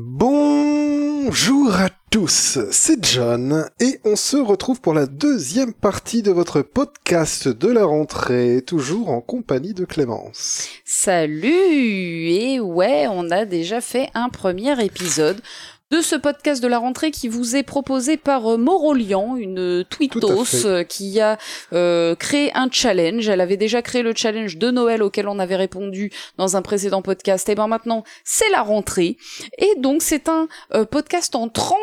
Bonjour à tous, c'est John et on se retrouve pour la deuxième partie de votre podcast de la rentrée, toujours en compagnie de Clémence. Salut Et ouais, on a déjà fait un premier épisode de ce podcast de la rentrée qui vous est proposé par euh, Morolian, une tweetos euh, qui a euh, créé un challenge. Elle avait déjà créé le challenge de Noël auquel on avait répondu dans un précédent podcast. Et ben maintenant, c'est la rentrée. Et donc c'est un podcast en 30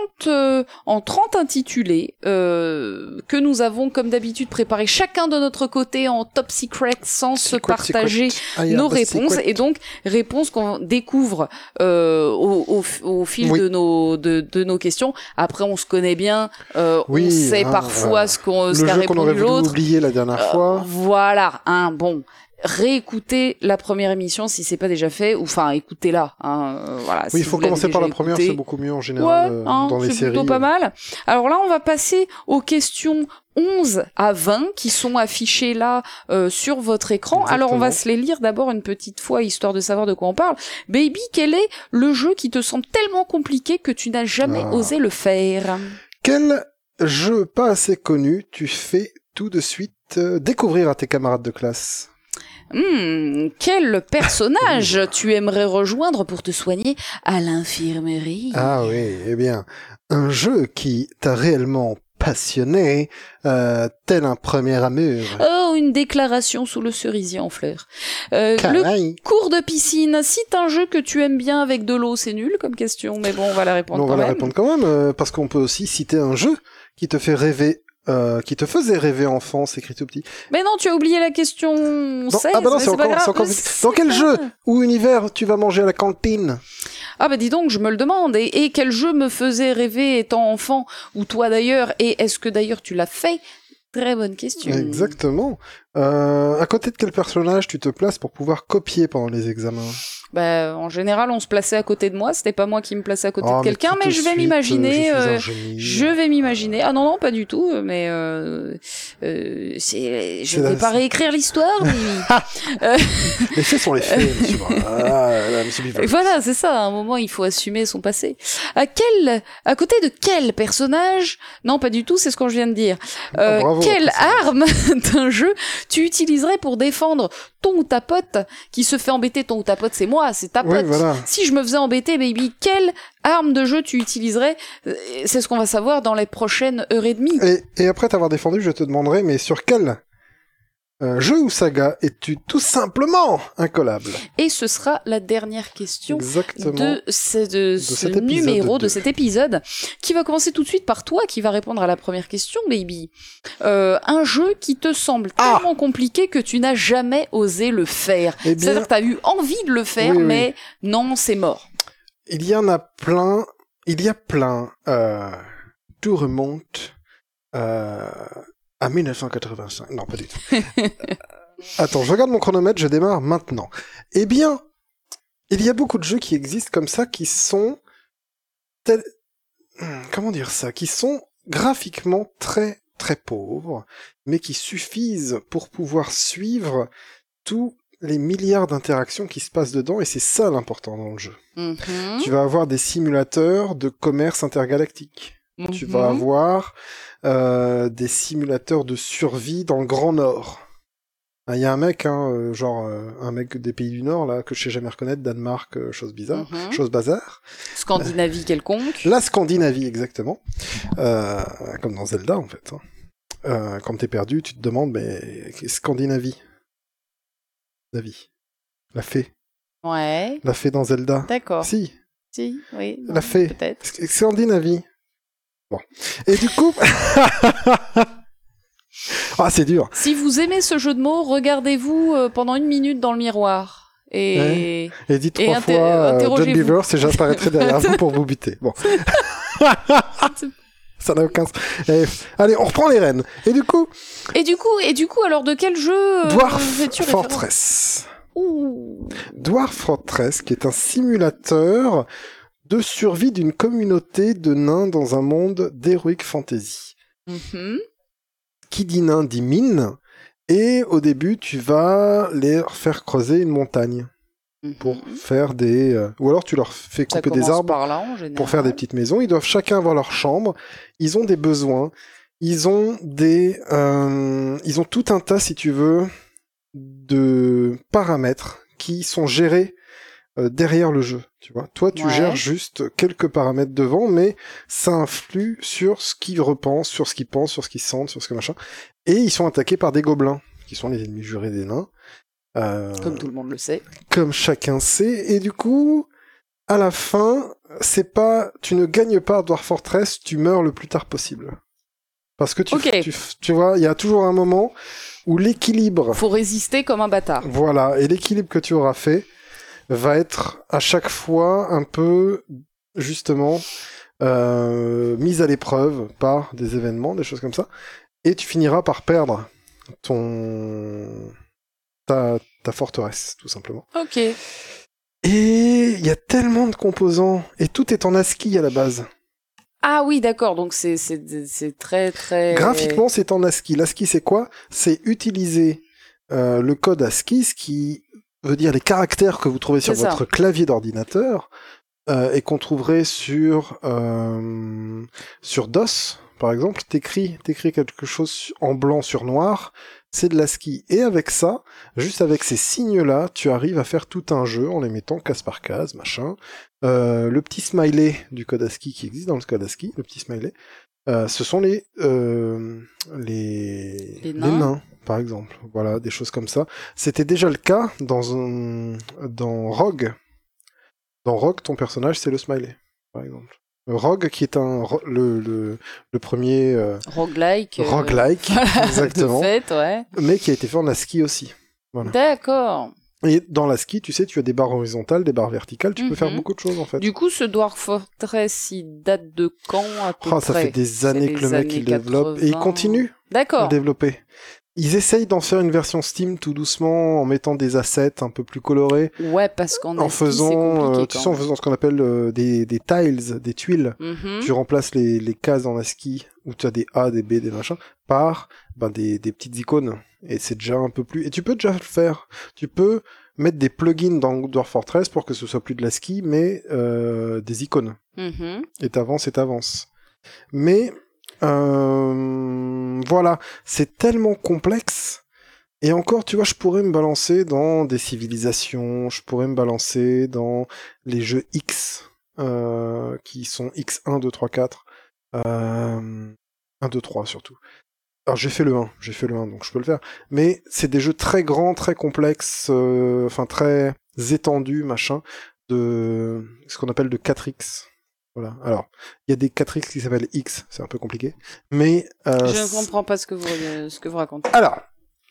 en 30 intitulés que nous avons comme d'habitude préparé chacun de notre côté en top secret sans se partager ah, nos réponses et donc réponses qu'on découvre au, au, fil de nos de, nos questions. Après, on se connaît bien, euh, on sait hein, parfois ce qu'on ce qu'a répondu l'autre. oublié la dernière euh, fois. Voilà, hein, bon réécoutez la première émission si c'est pas déjà fait ou enfin écoutez-la hein, euh, voilà oui il faut commencer par la première c'est beaucoup mieux en général ouais, hein, dans les séries c'est plutôt pas mal alors là on va passer aux questions 11 à 20 qui sont affichés là euh, sur votre écran. Alors on va se les lire d'abord une petite fois histoire de savoir de quoi on parle. Baby, quel est le jeu qui te semble tellement compliqué que tu n'as jamais ah. osé le faire? Quel jeu pas assez connu tu fais tout de suite euh, découvrir à tes camarades de classe? Hmm, quel personnage tu aimerais rejoindre pour te soigner à l'infirmerie? Ah oui, eh bien, un jeu qui t'a réellement passionné, euh, tel un premier amour. Oh, une déclaration sous le cerisier en fleurs. Euh, le cours de piscine, cite un jeu que tu aimes bien avec de l'eau, c'est nul comme question, mais bon, on va la répondre on va la répondre quand même, euh, parce qu'on peut aussi citer un jeu qui te fait rêver euh, qui te faisait rêver enfance, écrit tout petit. Mais non, tu as oublié la question non, Ah bah non, c'est encore, encore... Dans quel jeu ou univers tu vas manger à la cantine? Ah bah dis donc, je me le demande. Et, quel jeu me faisait rêver étant enfant? Ou toi d'ailleurs? Et est-ce que d'ailleurs tu l'as fait? Très bonne question. Exactement. Euh, à côté de quel personnage tu te places pour pouvoir copier pendant les examens? Bah, en général, on se plaçait à côté de moi. C'était pas moi qui me plaçais à côté de oh, quelqu'un, mais, je vais m'imaginer. Euh, je, vais m'imaginer. Ah non non, pas du tout. Mais euh, euh, c'est. Je vais pas réécrire l'histoire. mais... les faits sont les faits, monsieur. Ah, voilà, c'est ça. À un moment, il faut assumer son passé. À quel, à côté de quel personnage Non, pas du tout. C'est ce que je viens de dire. Euh, oh, quelle arme d'un jeu tu utiliserais pour défendre ton ou ta pote qui se fait embêter Ton ou ta pote, c'est moi, c'est ta pote. Si je me faisais embêter, baby, quelle arme de jeu tu utiliserais? Euh, C'est ce qu'on va savoir dans les prochaines heures et demie. Et, après t'avoir défendu, je te demanderai, mais sur quel euh, jeu ou saga es-tu tout simplement incollable Et ce sera la dernière question de ce, numéro, de, cet épisode, qui va commencer tout de suite par toi, qui va répondre à la première question, baby. Euh, un jeu qui te semble ah tellement compliqué que tu n'as jamais osé le faire. Eh C'est-à-dire que tu as eu envie de le faire, mais non, c'est mort. Il y en a plein, il y a plein. Euh, tout remonte. Euh, à 1985. Non, pas du tout. Attends, je regarde mon chronomètre, je démarre maintenant. Eh bien, il y a beaucoup de jeux qui existent comme ça qui sont comment dire ça, qui sont graphiquement très très pauvres, mais qui suffisent pour pouvoir suivre tous les milliards d'interactions qui se passent dedans, et c'est ça l'important dans le jeu. Mm-hmm. Tu vas avoir des simulateurs de commerce intergalactique. Tu vas mm-hmm. avoir euh, des simulateurs de survie dans le Grand Nord. Il y a un mec, hein, euh, genre euh, un mec des pays du Nord là que je sais jamais reconnaître, Danemark, chose bizarre, mhm. chose bazar. Scandinavie quelconque. La Scandinavie exactement, comme dans Zelda en fait. Hein. quand t'es perdu, tu te demandes mais Scandinavie, la vie, la fée. Ouais. La fée dans Zelda. D'accord. Si. Si, oui. la fée. Peut-être. Scandinavie. Bon. Et du coup... ah, c'est dur. Si vous aimez ce jeu de mots, regardez-vous euh, pendant une minute dans le miroir. Et, et dites trois fois euh, John Beaver et j'apparaîtrai derrière vous pour vous buter. Bon. Ça n'a aucun sens. allez, on reprend les rênes. Et du coup Et du coup, et du coup, alors de quel jeu euh, Dwarf Fortress. Dwarf Fortress, qui est un simulateur de survie d'une communauté de nains dans un monde d'heroic fantasy. Mm-hmm. Qui dit nain dit mine, et au début tu vas les faire creuser une montagne. pour faire des euh, ou alors tu leur fais couper des arbres par là, pour faire des petites maisons. Ils doivent chacun avoir leur chambre. Ils ont des besoins. Ils ont des, euh, ils ont tout un tas, si tu veux, de paramètres qui sont gérés derrière le jeu. Tu vois, toi, tu Ouais. gères juste quelques paramètres devant, mais ça influe sur ce qu'ils repensent, sur ce qu'ils pensent, sur ce qu'ils sentent, sur ce que machin. Et ils sont attaqués par des gobelins, qui sont les ennemis jurés des nains. Euh, Comme tout le monde le sait. comme chacun sait. Et du coup, à la fin, c'est pas, tu ne gagnes pas à Dwarf Fortress, tu meurs le plus tard possible. Parce que tu, tu, tu vois, il y a toujours un moment où l'équilibre, Faut résister comme un bâtard. voilà, et l'équilibre que tu auras fait va être à chaque fois un peu, justement, euh, mis à l'épreuve par des événements, des choses comme ça. Et tu finiras par perdre ton, ta, ta forteresse, tout simplement. Ok. Et il y a tellement de composants, et tout est en ASCII à la base. Ah oui, d'accord. Donc c'est c'est c'est très très. Graphiquement, c'est en ASCII. L'ASCII, c'est quoi? C'est utiliser euh, le code ASCII, ce qui veut dire les caractères que vous trouvez sur ça. votre clavier d'ordinateur, euh, et qu'on trouverait sur, euh, sur DOS, par exemple. T'écris, t'écris quelque chose en blanc sur noir, c'est de l'ASCII. Et avec ça, juste avec ces signes-là, tu arrives à faire tout un jeu en les mettant case par case, machin. Euh, le petit smiley du code ASCII qui existe dans le code ASCII, le petit smiley, euh, ce sont les, euh, les, Les nains. par exemple. Voilà, des choses comme ça. C'était déjà le cas dans un, dans Rogue. Dans Rogue, ton personnage, c'est le smiley, par exemple. Le Rogue, qui est un, le, le, le premier euh, roguelike. euh, roguelike, voilà, exactement, De fait, ouais. mais qui a été fait en ASCII aussi. Voilà. D'accord. Et dans l'ASCII, tu sais, tu as des barres horizontales, des barres verticales, tu peux Mhm. faire beaucoup de choses en fait. Du coup, ce Dwarf Fortress, il date de quand à peu Ah, ça près fait des années que le mec il développe et il 80. continue à développer. Ils essayent d'en faire une version Steam tout doucement en mettant des assets un peu plus colorés, Ouais, parce qu'en en faisant, euh, tu quand sais, en faisant ce qu'on appelle euh, des, des tiles, des tuiles. Mhm. Tu remplaces les, les cases en ASCII où tu as des A, des B, des machins par ben, des, des petites icônes. Et c'est déjà un peu plus. Et tu peux déjà le faire. Tu peux mettre des plugins dans Dwarf Fortress pour que ce soit plus de l'ASCII, mais euh, des icônes. Mhm. et t'avances et t'avances. Mais euh, voilà, c'est tellement complexe. Et encore, tu vois, je pourrais me balancer dans des civilisations, je pourrais me balancer dans les jeux X, euh, qui sont X 1, 2, 3, 4. Euh, 1, 2, 3 surtout. Alors j'ai fait le 1, j'ai fait le 1, donc je peux le faire. Mais c'est des jeux très grands, très complexes, euh, enfin très étendus, machin, de ce qu'on appelle de 4X. Voilà. Alors, il y a des 4X qui s'appellent X, c'est un peu compliqué. Mais euh, Je ne comprends pas ce que vous, euh, ce que vous racontez. alors,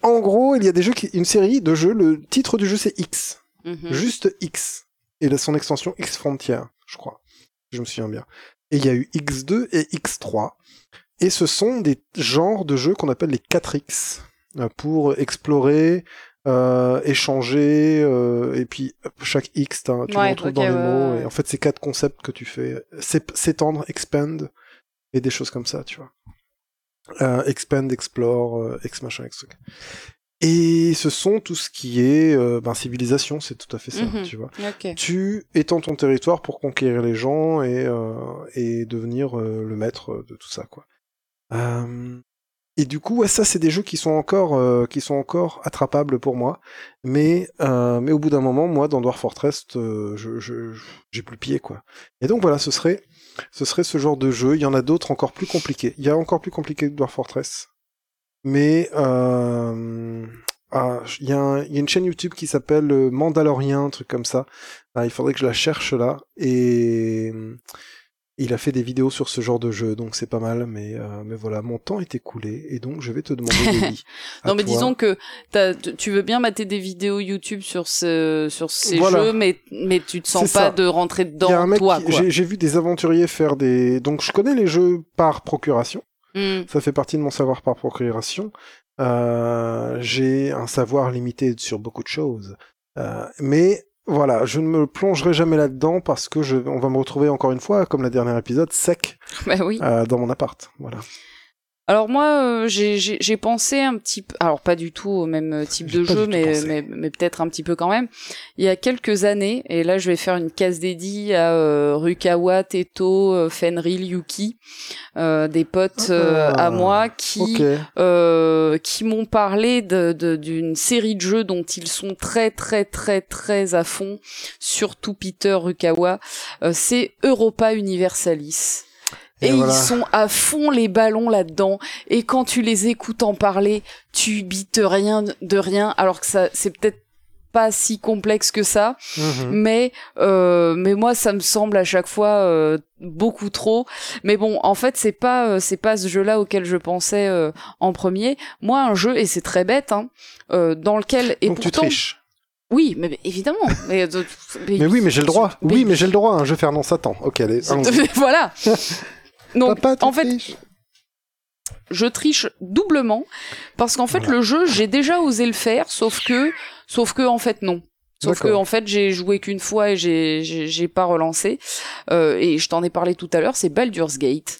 en gros, il y a des jeux qui, une série de jeux. Le titre du jeu c'est X, Mhm. juste X, et là, son extension X Frontier, je crois. Je me souviens bien. Et il y a eu X2 et X3. Et ce sont des genres de jeux qu'on appelle les 4X euh, pour explorer, euh, échanger, euh, et puis chaque X, tu Ouais, le retrouves dans les mots. Et en fait, c'est quatre concepts que tu fais s'étendre, expand, et des choses comme ça, tu vois. Euh, expand, explore, euh, ex machin, ex truc. Et ce sont tout ce qui est euh, ben, civilisation, c'est tout à fait ça, Mhm. tu vois tu étends ton territoire pour conquérir les gens et, euh, et devenir euh, le maître de tout ça, quoi. Euh, et du coup, ouais, ça, c'est des jeux qui sont encore, euh, qui sont encore attrapables pour moi. Mais, euh, mais au bout d'un moment, moi, dans Dwarf Fortress, euh, je, je, j'ai plus pied, quoi. Et donc voilà, ce serait, ce serait ce genre de jeu. Il y en a d'autres encore plus compliqués. Il y a encore plus compliqué que Dwarf Fortress. Mais euh, ah, il y, a une chaîne YouTube qui s'appelle euh, Mandalorien, un truc comme ça. Ah, il faudrait que je la cherche là. Et il a fait des vidéos sur ce genre de jeu, donc c'est pas mal. Mais, euh, mais voilà, mon temps est écoulé et donc je vais te demander Non mais toi. disons que tu veux bien mater des vidéos YouTube sur ce sur ces Voilà. jeux, mais mais tu te sens pas ça. de rentrer Il y a un dedans mec toi j'ai vu des aventuriers faire des. Donc je connais les jeux par procuration. Hmm. Ça fait partie de mon savoir par procuration. Euh, j'ai un savoir limité sur beaucoup de choses. Euh, mais voilà, je ne me plongerai jamais là-dedans parce que je, on va me retrouver encore une fois, comme le dernier épisode, sec Bah oui. euh, dans mon appart. Voilà. Alors moi, euh, j'ai- pensé un petit peu, alors pas du tout au même euh, type de jeu, mais, pensé. mais, mais peut-être un petit peu quand même. Il y a quelques années, et là je vais faire une case dédiée à euh, Rukawa, Teto, Fenrir, Yuki, euh, des potes euh, Ah, à moi qui euh, m'ont parlé de- de- d'une série de jeux dont ils sont très très très très à fond, surtout Peter Rukawa. Euh, C'est Europa Universalis. Et Et, voilà. ils sont à fond les ballons là-dedans. Et quand tu les écoutes en parler, tu bites rien de rien, alors que ça, c'est peut-être pas si complexe que ça, Mhm. mais euh, mais moi ça me semble à chaque fois euh, beaucoup trop. Mais bon, en fait c'est pas euh, c'est pas ce jeu-là auquel je pensais euh, en premier. Moi un jeu et c'est très bête, hein, euh, dans lequel et Donc tu pourtant triches. oui, mais, mais évidemment. Mais, euh, Mais oui, mais j'ai le droit. Oui, mais j'ai le droit. Un jeu Fernand Satan. Ok, allez. voilà. Donc Papa, tu en fait triches. je triche doublement parce qu'en fait Voilà. le jeu j'ai déjà osé le faire sauf que sauf que en fait non sauf que en fait j'ai joué qu'une fois et j'ai pas relancé. Euh, et je t'en ai parlé tout à l'heure c'est Baldur's Gate.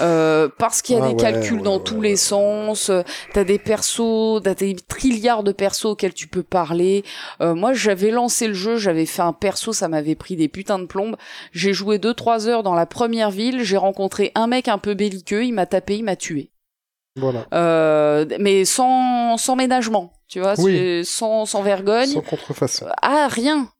Euh, parce qu'il y a Ah des ouais, calculs ouais, dans ouais, tous les sens t'as des persos t'as des trilliards de persos auxquels tu peux parler. Euh, moi j'avais lancé le jeu j'avais fait un perso ça m'avait pris des putains de plombes. J'ai joué deux trois heures dans la première ville j'ai rencontré un mec un peu belliqueux il m'a tapé il m'a tué. Voilà. euh, mais sans, sans ménagement, tu vois, Oui. c'est- sans, sans vergogne. Sans contrefaçon. Ah, rien.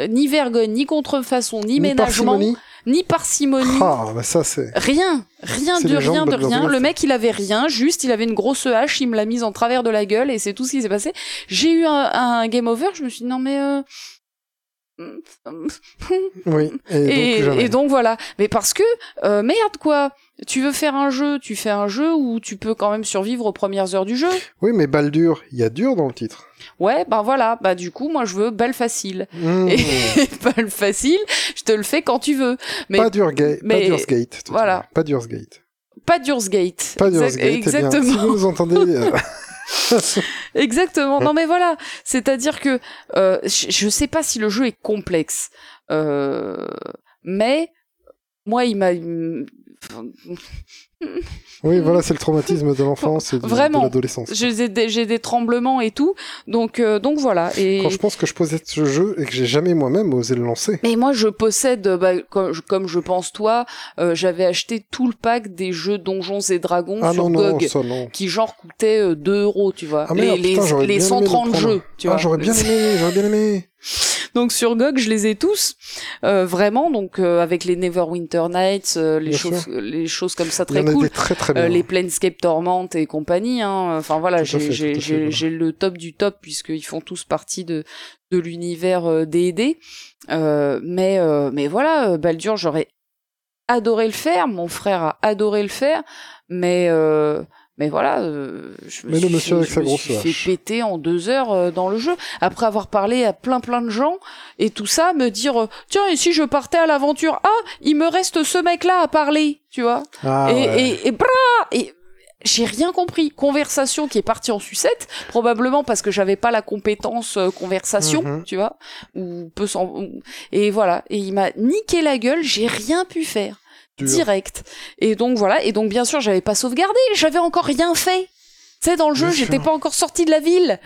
Euh, Ni vergogne, ni contrefaçon, ni, ménagement, parcimonie. ni parcimonie. Ah, bah ça c'est. Rien, rien de rien de rien. Le mec, il avait rien, juste, il avait une grosse hache, il me l'a mise en travers de la gueule et c'est tout ce qui s'est passé. J'ai eu un, un game over, je me suis dit non mais euh... Oui. Et donc voilà. Mais parce que euh, merde quoi. Tu veux faire un jeu, tu fais un jeu où tu peux quand même survivre aux premières heures du jeu? Oui, mais Baldur, il y a dur dans le titre. Ouais, bah voilà, bah du coup, moi je veux balle facile. Mmh. Et balle facile, je te le fais quand tu veux. Mais Pas Durga- mais- pas Dur's Gate. tout voilà. Pas Dur's Gate. pas Dur's Gate. Pas eh bien, Exactement. si vous nous entendez. euh, Exactement. Non mais voilà, c'est-à-dire que euh, je, je sais pas si le jeu est complexe, euh, mais moi il m'a Oui, voilà, c'est le traumatisme de l'enfance et de l'adolescence. j'ai des, tremblements et tout, donc euh, donc voilà. Et Quand je pense que je posais ce jeu et que j'ai jamais moi-même osé le lancer. Mais moi, je possède, bah, comme, je- comme je pense toi, euh, j'avais acheté tout le pack des jeux Donjons et Dragons Ah sur non, non, GOG, ça non. qui genre coûtaient euh, 2 euros, tu vois. Ah les putain, j'aurais les, les bien aimé le 130 prendre. jeux, tu ah, vois. j'aurais bien aimé, j'aurais bien aimé. Donc sur GOG, je les ai tous, euh, vraiment, donc euh, avec les Neverwinter Nights, euh, les Bien choses, les choses comme ça très cool. très très. Euh, les Planescape Torment et compagnie. Hein. Enfin voilà, j'ai le top du top puisqu'ils font tous partie de de l'univers euh, D&D. Euh, mais euh, mais voilà, euh, Baldur, j'aurais adoré le faire. Mon frère a adoré le faire, mais euh, mais voilà, euh, je me Mais le suis, monsieur fait, avec je sa me grosse suis hache. fait péter en deux heures euh, dans le jeu après avoir parlé à plein plein de gens et tout ça, me dire euh, tiens et si je partais à l'aventure, ah il me reste ce mec là à parler, tu vois Ah, et, ouais. et, et bra et j'ai rien compris. Conversation qui est partie en sucette, probablement parce que j'avais pas la compétence euh, conversation, Mhm. tu vois, ou peu sans. ou- Et voilà. Et il m'a niqué la gueule. J'ai rien pu faire. Direct. Et donc voilà. Et donc bien sûr, j'avais pas sauvegardé. J'avais encore rien fait. Tu sais, dans le jeu, j'étais pas encore sorti de la ville.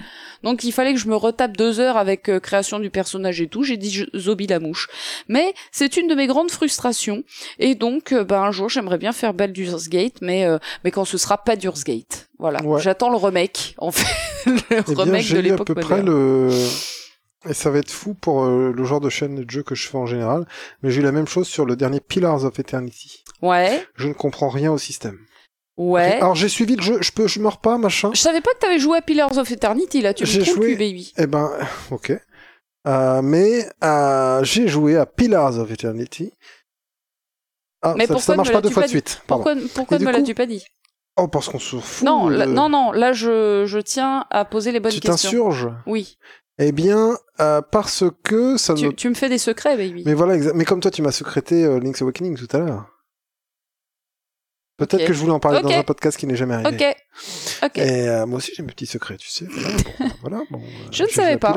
Donc il fallait que je me retape deux heures avec euh, création du personnage et tout. J'ai dit Zobi la mouche. Mais c'est une de mes grandes frustrations. Et donc, euh, bah, un jour, j'aimerais bien faire Baldur's Gate, mais euh, mais quand ce sera pas Baldur's Gate. Voilà. Ouais. J'attends le remake, en fait, le Eh bien, remake de l'époque peu près moderne. le. Et ça va être fou pour euh, le genre de chaîne de jeu que je fais en général, mais j'ai eu la même chose sur le dernier Pillars of Eternity. Ouais, Je ne comprends rien au système. ouais. Alors j'ai suivi le jeu, je peux, je meurs pas, machin. Je savais pas que t'avais joué à Pillars of Eternity là. Tu me joué- baby. Eh ben, ok. Euh, mais euh, j'ai joué à Pillars of Eternity. Ah, Mais ça, pourquoi ça marche pas deux fois pas de suite. Pourquoi pourquoi ne me l'as-tu pas dit Oh, parce qu'on se fout. Non, non, non. Là, je je tiens à poser les bonnes Tu questions. t'insurges Oui. Eh bien, euh, parce que ça ne Tu, me fais des secrets, baby. Mais voilà, mais comme toi, tu m'as secrété euh, Link's Awakening tout à l'heure. Peut-être que je voulais en parler dans un podcast qui n'est jamais arrivé. Ok. Ok. Et euh, moi aussi, j'ai mes petits secrets, tu sais. Voilà, bon, voilà, bon, euh, Je ne savais pas.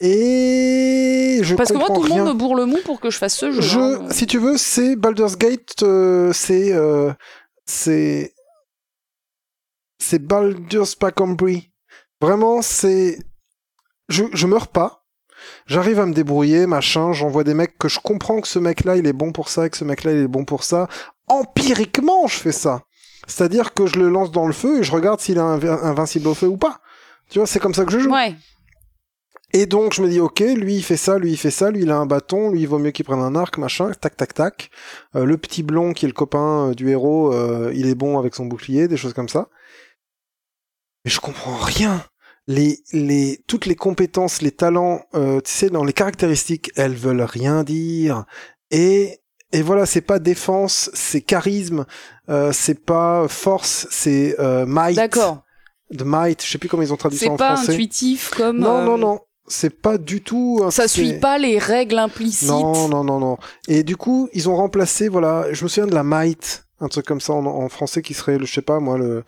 Et je Parce que moi, tout le monde me bourre le mou pour que je fasse ce jeu. Je, hein. si tu veux, c'est Baldur's Gate, c'est, c'est, c'est Baldur's Pack-en-Brie. Vraiment, c'est... Je, je meurs pas. J'arrive à me débrouiller, machin, j'envoie des mecs que je comprends que ce mec-là, il est bon pour ça, et que ce mec-là, il est bon pour ça. Empiriquement, je fais ça. C'est-à-dire que je le lance dans le feu et je regarde s'il est invincible au feu ou pas. Tu vois, c'est comme ça que je joue. Ouais. Et donc je me dis ok, lui il fait ça, lui il fait ça, lui il a un bâton, lui il vaut mieux qu'il prenne un arc, machin, tac tac tac. Euh, le petit blond qui est le copain euh, du héros, euh, il est bon avec son bouclier, des choses comme ça. Mais je comprends rien. Les, les, toutes les compétences, les talents, tu sais, dans les caractéristiques, elles veulent rien dire. Et, et voilà, c'est pas défense, c'est charisme, c'est pas force, c'est might. D'accord. De might, je sais plus comment ils ont traduit ça en français. C'est pas intuitif comme. Non, non, non c'est pas du tout. Ça suit pas les règles implicites. Non, non, non, non. Et du coup, ils ont remplacé, voilà, je me souviens de la might, un truc comme ça en, français qui serait, le, je sais pas moi, le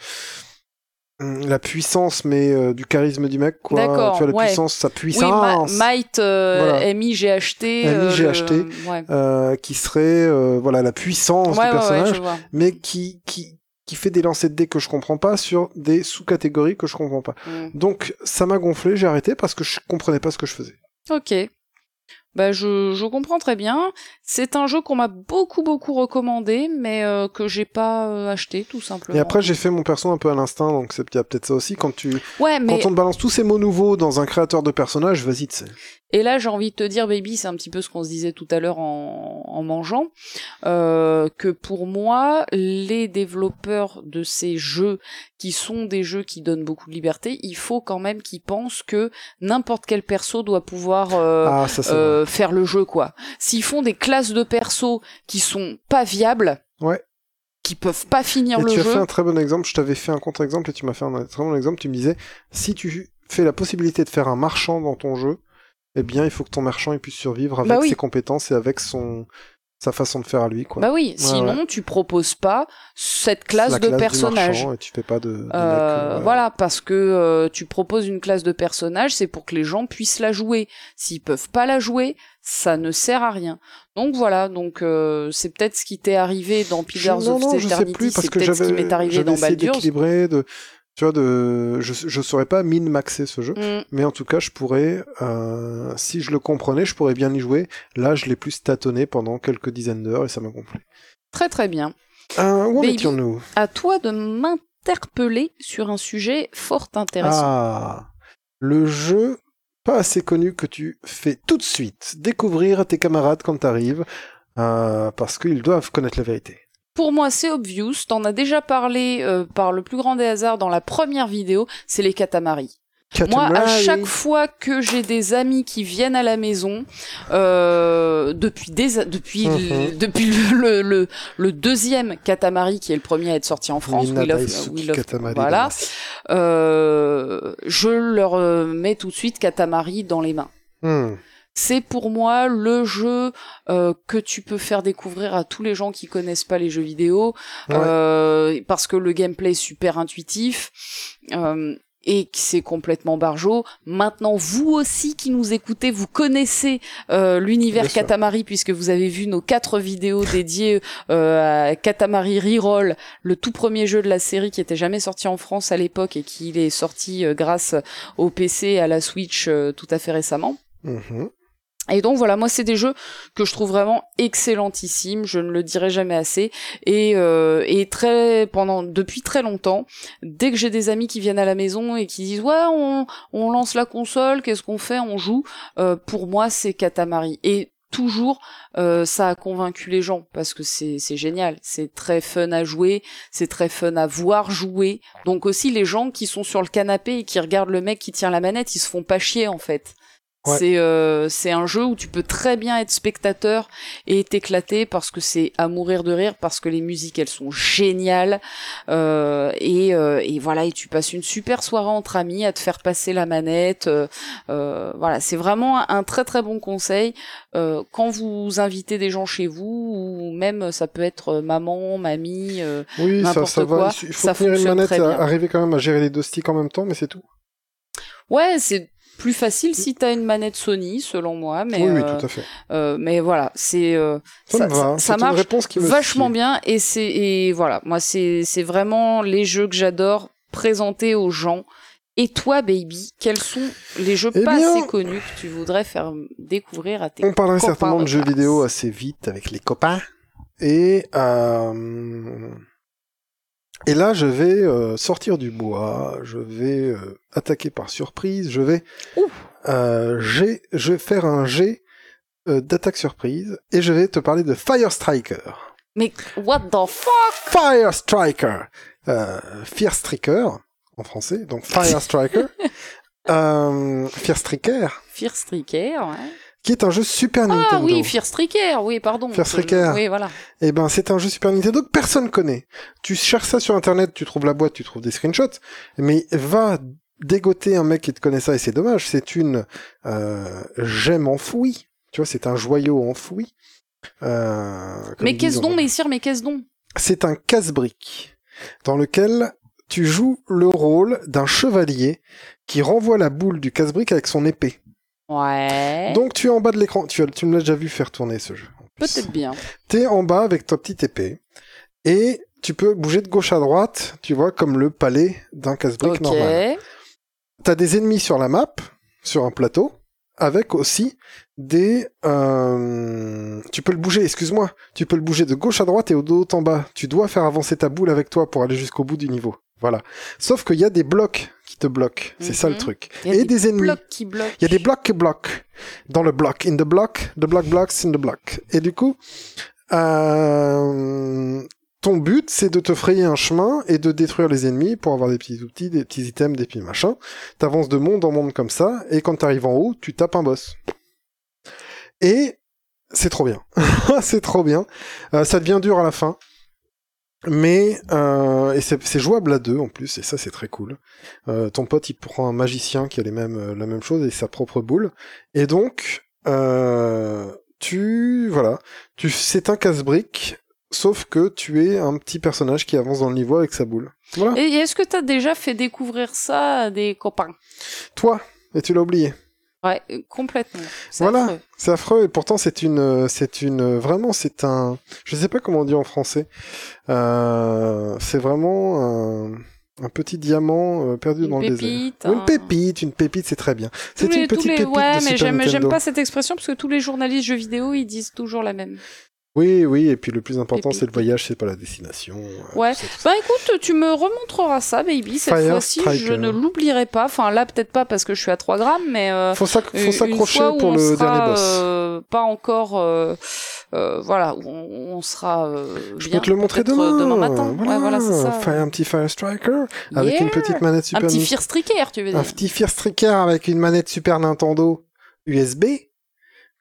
la puissance, mais euh, du charisme du mec, quoi. D'accord. Tu vois, la puissance, sa puissance. Oui, might, euh, M-I-G-H-T. M-I-G-H-T, euh, qui serait, voilà, la puissance du personnage, mais qui, qui, qui fait des lancers de dés que je comprends pas sur des sous-catégories que je comprends pas. Mm. Donc ça m'a gonflé, j'ai arrêté parce que je comprenais pas ce que je faisais. Ok. Bah je, je comprends très bien. C'est un jeu qu'on m'a beaucoup beaucoup recommandé, mais euh, que j'ai pas euh, acheté tout simplement. Et après j'ai fait mon perso un peu à l'instinct, donc c'est peut-être ça aussi. Quand tu, ouais, mais... quand on te balance tous ces mots nouveaux dans un créateur de personnage, vas-y, tu sais. Et là, j'ai envie de te dire, baby, c'est un petit peu ce qu'on se disait tout à l'heure en, en, mangeant, euh, que pour moi, les développeurs de ces jeux, qui sont des jeux qui donnent beaucoup de liberté, il faut quand même qu'ils pensent que n'importe quel perso doit pouvoir euh, ah, euh, faire le jeu, quoi. S'ils font des classes de perso qui sont pas viables, ouais qui peuvent pas finir le jeu. Tu as fait un très bon exemple, je t'avais fait un contre-exemple et tu m'as fait un très bon exemple, tu me disais, si tu fais la possibilité de faire un marchand dans ton jeu, eh bien, il faut que ton marchand il puisse survivre avec bah ses compétences et avec son sa façon de faire à lui quoi. Bah oui, sinon tu proposes pas cette classe de personnage. Et tu fais pas de, euh, euh, voilà parce que euh, tu proposes une classe de personnage, c'est pour que les gens puissent la jouer. S'ils peuvent pas la jouer, ça ne sert à rien. Donc voilà, donc c'est peut-être ce qui t'est arrivé dans Pillars of Eternity, c'est peut-être ce qui m'est arrivé dans Baldur's. de tu vois, de, je, je saurais pas min-maxer ce jeu, mm. mais en tout cas, je pourrais, euh, si je le comprenais, je pourrais bien y jouer. Là, je l'ai plus tâtonné pendant quelques dizaines d'heures et ça m'a gonflé. Très très bien. Euh, où en nous À toi de m'interpeller sur un sujet fort intéressant. Ah, le jeu pas assez connu que tu fais tout de suite découvrir à tes camarades quand t'arrives, euh, parce qu'ils doivent connaître la vérité pour moi, c'est obvious. T'en as déjà parlé euh, par le plus grand des hasards dans la première vidéo. C'est les catamaris. Moi, à chaque fois que j'ai des amis qui viennent à la maison, euh, depuis des, depuis, le, mhm. depuis le, le, le, deuxième Katamari, qui est le premier à être sorti en France, Will of, Will of, voilà, euh, je leur mets tout de suite Katamari dans les mains. Hmm c'est pour moi le jeu euh, que tu peux faire découvrir à tous les gens qui connaissent pas les jeux vidéo euh, parce que le gameplay est super intuitif euh, et que c'est complètement barjo. Maintenant, vous aussi qui nous écoutez, vous connaissez l'univers Katamari puisque vous avez vu nos quatre vidéos dédiées à Katamari Reroll, le tout premier jeu de la série qui était jamais sorti en France à l'époque et qui est sorti grâce au PC et à la Switch tout à fait récemment. Mm-hmm. Et donc voilà, moi c'est des jeux que je trouve vraiment excellentissimes, je ne le dirai jamais assez. Et, euh, et très pendant depuis très longtemps, dès que j'ai des amis qui viennent à la maison et qui disent ouais on, lance la console, qu'est-ce qu'on fait, on joue, euh, pour moi c'est Katamari. Et toujours euh, ça a convaincu les gens parce que c'est c'est génial, c'est très fun à jouer, c'est très fun à voir jouer. Donc aussi les gens qui sont sur le canapé et qui regardent le mec qui tient la manette, ils se font pas chier en fait. C'est euh, c'est un jeu où tu peux très bien être spectateur et t'éclater parce que c'est à mourir de rire parce que les musiques elles sont géniales euh, et, euh, et voilà et tu passes une super soirée entre amis à te faire passer la manette euh, voilà c'est vraiment un très très bon conseil. Quand vous invitez des gens chez vous ou même ça peut être maman mamie oui ça, ça va. il faut ça tenir une manette arriver quand même à gérer les deux sticks en même temps mais c'est tout. Ouais c'est plus facile si t'as une manette Sony, selon moi. Mais oui, oui euh, tout à fait. Euh, mais voilà, c'est euh, ça, ça, marche vachement bien et c'est et voilà, moi c'est c'est vraiment les jeux que j'adore présenter aux gens. Et toi, baby, quels sont les jeux Eh pas bien- assez connus que tu voudrais faire découvrir à tes On parlera certainement de jeux classe vidéo assez vite avec les copains. Et, euh, et là, je vais euh, sortir du bois, je vais euh, attaquer par surprise, je vais, euh, j'ai- je vais faire un jet d'attaque surprise et je vais te parler de Fire Striker. Mais what the fuck? Fire Striker, Fear Striker en français, donc Fire Striker, Fear Striker, Fear Striker, ouais. Qui est un jeu Super Nintendo. Ah oui, Fear Striker, oui, pardon. Fear Striker. Oui, voilà. Eh ben, c'est un jeu Super Nintendo que personne connaît. Tu cherches ça sur Internet, tu trouves la boîte, tu trouves des screenshots, mais va dégoter un mec qui te connaît ça et c'est dommage. C'est une euh, gemme enfouie. Tu vois, c'est un joyau enfoui. Euh, Mais qu'est-ce donc, messire, mais qu'est-ce donc C'est un casse-brique dans lequel tu joues le rôle d'un chevalier qui renvoie la boule du casse-brique avec son épée. Ouais. Donc tu es en bas de l'écran. Tu, as- tu me l'as déjà vu faire tourner ce jeu. Peut-être bien. T'es en bas avec ta petite épée et tu peux bouger de gauche à droite, tu vois, comme le palais d'un casse-brique Ok. normal. T'as des ennemis sur la map, sur un plateau, avec aussi des... euh, Tu peux le bouger, excuse-moi, tu peux le bouger de gauche à droite et au dos en bas. Tu dois faire avancer ta boule avec toi pour aller jusqu'au bout du niveau. Voilà. Sauf qu'il y a des blocs te bloquent. C'est ça le Mhm. truc. Il y a Et des ennemis. blocs qui bloquent. Il y a des blocs qui bloquent dans le bloc. In the block, the block blocks in the block. Et du coup, euh, ton but, c'est de te frayer un chemin et de détruire les ennemis pour avoir des petits outils, des petits items, des petits machins. T'avances de monde en monde comme ça, et quand t'arrives en haut, tu tapes un boss. Et c'est trop bien. c'est trop bien. Euh, ça devient dur à la fin. Mais euh, et c'est c'est jouable à deux en plus et ça c'est très cool. Euh, ton pote il prend un magicien qui a les mêmes euh, la même chose et sa propre boule et donc euh, tu voilà tu c'est un casse-brique sauf que tu es un petit personnage qui avance dans le niveau avec sa boule. Voilà. Et est-ce que t'as déjà fait découvrir ça à des copains? Toi et tu l'as oublié. Ouais, euh, complètement. Voilà. affreux. C'est affreux et pourtant c'est une c'est une vraiment c'est un je sais pas comment on dit en français. Euh, c'est vraiment un, un petit diamant euh, perdu Une dans le désert. Une un- pépite, une pépite, c'est très bien. C'est une petite les- pépite Ouais, de mais Super j'aime j'aime pas cette expression parce que tous les journalistes jeux vidéo ils disent toujours la même. Oui, oui, et puis le plus important, c'est le voyage, c'est pas la destination. euh, Ouais. Bah écoute, tu me remontreras ça, baby. Cette Fire fois-ci, je ne l'oublierai pas. Enfin, là, peut-être pas parce que je suis à 3 grammes, mais euh, Faut s'accrocher pour le sera, dernier boss. euh, pas encore, euh, voilà, où on, on sera Je bien. peux te le montrer demain. demain matin. Voilà. Ouais, voilà, c'est ça. Faire un petit Fire Striker avec Yeah. une petite manette Un Super petit Nintendo. Fear Striker, tu veux dire. Un petit Fire Striker avec une manette Super Nintendo USB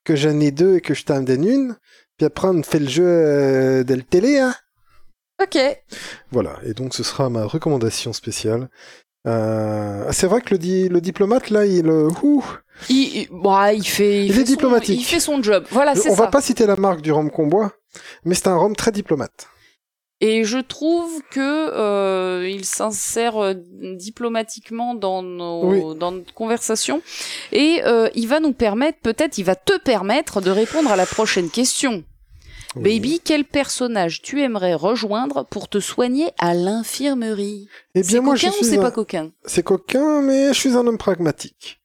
que j'en ai deux et que je t'en donne une. Puis après, on fait le jeu euh, de la télé. Hein. Ok. Voilà, et donc ce sera ma recommandation spéciale. Euh, c'est vrai que le, di- le diplomate, là, il... euh, ouh, Il, bah, il fait. Il fait est son- diplomatique. il fait son job. Voilà, c'est on ça. va pas citer la marque du rhum qu'on boit, mais c'est un rhum très diplomate. Et je trouve que euh, il s'insère euh, diplomatiquement dans nos Oui. dans notre conversation et euh, il va nous permettre peut-être il va te permettre de répondre à la prochaine question. Oui. Baby, quel personnage tu aimerais rejoindre pour te soigner à l'infirmerie? Eh C'est bien, moi, coquin je ou c'est un... pas coquin? C'est coquin, mais je suis un homme pragmatique.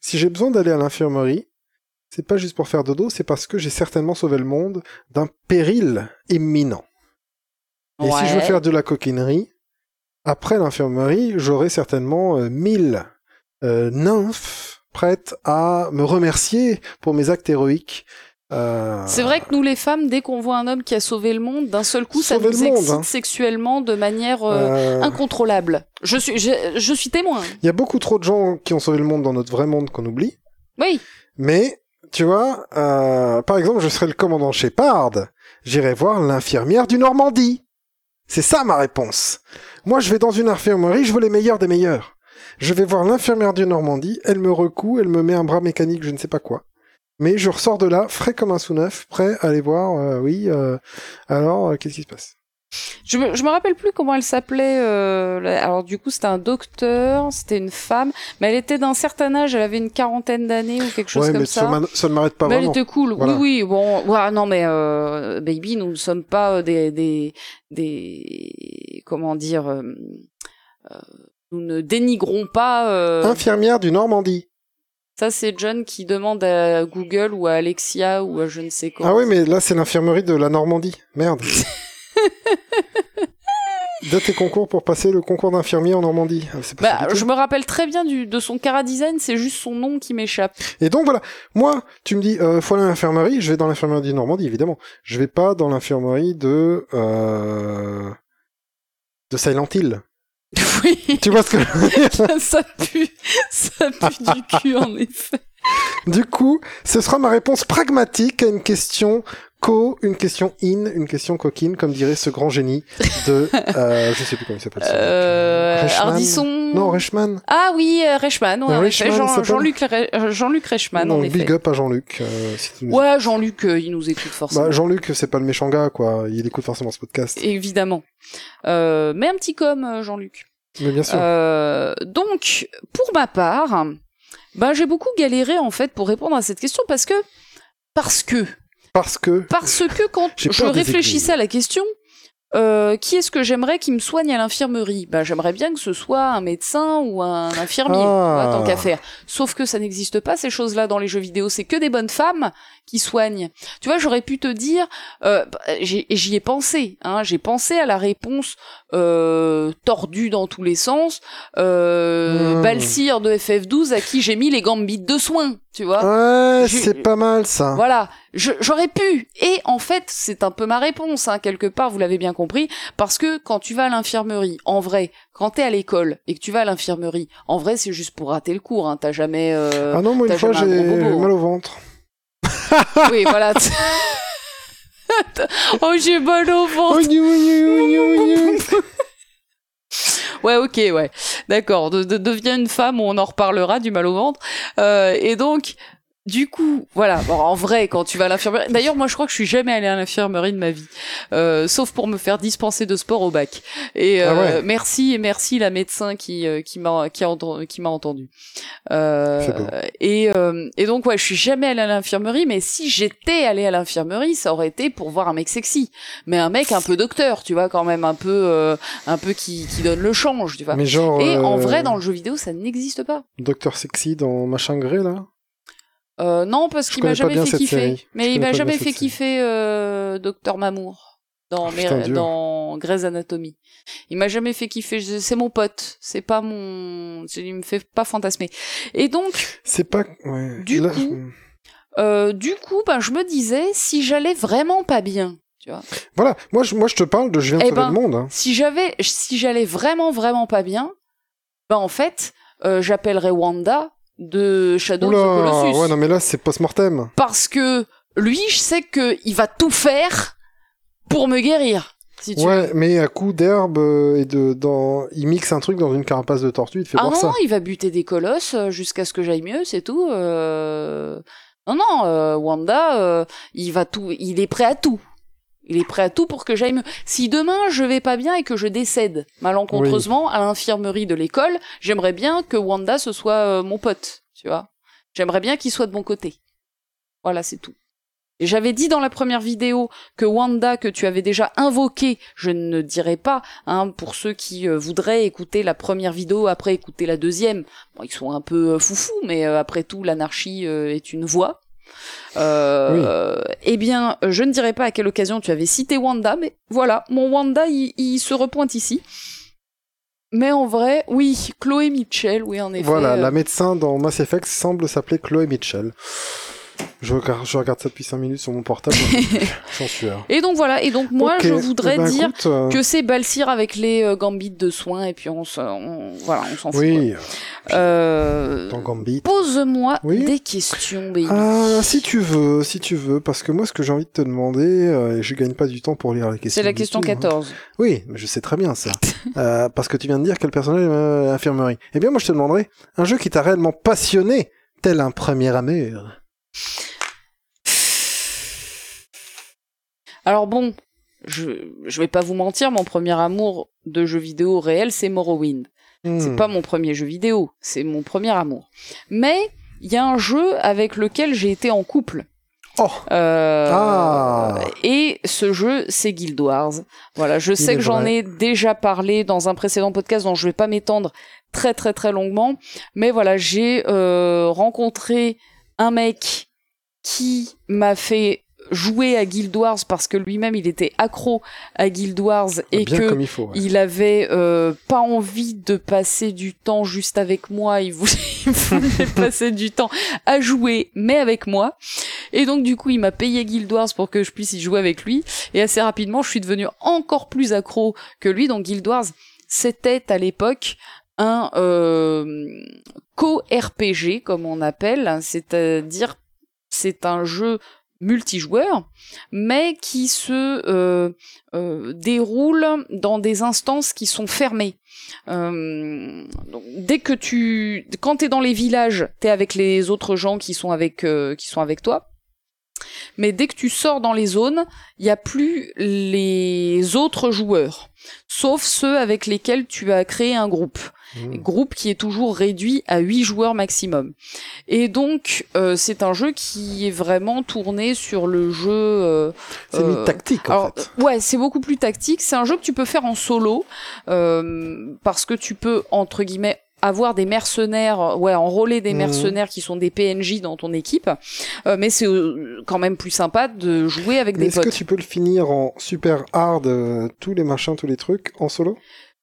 Si j'ai besoin d'aller à l'infirmerie, c'est pas juste pour faire dodo, c'est parce que j'ai certainement sauvé le monde d'un péril imminent. Et si je veux faire de la coquinerie, après l'infirmerie, j'aurai certainement euh, mille euh, nymphes prêtes à me remercier pour mes actes héroïques. Euh, C'est vrai que nous les femmes, dès qu'on voit un homme qui a sauvé le monde, d'un seul coup, ça nous monde, excite hein. sexuellement de manière euh, euh, incontrôlable. Je suis, je, je suis témoin. Il y a beaucoup trop de gens qui ont sauvé le monde dans notre vrai monde qu'on oublie. Oui. Mais, tu vois, euh, par exemple, je serais le commandant Shepard. J'irai voir l'infirmière du Normandie. C'est ça ma réponse. Moi, je vais dans une infirmerie, je veux les meilleurs des meilleurs. Je vais voir l'infirmière du Normandie, elle me recoue, elle me met un bras mécanique, je ne sais pas quoi. Mais je ressors de là, frais comme un sous-neuf, prêt à aller voir, euh, oui, euh, alors, euh, qu'est-ce qui se passe? Je me, je me rappelle plus comment elle s'appelait. euh, alors du coup, c'était un docteur, c'était une femme, mais elle était d'un certain âge, elle avait une quarantaine d'années ou quelque chose Ouais, comme mais ça. ça, ne m'arrête pas mais elle vraiment. était cool. Voilà. Oui, oui. Bon, ouais, non, mais euh, baby, nous ne sommes pas euh, des des des comment dire. euh, nous ne dénigrons pas. Infirmière du Normandie. Ça, c'est John qui demande à Google ou à Alexia ou à je ne sais quoi. Ah oui, mais là, c'est l'infirmerie de la Normandie. Merde. Date et concours pour passer le concours d'infirmier en Normandie. Ah, Bah, je me rappelle très bien du, de son cara design, c'est juste son nom qui m'échappe. Et donc voilà, moi, tu me dis, euh, faut aller à l'infirmerie, je vais dans l'infirmerie de Normandie, évidemment. Je vais pas dans l'infirmerie de... Euh... de Silent Hill. oui, Tu vois ce que ça pue, ça pue du cul en effet. Du coup, ce sera ma réponse pragmatique à une question co, une question in, une question coquine, comme dirait ce grand génie de... Euh, je sais plus comment il s'appelle. Euh, Reichmann Ardisson. Non, Reichmann. Ah oui, euh, ouais, en Reichmann, Jean- s'appelle Jean-Luc euh, en non, effet. big up à Jean-Luc. euh, si tu nous- Ouais, Jean-Luc, euh, il nous écoute forcément. Bah, Jean-Luc, c'est pas le méchant gars, quoi. Il écoute forcément ce podcast. Évidemment. Euh, mais un petit com, Jean-Luc. Mais bien sûr. Donc, pour ma part, ben, j'ai beaucoup galéré en fait pour répondre à cette question parce que parce que Parce que... parce que quand je réfléchissais à la question, euh, qui est-ce que j'aimerais qui me soigne à l'infirmerie? Ben j'aimerais bien que ce soit un médecin ou un infirmier, Ah. tant qu'à faire. Sauf que ça n'existe pas ces choses-là dans les jeux vidéo. C'est que des bonnes femmes qui soignent. Tu vois, j'aurais pu te dire, euh, bah, j'y ai pensé. Hein, j'ai pensé à la réponse euh, tordue dans tous les sens. Euh, Hmm. Balsir de FF12 à qui j'ai mis les gambits de soins. Tu vois. Ouais, c'est pas mal, ça. Voilà, j'aurais pu. Et en fait, c'est un peu ma réponse, hein, quelque part, vous l'avez bien compris, parce que quand tu vas à l'infirmerie, en vrai, quand t'es à l'école et que tu vas à l'infirmerie, en vrai, c'est juste pour rater le cours. Hein, T'as jamais. euh, ah non, moi, une fois, j'ai bobo, mal au ventre. Oui, voilà. oh, j'ai mal au ventre. Oignou. Ouais, ok, ouais. D'accord. De, de- deviens une femme, on en reparlera du mal au ventre. Euh, et donc, du coup, voilà. Bon, en vrai, quand tu vas à l'infirmerie. D'ailleurs, moi, je crois que je suis jamais allée à l'infirmerie de ma vie, Euh, sauf pour me faire dispenser de sport au bac. Et euh, Ah ouais. merci et merci la médecin qui euh, qui m'a qui a entendu, qui m'a entendu. Euh, et euh, et donc ouais, je suis jamais allée à l'infirmerie, mais si j'étais allée à l'infirmerie, ça aurait été pour voir un mec sexy, mais un mec un peu docteur, tu vois, quand même un peu euh, un peu qui qui donne le change, tu vois. Mais genre... Et en euh, vrai, dans le jeu vidéo, ça n'existe pas. Docteur Sexy dans Machin Gré, là? Euh, non, parce qu'il m'a jamais fait kiffer. Mais il m'a jamais fait kiffer euh, Docteur Mamour dans, putain, mes- dur. dans Grey's Anatomy. Il m'a jamais fait kiffer. C'est mon pote. C'est pas mon. Il me fait pas fantasmer. Et donc, C'est pas... Ouais. Du Là, coup- je- euh, du coup, ben, je me disais, si j'allais vraiment pas bien, tu vois, Voilà, moi je, moi je te parle de je viens de Eh ben, le monde. Hein. si j'avais, si j'allais vraiment vraiment pas bien, ben en fait, euh, j'appellerais Wanda de Shadow of the Oula, Colossus. ouais non mais là c'est post-mortem. parce que lui, je sais que il va tout faire pour me guérir. Si tu Ouais, veux. mais à coup d'herbe euh, et de dans il mixe un truc dans une carapace de tortue, il te fait Ah non, ça. il va buter des colosses euh, jusqu'à ce que j'aille mieux, c'est tout. euh. Non, non, euh, Wanda, euh, il va tout, il est prêt à tout. Il est prêt à tout pour que j'aille mieux. Si demain je vais pas bien et que je décède malencontreusement à l'infirmerie de l'école, j'aimerais bien que Wanda ce soit euh, mon pote, tu vois. J'aimerais bien qu'il soit de mon côté. Voilà, c'est tout. Et j'avais dit dans la première vidéo que Wanda, que tu avais déjà invoqué, je ne dirais pas, hein, pour ceux qui euh, voudraient écouter la première vidéo après écouter la deuxième, bon, ils sont un peu euh, foufous, mais euh, après tout, l'anarchie est une voie. Euh, Eh bien, euh, je ne dirais pas à quelle occasion tu avais cité Wanda, mais voilà, mon Wanda, il, il se repointe ici. Mais en vrai, oui, Chloé Mitchell, oui, en effet. Voilà, euh, la médecin dans Mass Effect semble s'appeler Chloé Mitchell. Je regarde, je regarde ça depuis 5 minutes sur mon portable. J'en suis. Et donc voilà, et donc moi, je voudrais eh ben, dire écoute, euh, que c'est Balsir avec les euh, gambits de soins et puis on se, on- voilà, on s'en fout. Oui. Euh, dans Gambit. Pose-moi Oui des questions, baby. Ah, si tu veux, si tu veux, parce que moi, ce que j'ai envie de te demander, euh, et je gagne pas du temps pour lire les questions. c'est la question tout, hein. 14. Oui, mais je sais très bien ça. Euh, parce que tu viens de dire quel personnage est l'infirmerie. Eh bien, moi, je te demanderais un jeu qui t'a réellement passionné, tel un premier amour. Alors bon, je, je vais pas vous mentir, mon premier amour de jeu vidéo réel, c'est Morrowind. C'est Hmm. pas mon premier jeu vidéo, c'est mon premier amour. Mais il y a un jeu avec lequel j'ai été en couple. Oh. Euh, Ah. Et ce jeu, c'est Guild Wars. Voilà, je sais que j'en ai déjà parlé dans un précédent podcast dont je vais pas m'étendre très très très longuement, mais voilà, j'ai euh, rencontré un mec qui m'a fait jouer à Guild Wars parce que lui-même il était accro à Guild Wars et Bien que il faut. ouais. il avait euh, pas envie de passer du temps juste avec moi, il voulait, il voulait passer du temps à jouer, mais avec moi. Et donc du coup, il m'a payé Guild Wars pour que je puisse y jouer avec lui. Et assez rapidement, je suis devenu encore plus accro que lui. Donc Guild Wars, c'était à l'époque un euh, co-RPG, comme on appelle, c'est-à-dire c'est un jeu multijoueur, mais qui se euh, euh, déroule dans des instances qui sont fermées. Euh, dès que tu, quand t'es dans les villages, t'es avec les autres gens qui sont avec, qui sont avec toi. Mais dès que tu sors dans les zones, il n'y a plus les autres joueurs, sauf ceux avec lesquels tu as créé un groupe Mmh. groupe qui est toujours réduit à 8 joueurs maximum. Et donc euh, c'est un jeu qui est vraiment tourné sur le jeu euh, C'est euh, tactique en alors, fait. ouais, c'est beaucoup plus tactique. C'est un jeu que tu peux faire en solo euh, parce que tu peux entre guillemets avoir des mercenaires, ouais, enrôler des Mhm. mercenaires qui sont des PNJ dans ton équipe, Euh, mais c'est euh, quand même plus sympa de jouer avec Mais des est-ce que potes. tu peux le finir en super hard, euh, tous les machins, tous les trucs, en solo?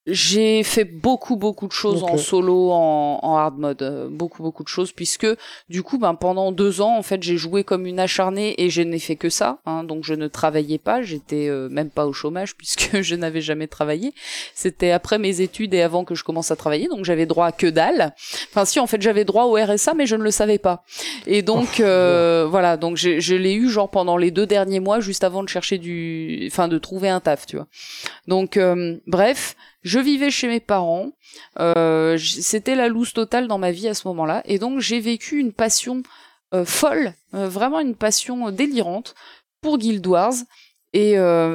J'ai fait beaucoup beaucoup de choses en solo, en, en hard mode, euh, beaucoup beaucoup de choses puisque du coup, ben pendant deux ans, en fait, j'ai joué comme une acharnée et je n'ai fait que ça. Hein, donc je ne travaillais pas, j'étais euh, même pas au chômage puisque je n'avais jamais travaillé. C'était après mes études et avant que je commence à travailler, donc j'avais droit à que dalle. Enfin si, en fait, j'avais droit au RSA, mais je ne le savais pas. Et donc Oh, euh, voilà, donc je l'ai eu genre pendant les deux derniers mois, juste avant de chercher du, enfin de trouver un taf, tu vois. Donc euh, bref. Je vivais chez mes parents, euh, c'était la loose totale dans ma vie à ce moment-là, et donc j'ai vécu une passion euh, folle, euh, vraiment une passion délirante pour Guild Wars. Et,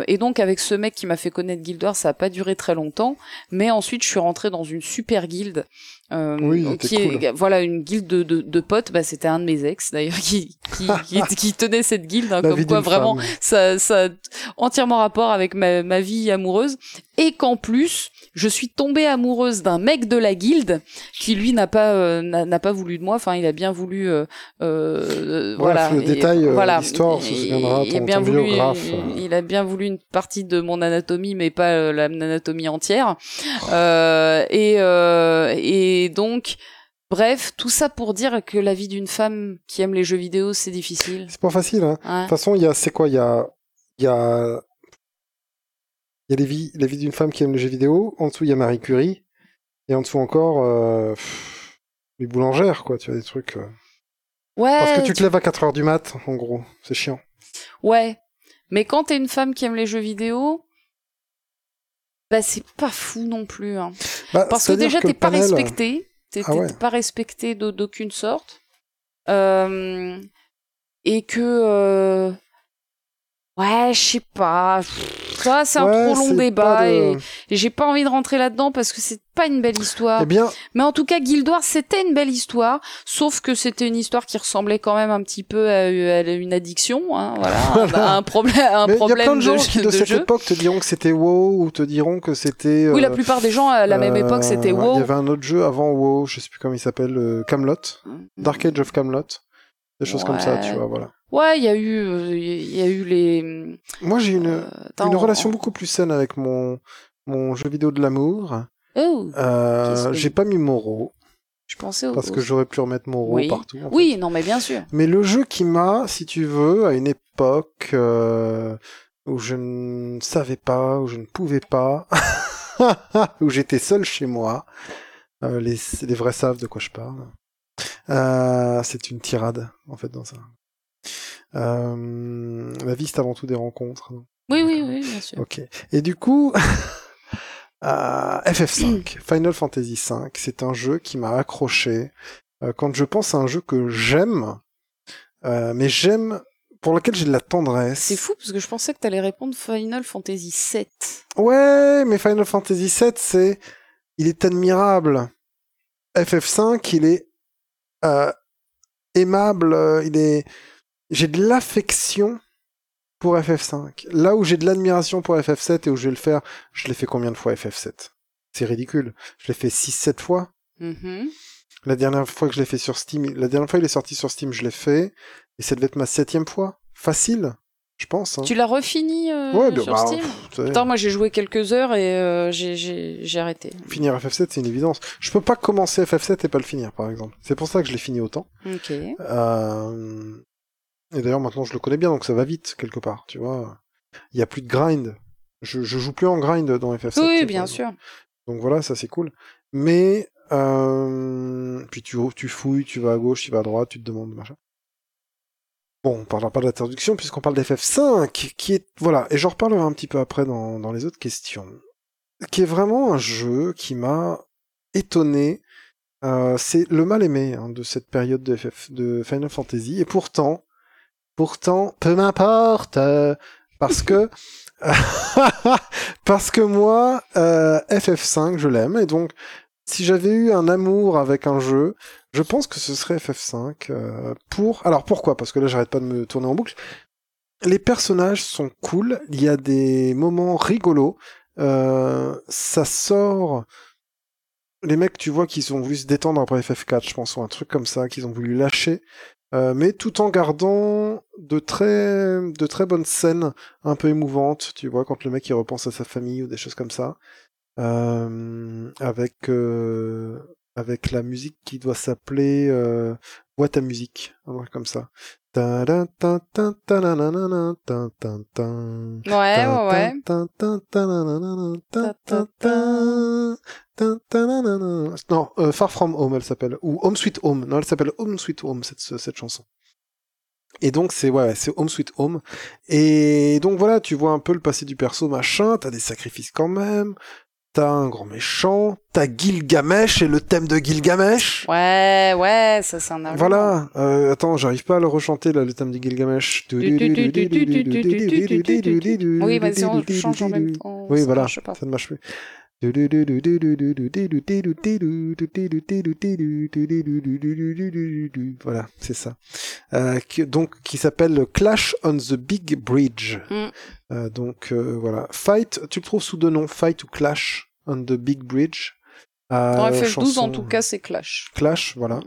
et donc avec ce mec qui m'a fait connaître Guild Wars, ça a pas duré très longtemps, mais ensuite je suis rentré dans une super guilde, euh, Oui, qui est cool. voilà une guilde de, de, de potes. Bah c'était un de mes ex d'ailleurs qui qui, qui, qui tenait cette guilde, hein, comme quoi vraiment femme. ça, ça entièrement rapport avec ma, ma vie amoureuse et qu'en plus je suis tombée amoureuse d'un mec de la guilde qui lui n'a pas euh, n'a pas voulu de moi enfin il a bien voulu euh, euh, voilà le Et détail, euh, voilà l'histoire, se Il- bien voulu il, euh. il a bien voulu une partie de mon anatomie mais pas euh, l'anatomie entière Euh, et euh, et donc Bref, tout ça pour dire que la vie d'une femme qui aime les jeux vidéo, c'est difficile. C'est pas facile, hein. Ouais. De toute façon, il y a, c'est quoi Il y a, il y a, il y a les vies, la vie d'une femme qui aime les jeux vidéo. En dessous, il y a Marie Curie. Et en dessous encore, euh, pff, les boulangères, quoi. Tu as des trucs. euh. Ouais, Parce que tu te lèves à 4 heures du mat, en gros. C'est chiant. Ouais. Mais quand t'es une femme qui aime les jeux vidéo, bah c'est pas fou non plus. Hein. Bah, Parce que déjà t'es pas panel- respecté, t'es Ah ouais. pas respecté d'au- d'aucune sorte, Euh, et que euh, ouais, je sais pas. Ça c'est un trop long débat de- et, et j'ai pas envie de rentrer là-dedans parce que c'est pas une belle histoire. Eh bien, Mais en tout cas, Guild Wars, c'était une belle histoire, sauf que c'était une histoire qui ressemblait quand même un petit peu à, à une addiction, hein, voilà, à un problème, un mais il y a problème plein de gens de, qui, de, de cette jeu. époque, te diront que c'était WoW ou te diront que c'était. Oui, la euh, plupart des gens à la même époque, c'était euh, WoW. Il y avait un autre jeu avant WoW, je sais plus comment il s'appelle, euh, Camelot, Dark Age of Camelot, des choses comme ça, tu vois, voilà. Ouais, il y a eu, euh, il y a eu les. Moi, j'ai une, euh, une relation beaucoup plus saine avec mon, mon jeu vidéo de l'amour. Oh, Euh, que- j'ai pas mis Moreau, je pensais au. parce que j'aurais pu remettre Moreau Oui. partout. en fait. Oui, non, mais bien sûr. Mais le jeu qui m'a, si tu veux, à une époque euh, où je ne savais pas, où je ne pouvais pas, où j'étais seul chez moi, euh, les, les vrais savent de quoi je parle. Euh, c'est une tirade, en fait, dans ça. Euh, la vie, c'est avant tout des rencontres. Oui, oui, oui, bien sûr. Ok. Et du coup, euh, FF5, Final Fantasy V, c'est un jeu qui m'a accroché. Euh, quand je pense à un jeu que j'aime, euh, mais j'aime, pour lequel j'ai de la tendresse. C'est fou parce que je pensais que t'allais répondre Final Fantasy VII. Ouais, mais Final Fantasy VII, c'est, il est admirable. FF5, il est euh, aimable, euh, il est, j'ai de l'affection pour FF5. Là où j'ai de l'admiration pour FF7 et où je vais le faire, je l'ai fait combien de fois FF7 C'est ridicule. Je l'ai fait 6-7 fois. Mhm. La dernière fois que je l'ai fait sur Steam, la dernière fois il est sorti sur Steam, je l'ai fait. Et ça devait être ma septième fois. Facile, je pense. hein. Tu l'as refini euh, Ouais, sur bah, Steam pff, Attends, moi j'ai joué quelques heures et euh, j'ai- j'ai j'ai arrêté. finir FF7, c'est une évidence. Je peux pas commencer FF7 et pas le finir, par exemple. C'est pour ça que je l'ai fini autant. Ok. Euh, Et d'ailleurs, maintenant, je le connais bien, donc ça va vite, quelque part, tu vois. Il y a plus de grind. Je, je joue plus en grind dans FF7. Oui, bien exemple. sûr. Donc voilà, ça c'est cool. Mais, euh... puis tu, tu fouilles, tu vas à gauche, tu vas à droite, tu te demandes, machin. Bon, on parlera pas de puisqu'on parle d'FF5, qui est, voilà, et j'en reparlerai un petit peu après dans, les autres questions, qui est vraiment un jeu qui m'a étonné. Euh, c'est le mal aimé hein, de cette période de Final Fantasy, et pourtant, pourtant, peu m'importe, euh, parce que, parce que moi, euh, FF5, je l'aime, et donc, si j'avais eu un amour avec un jeu, je pense que ce serait FF5 euh, pour. Alors pourquoi? Parce que là, j'arrête pas de me tourner en boucle. Les personnages sont cool. Il y a des moments rigolos. Euh, ça sort. Les mecs, tu vois, qu'ils ont voulu se détendre après FF4, je pense, ou un truc comme ça, qu'ils ont voulu lâcher. Euh, mais tout en gardant de très, de très bonnes scènes un peu émouvantes, tu vois, quand le mec il repense à sa famille ou des choses comme ça. Euh, avec euh, avec la musique qui doit s'appeler euh, boîte à musique, comme ça. Ouais, ouais. Non, euh, Far From Home, elle s'appelle. Ou Home Sweet Home. Non, elle s'appelle Home Sweet Home, cette, cette chanson. Et donc, c'est, ouais, c'est Home Sweet Home. Et donc, voilà, tu vois un peu le passé du perso, machin. T'as des sacrifices quand même. T'as un grand méchant. T'as Gilgamesh et le thème de Gilgamesh. Ouais, ouais, ça c'est un argument. Voilà, euh, attends, j'arrive pas à le rechanter là, le thème de Gilgamesh. Oui, vas-y, on change en même temps. Oui, voilà, ça ne marche plus. Voilà, c'est ça. Euh, qui- donc, qui s'appelle Clash on the Big Bridge. Mm. Euh, donc, euh, voilà. Fight, tu le trouves sous deux noms, Fight ou Clash on the Big Bridge. Euh, Dans FF12, chanson- en tout cas, c'est Clash. Clash, voilà.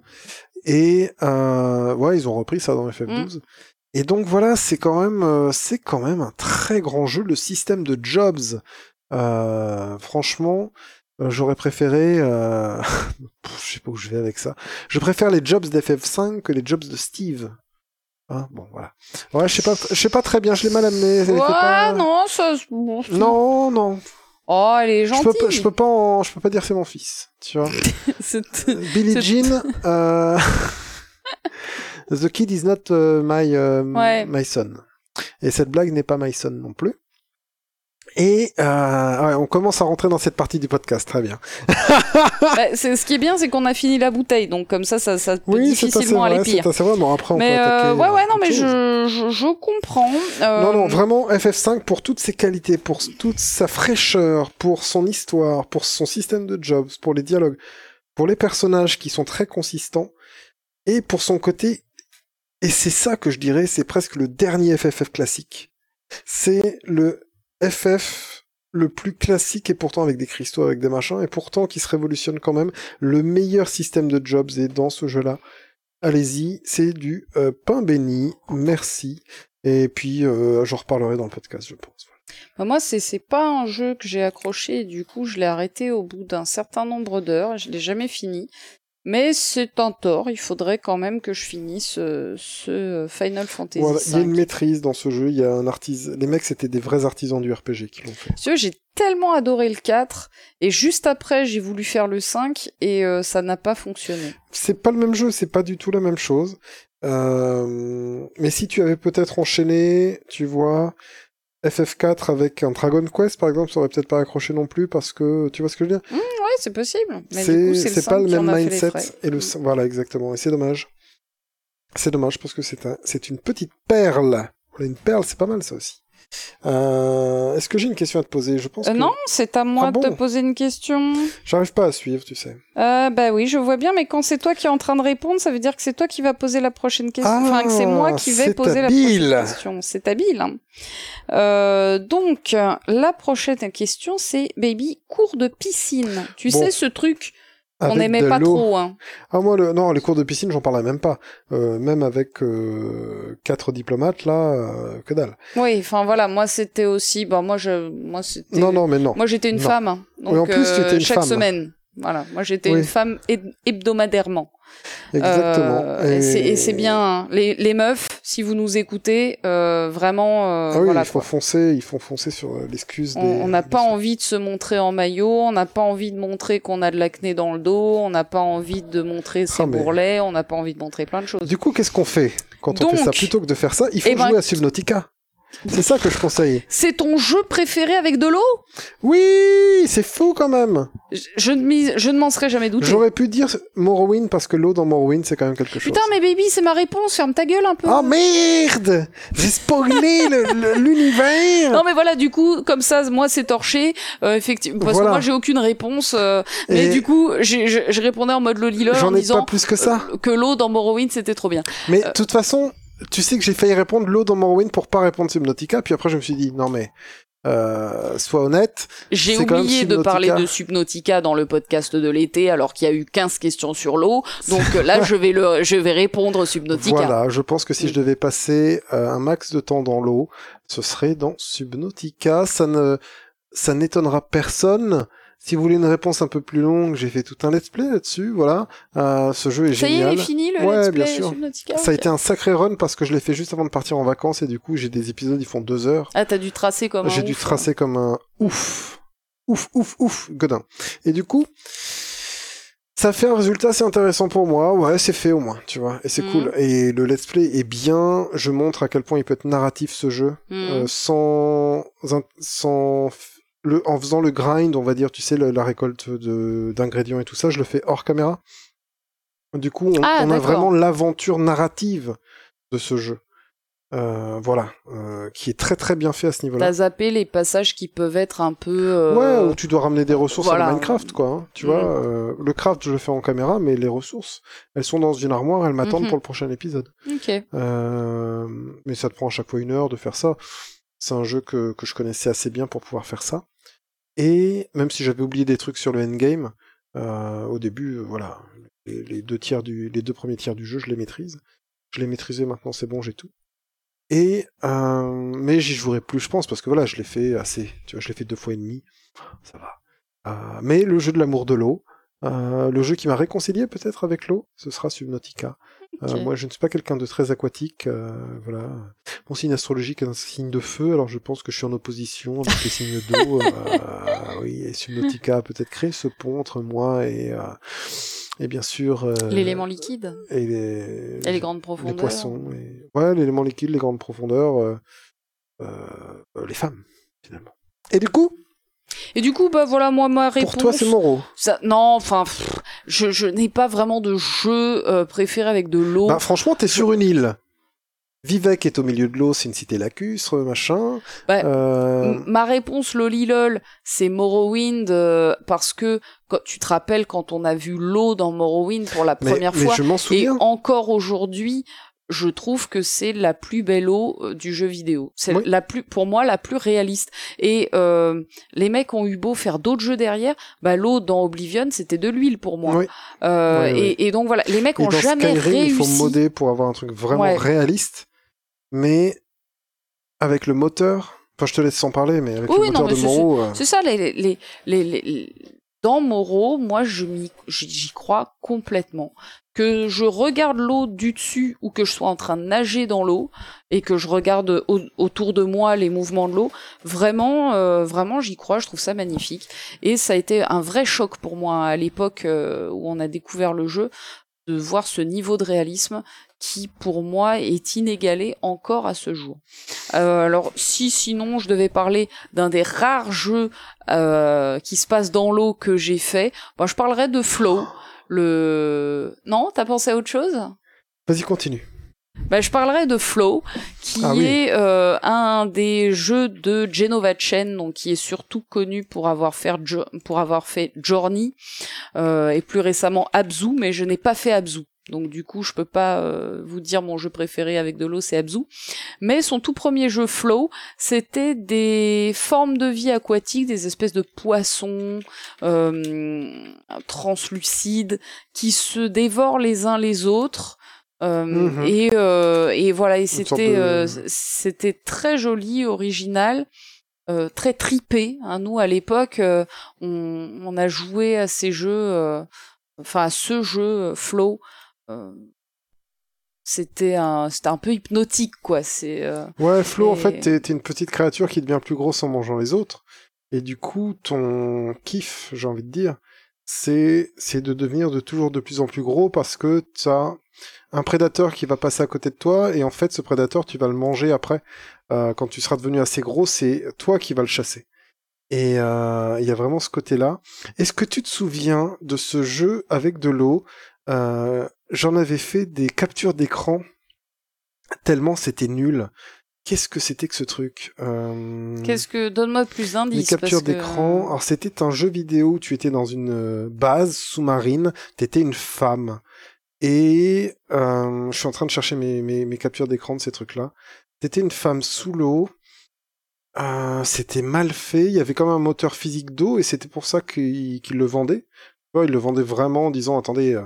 Et euh, ouais, ils ont repris ça dans FF12. Mm. Et donc voilà, c'est quand même, euh, c'est quand même un très grand jeu. Le système de jobs, euh, franchement, j'aurais préféré, euh... je sais pas où je vais avec ça. Je préfère les jobs d'FF5 que les jobs de Steve. Hein, bon, voilà. Ouais, je sais pas, je sais pas très bien, je l'ai mal amené. Ouais, pas- non, ça. bon, Non, non. Oh, elle est Je gentille. peux, pas, je peux pas, en- je peux pas dire c'est mon fils, tu vois. C'est- Billie Jean, euh... The kid is not uh, my, uh, Ouais. my son. Et cette blague n'est pas my son non plus. Et euh, ouais, on commence à rentrer dans cette partie du podcast, très bien. Bah, c'est- ce qui est bien, c'est qu'on a fini la bouteille, donc comme ça, ça, ça peut Oui, difficilement aller c'est pire. assez vrai. Bon, après, on Mais peut attaquer. euh, ouais, ouais, non, mais je, je comprends. Euh, Non, non, vraiment, FF5, pour toutes ses qualités, pour toute sa fraîcheur, pour son histoire, pour son système de jobs, pour les dialogues, pour les personnages qui sont très consistants, et pour son côté, et c'est ça que je dirais, c'est presque le dernier FFF classique. C'est le FF le plus classique et pourtant avec des cristaux, avec des machins, et pourtant qui se révolutionne quand même. Le meilleur système de jobs est dans ce jeu-là. Allez-y, c'est du euh, pain béni, merci. Et puis, euh, j'en reparlerai dans le podcast, je pense. bah, moi, c'est pas un jeu que j'ai accroché, du coup, je l'ai arrêté au bout d'un certain nombre d'heures. Je l'ai jamais fini. Mais c'est un tort, il faudrait quand même que je finisse euh, ce Final Fantasy Voilà, il y a une maîtrise dans ce jeu, il y a un artisan. Les mecs, c'était des vrais artisans du RPG qui l'ont fait. Tu j'ai tellement adoré le 4, et juste après, j'ai voulu faire le 5, et euh, ça n'a pas fonctionné. C'est pas le même jeu, c'est pas du tout la même chose. Euh, mais si tu avais peut-être enchaîné, tu vois, FF4 avec un Dragon Quest, par exemple, ça aurait peut-être pas accroché non plus parce que, tu vois ce que je veux dire? Ouais, c'est possible. C'est coup, c'est le c'est 5 pas le même mindset. frais. Et le, voilà, exactement. Et c'est dommage. C'est dommage parce que c'est un, c'est une petite perle. Une perle, c'est pas mal ça aussi. Euh, Est-ce que j'ai une question à te poser? Je pense Euh, que Non, c'est à moi Ah de te poser une question. j'arrive pas à suivre, tu sais. Euh, bah oui, je vois bien, mais quand c'est toi qui es en train de répondre, ça veut dire que c'est toi qui vas poser la prochaine question. Ah, enfin, que c'est moi qui vais c'est poser habile. la prochaine question. C'est habile. hein. Euh, donc, la prochaine question, c'est Baby, cours de piscine. Tu Bon. sais, ce truc Avec n'aimait pas trop. Hein. Ah moi, le... non, les cours de piscine, j'en parlerai même pas. Euh, même avec euh, quatre diplomates, là, euh, que dalle. Oui, enfin voilà, moi c'était aussi. Bon, moi, je, moi c'était. Non, non, mais non. Moi j'étais une Non. femme. hein. Donc, Oui, en plus, tu euh, étais une chaque femme. semaine. Voilà, moi j'étais Oui. une femme heb- hebdomadairement. Exactement. Euh, et c'est- bien. hein. Les, les meufs, si vous nous écoutez, euh, vraiment, euh, Ah oui, voilà. il faut quoi. foncer, ils font foncer sur l'excuse des... On n'a des- pas envie de se montrer en maillot, on n'a pas envie de montrer qu'on a de l'acné dans le dos, on n'a pas envie de montrer ses Ah, mais- bourrelets, on n'a pas envie de montrer plein de choses. Du coup, qu'est-ce qu'on fait quand on fait ça? Plutôt que de faire ça, il faut Eh ben- jouer à Subnautica. C'est ça que je conseille. C'est ton jeu préféré avec de l'eau? Oui, c'est fou quand même. je, je ne m'y- je ne m'en serais jamais douté. J'aurais pu dire Morrowind parce que l'eau dans Morrowind c'est quand même quelque chose. Putain, mais baby, c'est ma réponse, ferme ta gueule un peu. Oh merde J'ai spoilé l'univers Non mais voilà du coup comme ça moi c'est torché euh, effectivement parce Voilà. que moi j'ai aucune réponse euh, mais du coup je, répondais en mode Lolilol en J'en ai disant pas plus que ça. euh, que l'eau dans Morrowind c'était trop bien. Mais de toute façon, tu sais que j'ai failli répondre l'eau dans Morrowind pour pas répondre Subnautica, puis après je me suis dit, non mais, euh, sois honnête, J'ai oublié de parler de Subnautica dans le podcast de l'été alors qu'il y a eu 15 questions sur l'eau donc euh, là je vais le je vais répondre Subnautica. voilà, je pense que si Mm. je devais passer euh, un max de temps dans l'eau, ce serait dans Subnautica. Ça ne, ça n'étonnera personne. Si vous voulez une réponse un peu plus longue, j'ai fait tout un let's play là-dessus, voilà. Euh, ce jeu est Ça y est, génial. il est fini le Ouais, let's bien play sûr. Subnautica. Ça a été un sacré run parce que je l'ai fait juste avant de partir en vacances et du coup j'ai des épisodes, ils font deux heures. Ah t'as dû tracer comme un J'ai dû ouf, hein. tracer comme un ouf. Ouf, ouf, ouf, godin. Et du coup, ça fait un résultat assez intéressant pour moi. Ouais, c'est fait au moins, tu vois. Et c'est Mhm. cool. Et le let's play est bien. Je montre à quel point il peut être narratif ce jeu. Mhm. Euh, sans, sans, le, en faisant le grind, on va dire, tu sais, la récolte d'ingrédients et tout ça, je le fais hors caméra. Du coup, on, Ah, on a vraiment l'aventure narrative de ce jeu. Euh, voilà, euh, qui est très très bien fait à ce niveau-là. T'as zappé les passages qui peuvent être un peu. euh, Ouais, où tu dois ramener des ressources voilà. à Minecraft, quoi. hein, tu vois, euh, le craft, je le fais en caméra, mais les ressources, elles sont dans une armoire, elles m'attendent Mhm. pour le prochain épisode. Ok. Mais ça te prend à chaque fois une heure de faire ça. C'est un jeu que, que je connaissais assez bien pour pouvoir faire ça. Et même si j'avais oublié des trucs sur le endgame, euh, au début, euh, voilà, les, les deux tiers du, les deux premiers tiers du jeu, je les maîtrise. Je l'ai maîtrisé maintenant, c'est bon, j'ai tout. Et euh, mais j'y jouerai plus, je pense, parce que voilà, je l'ai fait assez. Tu vois, je l'ai fait deux fois et demi, ça va. Euh, mais le jeu de l'amour de l'eau, le jeu qui m'a réconcilié peut-être avec l'eau, ce sera Subnautica. Euh, moi, je ne suis pas quelqu'un de très aquatique. euh, voilà. Mon signe astrologique est un signe de feu, alors je pense que je suis en opposition avec les signes d'eau. euh, oui, et Subnautica a peut-être créé ce pont entre moi et, et bien sûr. euh, L'élément liquide Et les, et les grandes les profondeurs. poissons. Et... Ouais, l'élément liquide, les grandes profondeurs, euh, euh, euh, les femmes, finalement. Et du coup, Et du coup, bah voilà, moi ma réponse. pour toi, c'est Moreau. Ça, non, enfin, pff, je, je n'ai pas vraiment de jeu euh, préféré avec de l'eau. Bah, franchement, t'es sur une île. Vivek est au milieu de l'eau, c'est une cité lacustre, machin. Ouais. Euh, Ma réponse, lolilol, c'est Morrowind, euh, parce que quand, tu te rappelles quand on a vu l'eau dans Morrowind pour la première mais fois, je m'en et encore aujourd'hui, je trouve que c'est la plus belle eau euh, du jeu vidéo. C'est Oui. la plus, pour moi, la plus réaliste. Et euh, les mecs ont eu beau faire d'autres jeux derrière, bah l'eau dans Oblivion, c'était de l'huile pour moi. Oui. Euh. Et, et donc voilà, les mecs Et ont dans jamais Skyrim, réussi. il faut modder pour avoir un truc vraiment Ouais. réaliste. Mais avec le moteur, enfin je te laisse sans parler, mais avec Oui, le oui, non, moteur mais de euh, C'est ça, les, les, les, les, les- dans Moreau, moi, j'y crois complètement. Que je regarde l'eau du dessus ou que je sois en train de nager dans l'eau et que je regarde au- autour de moi les mouvements de l'eau, vraiment, euh, vraiment, j'y crois. Je trouve ça magnifique. Et ça a été un vrai choc pour moi à l'époque euh, où on a découvert le jeu de voir ce niveau de réalisme qui, pour moi, est inégalé encore à ce jour. Euh, alors, si sinon je devais parler d'un des rares jeux euh, qui se passe dans l'eau que j'ai fait, bah, je parlerais de Flow. Le non, t'as pensé à autre chose? Vas-y continue. bah, je parlerai de Flow, qui Ah oui. est euh, un des jeux de Genova Chen, donc qui est surtout connu pour avoir fait, Jo- pour avoir fait Journey euh, et plus récemment Abzu, mais je n'ai pas fait Abzu. Donc du coup, je peux pas euh, vous dire mon jeu préféré avec de l'eau, c'est Abzu. Mais son tout premier jeu Flow, c'était des formes de vie aquatiques, des espèces de poissons euh, translucides qui se dévorent les uns les autres. Euh, Mhm. et, euh, et voilà, et c'était de- euh, c'était très joli, original, euh, très tripé. Hein. Nous, à l'époque, on, on a joué à ces jeux, euh, enfin à ce jeu Flow. Euh, c'était un c'était un peu hypnotique, quoi. C'est euh, Ouais, Flo, en fait, t'es une petite créature qui devient plus grosse en mangeant les autres. Et du coup, ton kiff, j'ai envie de dire, c'est c'est de devenir de toujours de plus en plus gros parce que t'as un prédateur qui va passer à côté de toi et en fait, ce prédateur, tu vas le manger après. Euh, quand tu seras devenu assez gros, c'est toi qui vas le chasser. Et euh, il y a vraiment ce côté-là. Est-ce que tu te souviens de ce jeu avec de l'eau Euh, J'en avais fait des captures d'écran tellement c'était nul. Qu'est-ce que c'était que ce truc Euh, qu'est-ce que donne-moi plus Les d'indices captures parce que- d'écran. Alors c'était un jeu vidéo où tu étais dans une euh, base sous-marine, t'étais une femme. Et euh, je suis en train de chercher mes, mes, mes captures d'écran de ces trucs-là. T'étais une femme sous l'eau. Euh, c'était mal fait. Il y avait comme un moteur physique d'eau et c'était pour ça qu'ils le vendaient. Ils le vendaient vraiment en disant attendez,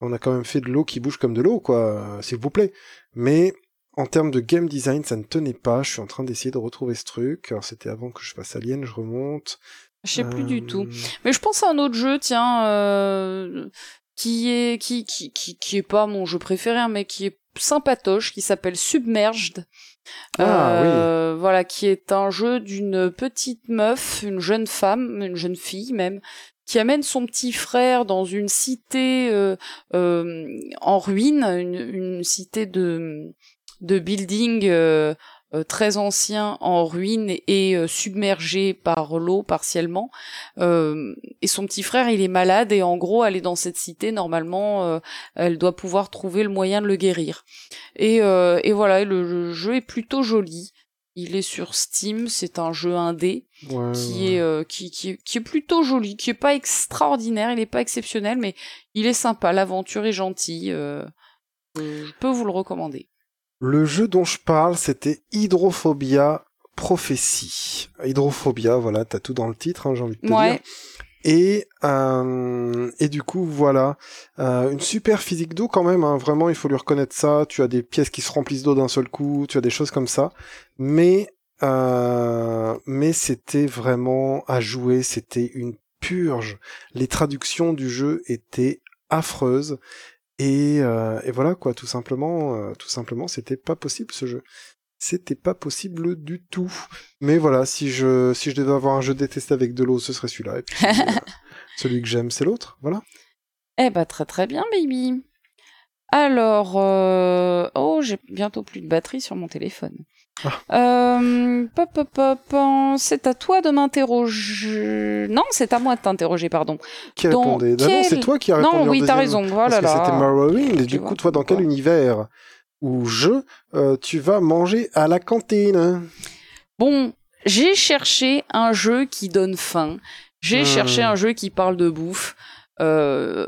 on a quand même fait de l'eau qui bouge comme de l'eau, quoi, s'il vous plaît. Mais en termes de game design, ça ne tenait pas. Je suis en train d'essayer de retrouver ce truc. Alors c'était avant que je fasse Alien, je remonte. Je sais plus du tout. Euh, Mais je pense à un autre jeu, tiens, euh, qui est qui, qui qui qui est pas mon jeu préféré, hein, mais qui est sympatoche, qui s'appelle Submerged. Ah, Euh, Voilà, qui est un jeu d'une petite meuf, une jeune femme, une jeune fille même, qui amène son petit frère dans une cité euh, euh, en ruine, une, cité de de building euh, très ancien en ruine et submergé par l'eau partiellement. Et son petit frère, il est malade et en gros, elle est dans cette cité. Normalement, elle doit pouvoir trouver le moyen de le guérir. Et, et voilà, le jeu est plutôt joli. Il est sur Steam, c'est un jeu indé ouais, qui ouais. est euh, qui, qui, qui est plutôt joli, qui est pas extraordinaire, il est pas exceptionnel, mais il est sympa. L'aventure est gentille. euh, euh, je peux vous le recommander. Le jeu dont je parle, c'était Hydrophobia Prophétie. Hydrophobia, voilà, t'as tout dans le titre, hein, j'ai envie de te dire. Et, euh, et du coup, voilà, euh, une super physique d'eau quand même, hein, vraiment, il faut lui reconnaître ça. Tu as des pièces qui se remplissent d'eau d'un seul coup, tu as des choses comme ça. Mais, euh, mais c'était vraiment à jouer, c'était une purge. Les traductions du jeu étaient affreuses. Et, et voilà quoi, tout simplement, tout simplement, c'était pas possible ce jeu. C'était pas possible du tout. Mais voilà, si je si je devais avoir un jeu détesté avec de l'eau, ce serait celui-là. Et puis celui, euh, celui que j'aime, c'est l'autre. Voilà. Eh bah très très bien, baby. Alors, euh... oh, j'ai bientôt plus de batterie sur mon téléphone. Euh, pop, pop, pop, hein, c'est à toi de m'interroger. Non, c'est à moi de t'interroger, pardon. Qui Dans répondait? Ah Non, c'est toi qui as répondu. Non, oui, t'as raison. Voilà Parce c'était. Morrowind. Et du vois, coup, toi, dans quel univers? Ou jeu euh, tu vas manger à la cantine Bon, j'ai cherché un jeu qui donne faim. J'ai Hmm. cherché un jeu qui parle de bouffe. Euh,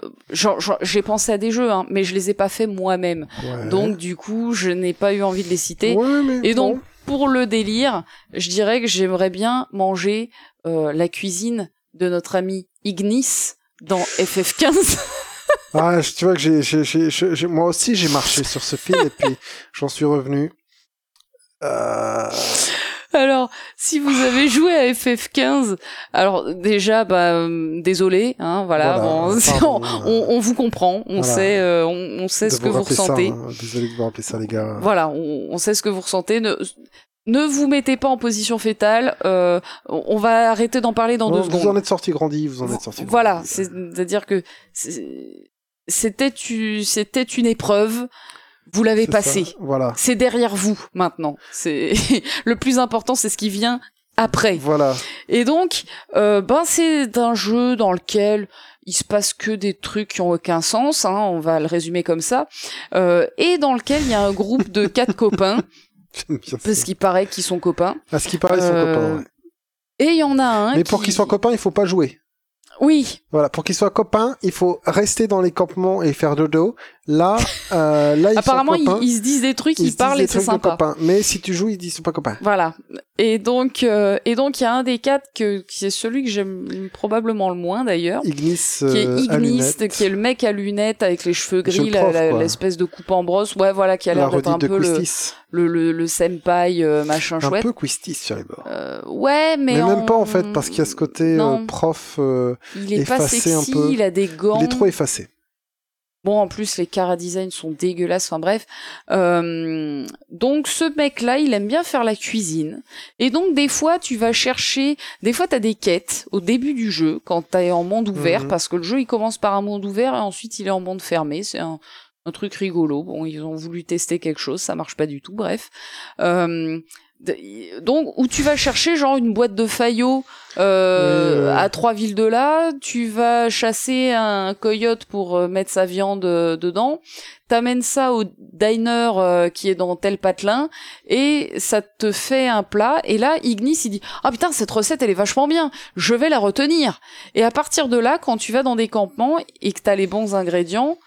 j'ai pensé à des jeux, hein, mais je les ai pas fait moi-même. Ouais. Donc du coup, je n'ai pas eu envie de les citer. Ouais, Et donc, bon. pour le délire, je dirais que j'aimerais bien manger euh, la cuisine de notre ami Ignis dans FF15. Ah, tu vois que j'ai, j'ai, j'ai- moi aussi j'ai marché sur ce fil et puis j'en suis revenu. Euh... alors, si vous avez joué à FF15, alors déjà, bah, euh, désolé, hein, voilà, Voilà, bon, pardon, on, on- on vous comprend, on Voilà. sait, euh, on, on sait de ce que vous ça, ressentez. hein. Désolé de vous rappeler ça, les gars. Voilà, on, sait ce que vous ressentez. Ne, ne vous mettez pas en position fétale. euh, on va arrêter d'en parler dans Non, deux vous secondes. en êtes sorti grandi, vous en êtes sorti. Voilà, c'est-à-dire que c'est- c'était tu- c'était une épreuve, vous l'avez ça, Voilà. C'est derrière vous maintenant. C'est le plus important, c'est ce qui vient après. Voilà. Et donc, euh, ben c'est un jeu dans lequel il se passe que des trucs qui ont aucun sens, hein, on va le résumer comme ça, euh, et dans lequel il y a un groupe de quatre copains, parce qu'il paraît qu'ils sont copains. À ce qui paraît, ils sont Euh, copains. ouais. Et il y en a un. Mais pour qui- qu'ils soient copains, il faut pas jouer. Oui, Voilà, pour qu'ils soient copains, il faut rester dans les campements et faire dodo. Là, euh, là ils apparemment sont ils, copains. ils se disent des trucs, Ils parlent et c'est sympa. copains. Mais si tu joues, ils disent sont pas copains. Voilà. Et donc, euh, et donc il y a un des quatre que, qui est celui que j'aime probablement le moins d'ailleurs. Ignis, qui est euh, Ignis, qui est le mec à lunettes avec les cheveux gris, l'espèce de coupe en brosse, ouais, voilà, qui a la l'air d'être un de peu le, Quistis. le, le, le senpai euh, machin Un chouette. peu Quistis sur les bords. Euh, ouais, mais, Mais, en- même pas en fait, parce qu'il y a ce côté euh, prof, il est pas effacé un sexy, peu. il a des gants. il est trop effacé. Bon, en plus, les cara design sont dégueulasses. Enfin bref. Euh, donc, ce mec-là, il aime bien faire la cuisine. Et donc, des fois, tu vas chercher. Des fois, t'as des quêtes au début du jeu quand t'es en monde ouvert, Mhm. parce que le jeu, il commence par un monde ouvert et ensuite, il est en monde fermé. C'est un, un truc rigolo. Bon, ils ont voulu tester quelque chose, ça marche pas du tout. Bref. Euh, donc où tu vas chercher genre une boîte de faillots euh, à trois villes de là, tu vas chasser un coyote pour euh, mettre sa viande euh, dedans, t'amènes ça au diner euh, qui est dans tel patelin et ça te fait un plat. Et là Ignis il dit ah putain cette recette elle est vachement bien, je vais la retenir et à partir de là quand tu vas dans des campements et que t'as les bons ingrédients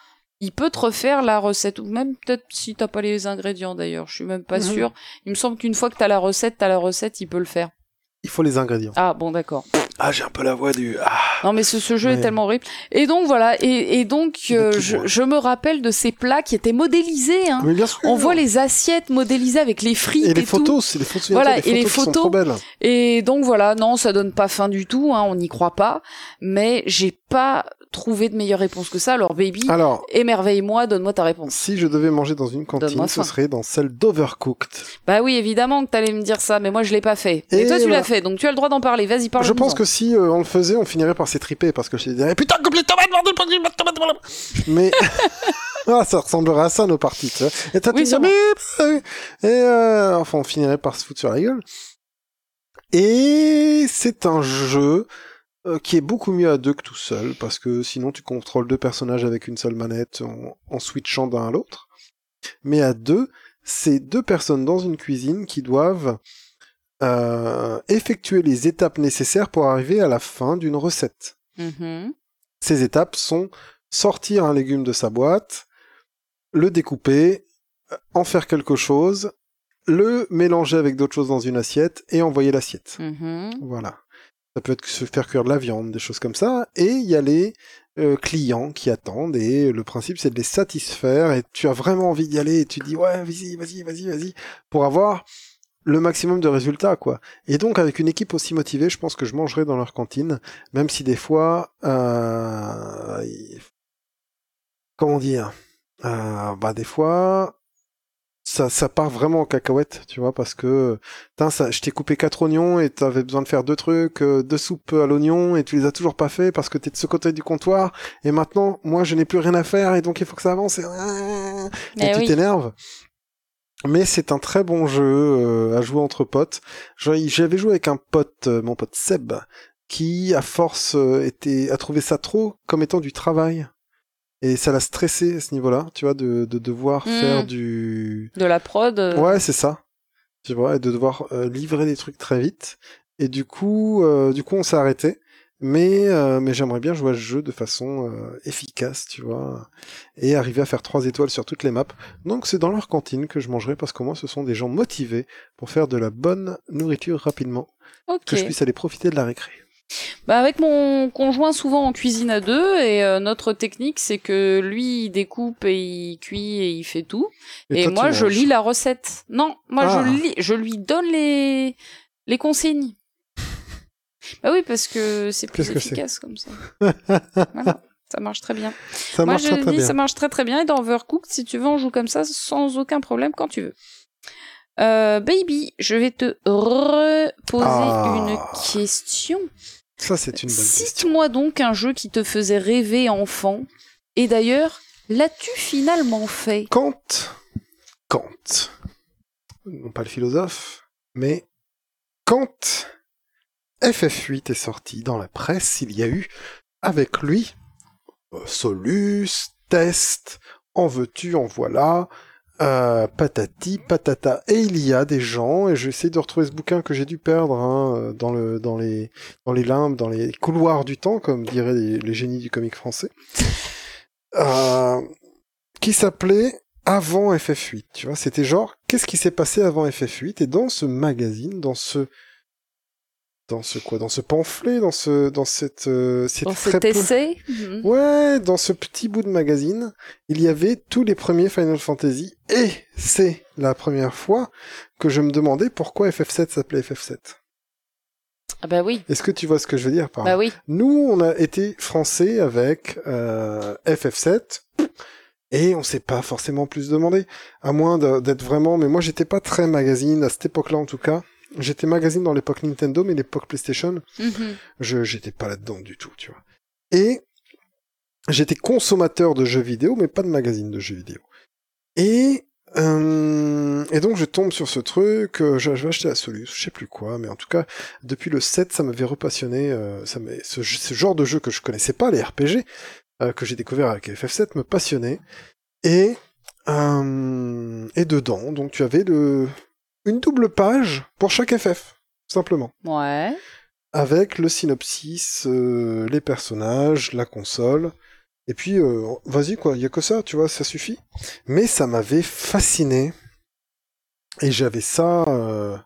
il peut te refaire la recette, ou même peut-être si t'as pas les ingrédients d'ailleurs, je suis même pas Mhm. sûre. Il me semble qu'une fois que t'as la recette, t'as la recette, il peut le faire. Il faut les ingrédients. Ah bon d'accord. Ah, j'ai un peu la voix du. Ah. Non mais ce, ce jeu est tellement horrible. Et donc voilà, et, et donc euh, je, je me rappelle de ces plats qui étaient modélisés. Hein. Mais bien sûr. On voit les assiettes modélisées avec les frites Et et, les tout. photos, c'est les photos. Voilà, les et les photos qui sont photos. trop belles. Et donc voilà, non, ça donne pas faim du tout, hein, on n'y croit pas. Mais j'ai pas trouvé de meilleure réponse que ça. Alors baby, Alors, émerveille-moi, donne-moi ta réponse. si je devais manger dans une cantine, ce serait dans celle d'Overcooked. Bah oui, évidemment que t'allais me dire ça, mais moi je l'ai pas fait. Et, Et toi tu l'as fait, donc tu as le droit d'en parler. Vas-y, parle. Je pense que si euh, on le faisait, on finirait par s'étriper parce que je dirais putain coupe les tomates, bordel, pas de tomates, voilà. Mais ah, ça ressemblerait à ça nos parties. Tu vois. Et tu Oui, euh, et euh, enfin on finirait par se foutre sur la gueule. Et c'est un jeu euh, qui est beaucoup mieux à deux que tout seul parce que sinon tu contrôles deux personnages avec une seule manette en, en switchant d'un à l'autre. Mais à deux, c'est deux personnes dans une cuisine qui doivent euh, effectuer les étapes nécessaires pour arriver à la fin d'une recette. Mhm. Ces étapes sont sortir un légume de sa boîte, le découper, euh, en faire quelque chose, le mélanger avec d'autres choses dans une assiette et envoyer l'assiette. Mhm. Voilà. Ça peut être se faire cuire de la viande, des choses comme ça. Et il y a les euh, clients qui attendent et le principe c'est de les satisfaire et tu as vraiment envie d'y aller et tu dis ouais vas-y vas-y vas-y vas-y pour avoir le maximum de résultats quoi. Et donc avec une équipe aussi motivée, je pense que je mangerai dans leur cantine, même si des fois euh, comment dire euh, bah des fois ça, ça part vraiment en cacahuète, tu vois, parce que putain, ça, je t'ai coupé quatre oignons et t'avais besoin de faire deux trucs, euh, deux soupes à l'oignon et tu les as toujours pas fait parce que t'es de ce côté du comptoir et maintenant moi je n'ai plus rien à faire et donc il faut que ça avance et, et Eh tu oui. t'énerves. Mais c'est un très bon jeu euh, à jouer entre potes. J'avais joué avec un pote, euh, mon pote Seb, qui à force euh, était a trouvé ça trop comme étant du travail et ça l'a stressé à ce niveau-là, tu vois, de, de devoir Mm. faire du De la prod. Ouais, c'est ça. Tu vois, et de devoir livrer des trucs très vite. Et du coup, euh, du coup, on s'est arrêté. Mais, euh, mais j'aimerais bien jouer à ce jeu de façon euh, efficace, tu vois, et arriver à faire trois étoiles sur toutes les maps. Donc c'est dans leur cantine que je mangerai parce qu'au moins ce sont des gens motivés pour faire de la bonne nourriture rapidement, Ok. que je puisse aller profiter de la récré. Bah avec mon conjoint souvent en cuisine à deux et euh, notre technique c'est que lui il découpe et il cuit et il fait tout et, toi, moi je lis la recette. Non, moi Ah. je lis, je lui donne les les consignes. Bah oui parce que c'est plus Qu'est-ce efficace comme ça. voilà, ça marche très bien. Ça moi marche je très, dis bien. ça marche très très bien et dans Overcooked si tu veux on joue comme ça sans aucun problème quand tu veux. Euh, baby, je vais te reposer Ah. une question. Ça, c'est une bonne question. Cite-moi donc un jeu qui te faisait rêver enfant. Et d'ailleurs, l'as-tu finalement fait? Kant, Kant, non pas le philosophe, mais quand FF8 est sorti dans la presse, il y a eu avec lui Solus, Test, En veux-tu, en voilà, euh, patati, patata. Et il y a des gens, et je vais essayer de retrouver ce bouquin que j'ai dû perdre hein, dans, le, dans, les, dans les limbes, dans les couloirs du temps, comme diraient les, les génies du comique français, euh, qui s'appelait Avant FF8. Tu vois, c'était genre, qu'est-ce qui s'est passé avant FF8 Et dans ce magazine, dans ce dans ce quoi? Dans ce pamphlet? Dans ce dans cette euh, dans cet essai? Mhm. ouais dans ce petit bout de magazine il y avait tous les premiers Final Fantasy. Et c'est la première fois que je me demandais pourquoi FF7 s'appelait FF7 ah bah oui. Est-ce que tu vois ce que je veux dire par bah oui. Nous on a été français avec euh, FF7 et on s'est pas forcément plus demandé à moins d'être vraiment mais moi j'étais pas très magazine à cette époque-là en tout cas J'étais magazine dans l'époque Nintendo, mais l'époque PlayStation, mhm. je j'étais pas là-dedans du tout, tu vois. Et j'étais consommateur de jeux vidéo, mais pas de magazine de jeux vidéo. Et euh, et donc je tombe sur ce truc, euh, j'avais acheté la Solus, je sais plus quoi, mais en tout cas depuis le 7, ça m'avait repassionné. Euh, ça ce, ce, genre de jeu que je connaissais pas, les RPG, que j'ai découvert avec FF7, me passionnait. Et et dedans, donc tu avais le une double page pour chaque FF, simplement. Ouais. Avec le synopsis, euh, les personnages, la console. Et puis, euh, vas-y quoi, il y a que ça, tu vois, ça suffit. Mais ça m'avait fasciné. Et j'avais ça, euh,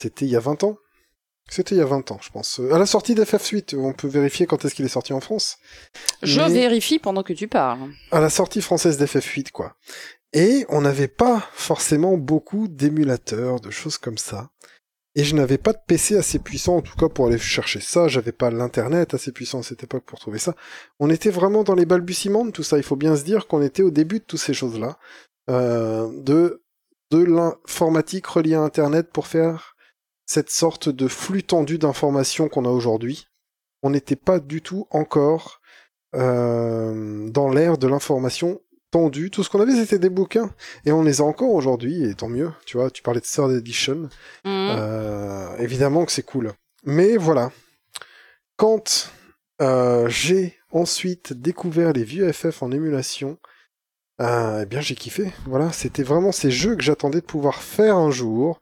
c'était il y a 20 ans. C'était il y a 20 ans, je pense. À la sortie d'FF8, on peut vérifier quand est-ce qu'il est sorti en France. Je vérifie pendant que tu parles. À la sortie française d'FF8, quoi. Et on n'avait pas forcément beaucoup d'émulateurs, de choses comme ça. Et je n'avais pas de PC assez puissant, en tout cas pour aller chercher ça. J'avais pas l'internet assez puissant à cette époque pour trouver ça. On était vraiment dans les balbutiements de tout ça. Il faut bien se dire qu'on était au début de toutes ces choses-là, euh, de de l'informatique reliée à Internet pour faire cette sorte de flux tendu d'informations qu'on a aujourd'hui. On n'était pas du tout encore euh, dans l'ère de l'information tendu. Tout ce qu'on avait, c'était des bouquins. Et on les a encore aujourd'hui, et tant mieux. Tu vois, tu parlais de Third Edition. Mhm. Euh, évidemment que c'est cool. Mais voilà. Quand euh, j'ai ensuite découvert les vieux FF en émulation, euh, eh bien j'ai kiffé. Voilà, c'était vraiment ces jeux que j'attendais de pouvoir faire un jour,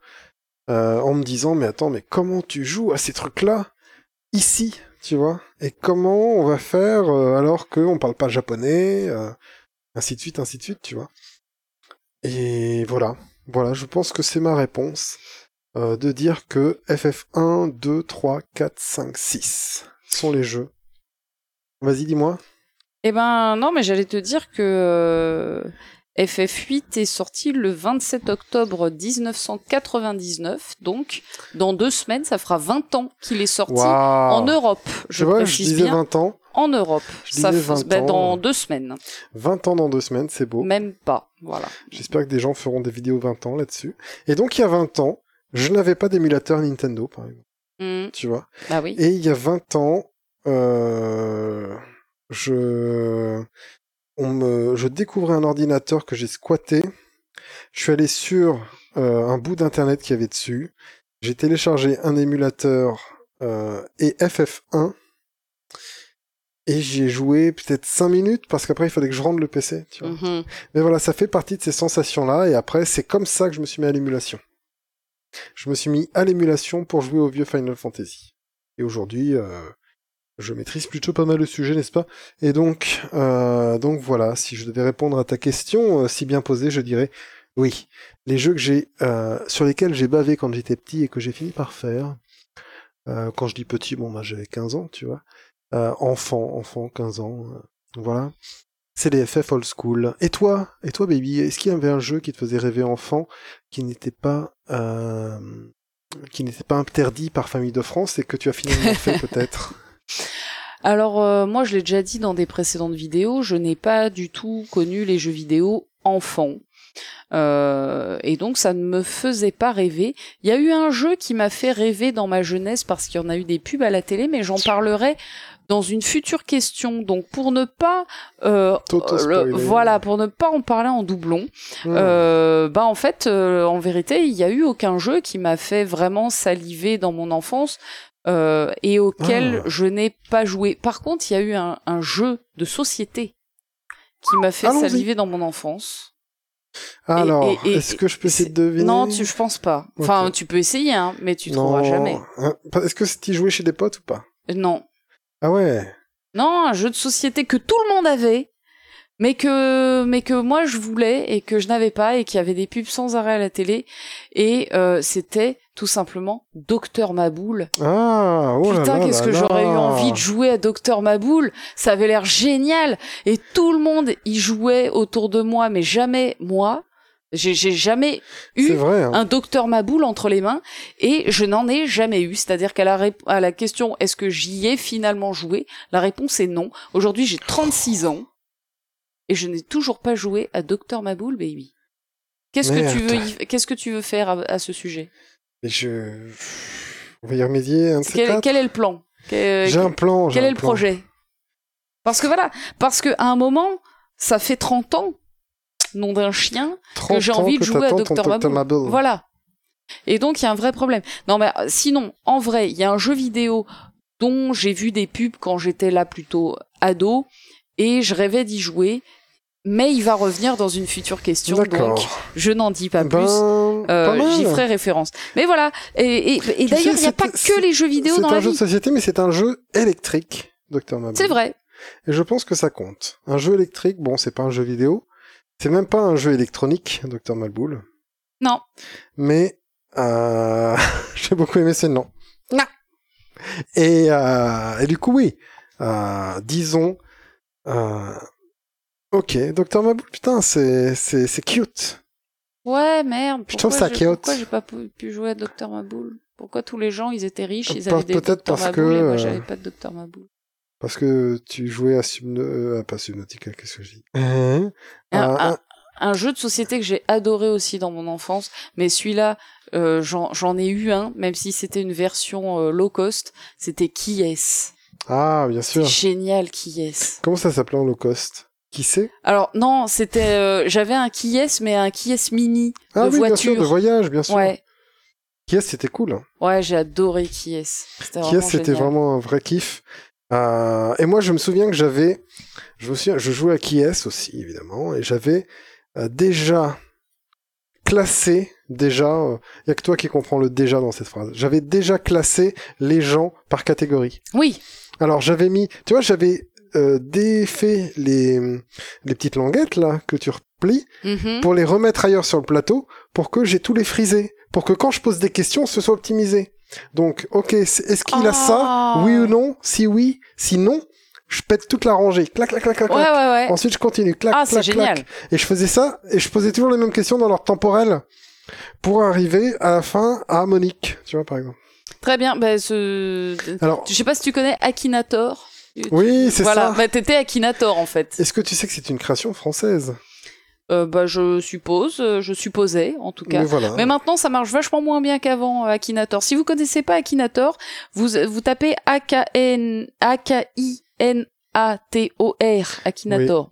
euh, en me disant mais attends mais comment tu joues à ces trucs-là ici, tu vois? Et comment on va faire euh, alors qu'on parle pas japonais euh, ainsi de suite, ainsi de suite, tu vois. Et voilà, voilà, je pense que c'est ma réponse euh, de dire que FF1, 2, 3, 4, 5, 6 sont les jeux. Vas-y, dis-moi. Eh ben non, mais j'allais te dire que euh, FF8 est sorti le 27 octobre 1999, donc dans deux semaines, ça fera 20 ans qu'il est sorti Waouh. en Europe. Je Tu vois, je disais bien 20 ans. En Europe. Je Ça disais f- 20 ben, ans. dans deux semaines, 20 ans dans deux semaines, c'est beau. même pas. Voilà. J'espère que des gens feront des vidéos 20 ans là-dessus. Et donc, il y a 20 ans, je n'avais pas d'émulateur Nintendo, par exemple. Hmm, Tu vois? bah oui. Et il y a 20 ans, euh, je, on me, je découvrais un ordinateur que j'ai squatté. Je suis allé sur euh, un bout d'internet qu'il y avait dessus. J'ai téléchargé un émulateur euh, et FF1. Et j'y ai joué peut-être 5 minutes parce qu'après il fallait que je rende le PC. Tu vois. Mhm. Mais voilà, ça fait partie de ces sensations-là. Et après, c'est comme ça que je me suis mis à l'émulation. Je me suis mis à l'émulation pour jouer au vieux Final Fantasy. Et aujourd'hui, euh, je maîtrise plutôt pas mal le sujet, n'est-ce pas? Et donc, euh, donc voilà, si je devais répondre à ta question, euh, si bien posée, je dirais oui. Les jeux que j'ai, sur lesquels j'ai bavé quand j'étais petit et que j'ai fini par faire. quand je dis petit, bon, bah, j'avais 15 ans, tu vois. Euh, enfant, enfant, 15 ans. euh, voilà. C'est les FF old school. Et toi, et toi, baby, est-ce qu'il y avait un jeu qui te faisait rêver enfant, qui n'était pas, euh, qui n'était pas interdit par Famille de France et que tu as finalement fait peut-être? Alors euh, moi, je l'ai déjà dit dans des précédentes vidéos, je n'ai pas du tout connu les jeux vidéo enfants. Euh, et donc ça ne me faisait pas rêver. Il y a eu un jeu qui m'a fait rêver dans ma jeunesse parce qu'il y en a eu des pubs à la télé, mais j'en parlerai dans une future question. Donc pour ne pas, euh, le- voilà, pour ne pas en parler en doublon, Hmm. euh, bah en fait, euh, en vérité, il y a eu aucun jeu qui m'a fait vraiment saliver dans mon enfance. euh, et auquel Ah. je n'ai pas joué. Par contre, il y a eu un, un jeu de société qui m'a fait saliver dans mon enfance. Alors, est-ce que je peux essayer de deviner Non, tu, je pense pas. Enfin, tu peux essayer, hein, mais tu Non. trouveras jamais. Hein, Est-ce que tu jouais chez des potes ou pas? Non. Ah ouais. Non, un jeu de société que tout le monde avait, mais que, mais que moi je voulais et que je n'avais pas et qui avait des pubs sans arrêt à la télé. Et euh, c'était tout simplement Docteur Maboule. Ah, oh là Putain, qu'est-ce que j'aurais eu envie de jouer à Docteur Maboule. Ça avait l'air génial. Et tout le monde y jouait autour de moi, mais jamais moi. J'ai jamais eu vrai. hein. un docteur Maboule entre les mains et je n'en ai jamais eu. C'est-à-dire qu'à la, à la question est-ce que j'y ai finalement joué, la réponse est non. Aujourd'hui j'ai 36 ans et je n'ai toujours pas joué à docteur Maboule, baby. Qu'est-ce que tu veux, qu'est-ce que tu veux faire à, à ce sujet? Je. On va y remédier. Un quel, est le plan? J'ai un plan. quel est le plan. projet? Parce que voilà, parce que à un moment, ça fait 30 ans, nom d'un chien, 30 j'ai envie de que jouer à Dr. Maboule. Voilà. Et donc il y a un vrai problème. Non mais euh, sinon, en vrai, il y a un jeu vidéo dont j'ai vu des pubs quand j'étais là plutôt ado et je rêvais d'y jouer, mais il va revenir dans une future question, donc je n'en dis pas Ben, plus. pas Euh. J'y ferai référence. Mais voilà. Et, et- et Tu d'ailleurs, il n'y a pas c'est- que les jeux vidéo C'est dans un la jeu de vie. société, mais c'est un jeu électrique, Docteur Maboule. C'est vrai. Et je pense que ça compte. Un jeu électrique, bon, c'est pas un jeu vidéo. C'est même pas un jeu électronique, Docteur Malboule. Non. Mais euh... j'ai beaucoup aimé ce nom. Non. Et, euh... et du coup, oui. Euh, disons. Euh... Ok, Docteur Maboule, putain, c'est c'est c'est cute. Ouais, merde. Je trouve Pourquoi ça cute. Pourquoi j'ai pas pu, pu jouer à Docteur Maboule Pourquoi tous les gens, ils étaient riches, ils avaient des peut-être parce que, et moi, euh, j'avais pas de Docteur Maboule. Parce que tu jouais à Subna... euh, pas Subnautica, qu'est-ce que je dis? Hein? Un- Euh, un- Un jeu de société que j'ai adoré aussi dans mon enfance, mais celui-là, euh, j'en ai eu un, même si c'était une version euh, low cost, c'était Qui est Ah, bien sûr. Génial, Qui est Comment ça s'appelait en low cost? Qui sait Alors non, c'était, euh, j'avais un Qui est, mais un Qui est mini Ah de oui, bien sûr, voiture. de voyage, bien sûr. Ouais, Qui est, c'était cool. hein. ouais, j'ai adoré Qui est. C'était Qui est, c'était vraiment un vrai kiff. Euh, et moi, je me souviens que j'avais, je me souviens, je jouais à Qui est aussi, évidemment, et j'avais euh, déjà classé, déjà, il y a que toi qui comprends le déjà dans cette phrase. J'avais déjà classé les gens par catégorie. Oui, Alors j'avais mis, tu vois, j'avais euh, défait les les petites languettes là que tu replies mhm. pour les remettre ailleurs sur le plateau pour que j'ai tous les frisés, pour que quand je pose des questions, ce soit optimisé. Donc, ok, est-ce qu'il a ça Ah. Oui ou non? Si oui, si non, je pète toute la rangée. Clac, clac, clac, clac. ouais, clac. ouais, ouais. Ensuite, je continue. Clac, Ah, clac, c'est clac. génial. Et je faisais ça, et je posais toujours les mêmes questions dans l'ordre temporel pour arriver à la fin à Monique, tu vois, par exemple. Très bien. Bah, ce... Alors, Je sais pas si tu connais Akinator. oui, c'est voilà, ça. bah, t'étais Akinator en fait. Est-ce que tu sais que c'est une création française? Euh, bah, je suppose, euh, je supposais en tout cas. Mais voilà. Mais maintenant, ça marche vachement moins bien qu'avant, euh, Akinator. Si vous connaissez pas Akinator, vous, vous tapez A-K-N, A-K-I-N-A-T-O-R, Akinator.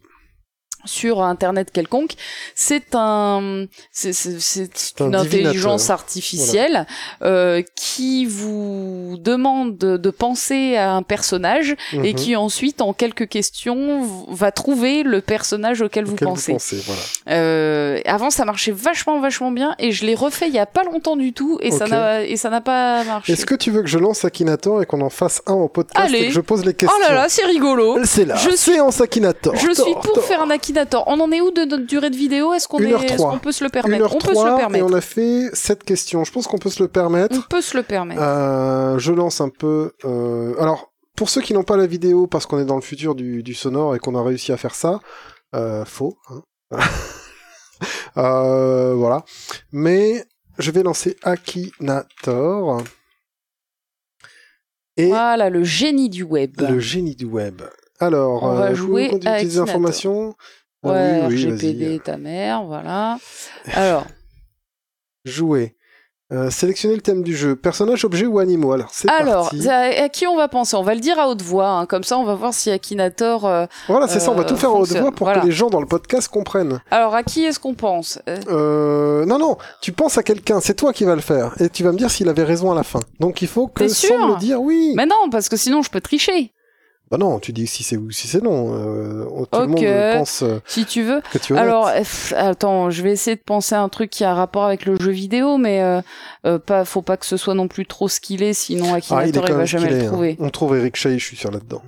Sur internet quelconque, c'est un, c'est, c'est, c'est un une intelligence artificielle euh, qui vous demande de, penser à un personnage et Mhm. qui ensuite, en quelques questions, va trouver le personnage auquel vous pensez. voilà. Euh, avant, ça marchait vachement, vachement bien, et je l'ai refait il y a pas longtemps du tout, et ça n'a et ça n'a pas marché. Est-ce que tu veux que je lance Akinator et qu'on en fasse un en podcast Allez. et que je pose les questions Oh là là, c'est rigolo. C'est là. Je suis- Séance Akinator. Je suis pour tor. faire un Akinator. On en est où de notre durée de vidéo? Est-ce qu'on est, peut se le permettre? On peut se le et permettre. on a fait sept questions. Je pense qu'on peut se le permettre. On peut se le permettre. Euh, je lance un peu. euh, Alors, pour ceux qui n'ont pas la vidéo, parce qu'on est dans le futur du, du sonore et qu'on a réussi à faire ça, euh, faux. hein. Voilà. Mais je vais lancer Akinator. Et Voilà, le génie du web. le génie du web. Alors, On va euh, jouer vous à d'utiliser Akinator. Ouais, oui, oui, RGPD, vas-y. ta mère, voilà. Alors, Jouer. Euh, sélectionner le thème du jeu. Personnage, objet ou animaux? Alors, c'est alors parti. à, à qui on va penser? On va le dire à haute voix, hein, comme ça on va voir si Akinator. euh, Voilà, c'est ça, on va euh, tout faire en haute voix pour Voilà. que les gens dans le podcast comprennent. Alors, à qui est-ce qu'on pense? Euh, Euh, non, non, tu penses à quelqu'un, c'est toi qui vas le faire. Et tu vas me dire s'il avait raison à la fin. Donc il faut que T'es sans sûr? me le dire oui. Mais non, parce que sinon je peux tricher, Bah non, tu dis si c'est oui ou si c'est non. Euh, tout le monde pense euh, si tu veux. que tu es Alors, pff, attends, je vais essayer de penser à un truc qui a un rapport avec le jeu vidéo, mais euh, euh, pas, faut pas que ce soit non plus trop skillé, sinon Ah, Akinator il est il, va jamais le hein. trouver. On trouve Eric Chahi, je suis sûr là-dedans.